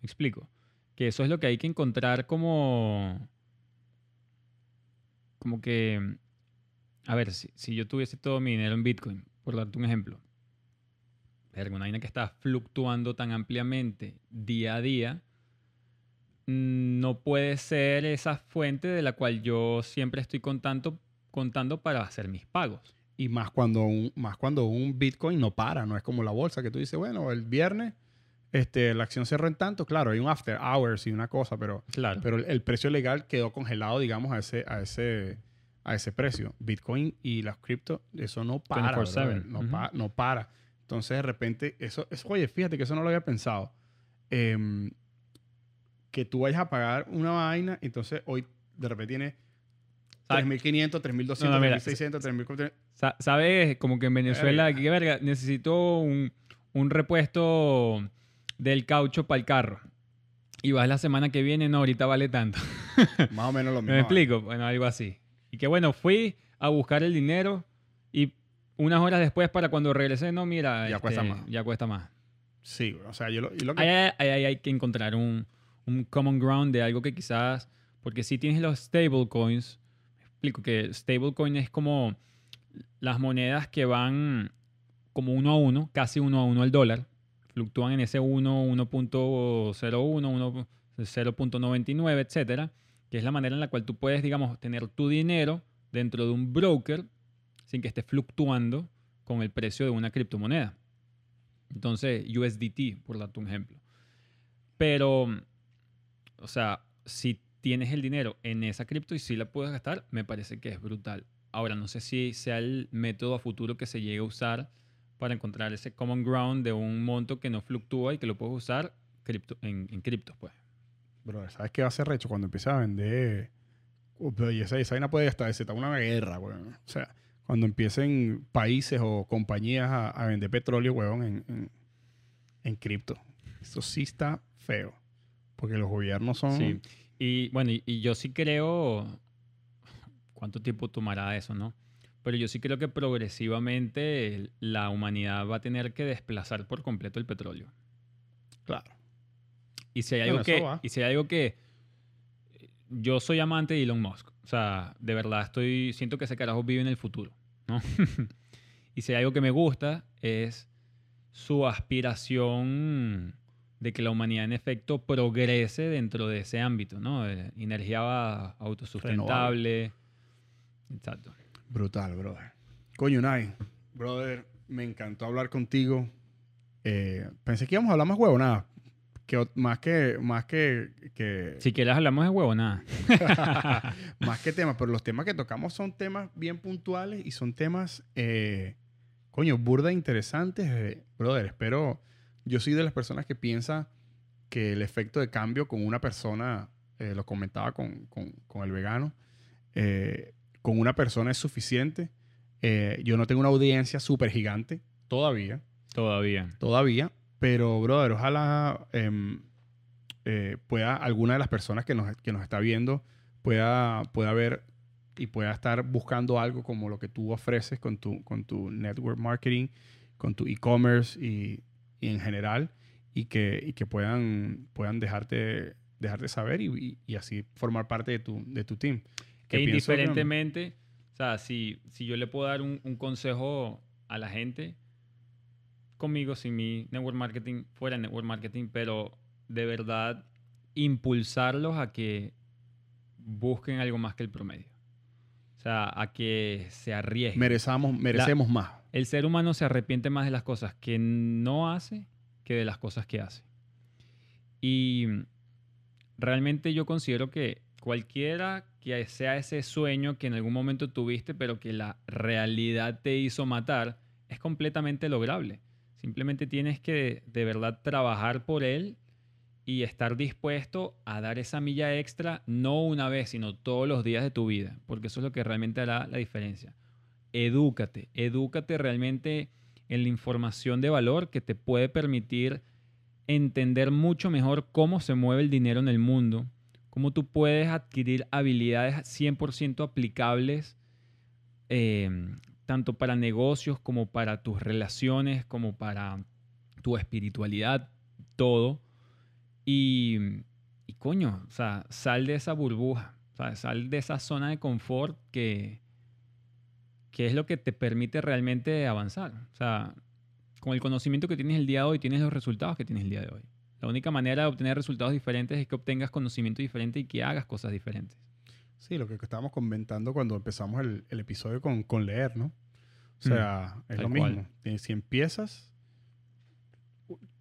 ¿Me explico? Que eso es lo que hay que encontrar como, como que, a ver, si, yo tuviese todo mi dinero en Bitcoin, por darte un ejemplo, verga, una vaina que está fluctuando tan ampliamente día a día, mm, no puede ser esa fuente de la cual yo siempre estoy contando, contando para hacer mis pagos. Y más cuando, un, más cuando un Bitcoin no para, no es como la bolsa que tú dices, bueno, el viernes este, la acción cerró en tanto, claro, hay un after hours y una cosa, pero, Claro. pero el, precio legal quedó congelado, digamos, a ese, a ese, a ese precio. Bitcoin y las cripto, eso no para. 24/7. brother, No, Ujú. pa- no para. Entonces, de repente, eso, eso, oye, fíjate que eso no lo había pensado. Em, que tú vayas a pagar una vaina, entonces hoy de repente tienes ¿Sabes? 3.500, 3.200, No, no, mira, 3.600, 3.400. Sa- ¿Sabes? Como que en Venezuela, Verga. ¿qué verga? Necesito un, un repuesto del caucho para el carro. Y vas la semana que viene, no, ahorita vale tanto. <laughs> Más o menos lo mismo. ¿Me explico? Bueno, algo así. Y que bueno, fui a buscar el dinero y unas horas después para cuando regresé, no, mira, Ya este, cuesta más. Ya cuesta más. Sí, o sea, yo lo, yo lo que... Ahí hay, ahí hay que encontrar un, un common ground de algo que quizás, porque si tienes los stablecoins, explico que stablecoin es como las monedas que van como uno a uno, casi uno a uno al dólar, fluctúan en ese 1, 1.01, 1, 0.99, etcétera, que es la manera en la cual tú puedes, digamos, tener tu dinero dentro de un broker sin que esté fluctuando con el precio de una criptomoneda. Entonces, USDT, por darte un ejemplo. Pero, o sea, si tienes el dinero en esa cripto y si la puedes gastar, me parece que es brutal. Ahora, no sé si sea el método a futuro que se llegue a usar para encontrar ese common ground de un monto que no fluctúa y que lo puedes usar cripto, en, en criptos, pues. Bro, ¿sabes qué va a ser recho cuando empiece a vender? Y esa, esa vaina puede hasta desatar una guerra, weón. O sea, cuando empiecen países o compañías a, a vender petróleo, weón, en, en, en cripto. Eso sí está feo. Porque los gobiernos son... Sí. Y bueno, y, y yo sí creo, ¿cuánto tiempo tomará eso, no? Pero yo sí creo que progresivamente la humanidad va a tener que desplazar por completo el petróleo. Claro. Y si hay algo que, y si hay algo que yo soy amante de Elon Musk, o sea, de verdad estoy siento que ese carajo vive en el futuro, ¿no? <laughs> y si hay algo que me gusta es su aspiración de que la humanidad en efecto progrese dentro de ese ámbito, ¿no? Energía autosustentable. Exacto. Brutal, brother. Coño, Nai. Brother, me encantó hablar contigo. Eh, pensé que íbamos a hablar más huevo, nada. Que, más que... Más que, que Si quieres hablamos de huevo, nada. <laughs> más que temas, pero los temas que tocamos son temas bien puntuales y son temas, eh, coño, burda interesantes. eh, brother, espero, yo soy de las personas que piensa que el efecto de cambio con una persona, eh, lo comentaba con, con, con el vegano, eh, con una persona es suficiente. Eh, yo no tengo una audiencia súper gigante todavía, Todavía. todavía, pero, brother, ojalá em, eh, pueda alguna de las personas que nos, que nos está viendo pueda, pueda ver y pueda estar buscando algo como lo que tú ofreces con tu, con tu network marketing, con tu e-commerce y, y en general, y que, y que puedan, puedan dejarte, dejarte saber y, y- y así formar parte de tu, de tu team. Que indiferentemente, o sea, si, si yo le puedo dar un, un consejo a la gente, conmigo, sin mi network marketing, fuera network marketing, pero de verdad impulsarlos a que busquen algo más que el promedio. O sea, a que se arriesguen. Merezamos, merecemos más. El ser humano se arrepiente más de las cosas que no hace que de las cosas que hace. Y realmente yo considero que cualquiera que sea ese sueño que en algún momento tuviste, pero que la realidad te hizo matar, es completamente lograble. Simplemente tienes que de verdad trabajar por él y estar dispuesto a dar esa milla extra, no una vez, sino todos los días de tu vida, porque eso es lo que realmente hará la diferencia edúcate, edúcate realmente en la información de valor que te puede permitir entender mucho mejor cómo se mueve el dinero en el mundo, cómo tú puedes adquirir habilidades 100% aplicables eh, tanto para negocios como para tus relaciones, como para tu espiritualidad, todo. Y, y coño, o sea, sal de esa burbuja, ¿sabes? sal de esa zona de confort que, que es lo que te permite realmente avanzar. O sea, con el conocimiento que tienes el día de hoy, tienes los resultados que tienes el día de hoy. La única manera de obtener resultados diferentes es que obtengas conocimiento diferente y que hagas cosas diferentes. Sí, lo que estábamos comentando cuando empezamos el, el episodio con, con leer, ¿no? O sea, es lo cual. mismo. Eh, Si empiezas,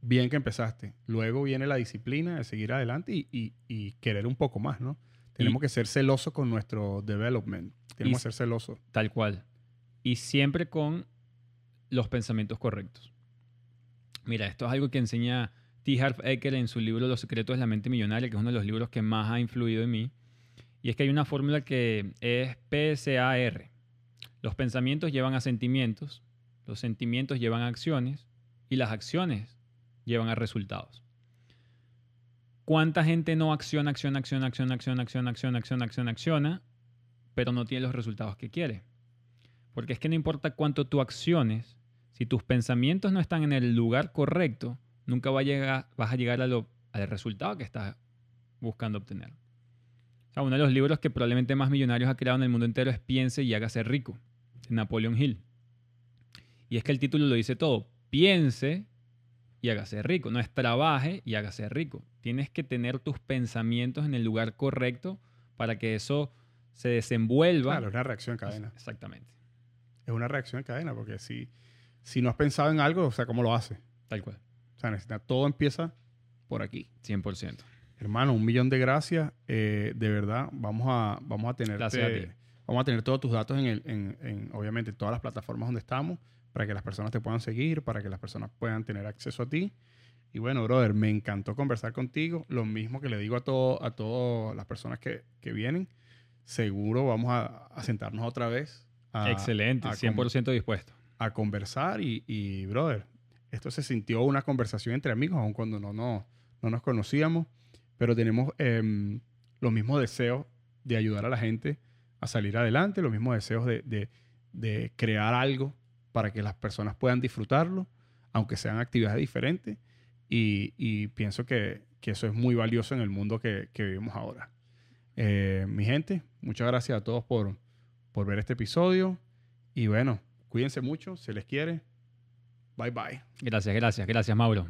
bien que empezaste. Luego viene la disciplina de seguir adelante y, y- y querer un poco más, ¿no? Tenemos que ser celosos con nuestro development. Tenemos que ser celosos. Tal cual. Y siempre con los pensamientos correctos. Mira, esto es algo que enseña T. Harv Eker en su libro Los secretos de la mente millonaria, que es uno de los libros que más ha influido en mí. Y es que hay una fórmula que es PSAR. Los pensamientos llevan a sentimientos, los sentimientos llevan a acciones y las acciones llevan a resultados. ¿Cuánta gente no acciona, acciona, acciona, acciona, acciona, acciona, acciona, acciona, acciona, acciona, pero no tiene los resultados que quiere? Porque es que no importa cuánto tú acciones, si tus pensamientos no están en el lugar correcto, nunca va a llegar, vas a llegar a lo- al resultado que estás buscando obtener. O sea, uno de los libros que probablemente más millonarios ha creado en el mundo entero es Piense y hágase rico, de Napoleon Hill. Y es que el título lo dice todo. Piense y hágase rico. No es trabaje y hágase rico. Tienes que tener tus pensamientos en el lugar correcto para que eso se desenvuelva. Claro, es una reacción en cadena. Exactamente. Es una reacción en cadena porque si, si no has pensado en algo, o sea, ¿cómo lo haces? Tal cual. O sea, necesita, todo empieza por aquí. 100%. Hermano, un millón de gracias. Eh, de verdad, vamos a, vamos a tener Gracias a ti. vamos a tener todos tus datos en, el, en, en, obviamente, todas las plataformas donde estamos, para que las personas te puedan seguir, para que las personas puedan tener acceso a ti. Y bueno, brother, me encantó conversar contigo. Lo mismo que le digo a, todo, a todas las personas que, que vienen. Seguro vamos a, a sentarnos otra vez. a- Excelente. a 100% dispuesto. a conversar y, y, brother, esto se sintió una conversación entre amigos, aun cuando no, no, no nos conocíamos, pero tenemos em, los mismos deseos de ayudar a la gente a salir adelante, los mismos deseos de, crear algo para que las personas puedan disfrutarlo, aunque sean actividades diferentes, y, pienso que, eso es muy valioso en el mundo que, que vivimos ahora. Eh, mi gente, muchas gracias a todos por, por ver este episodio. Y bueno, cuídense mucho, se les quiere. Bye bye. Gracias, gracias, gracias, Mauro.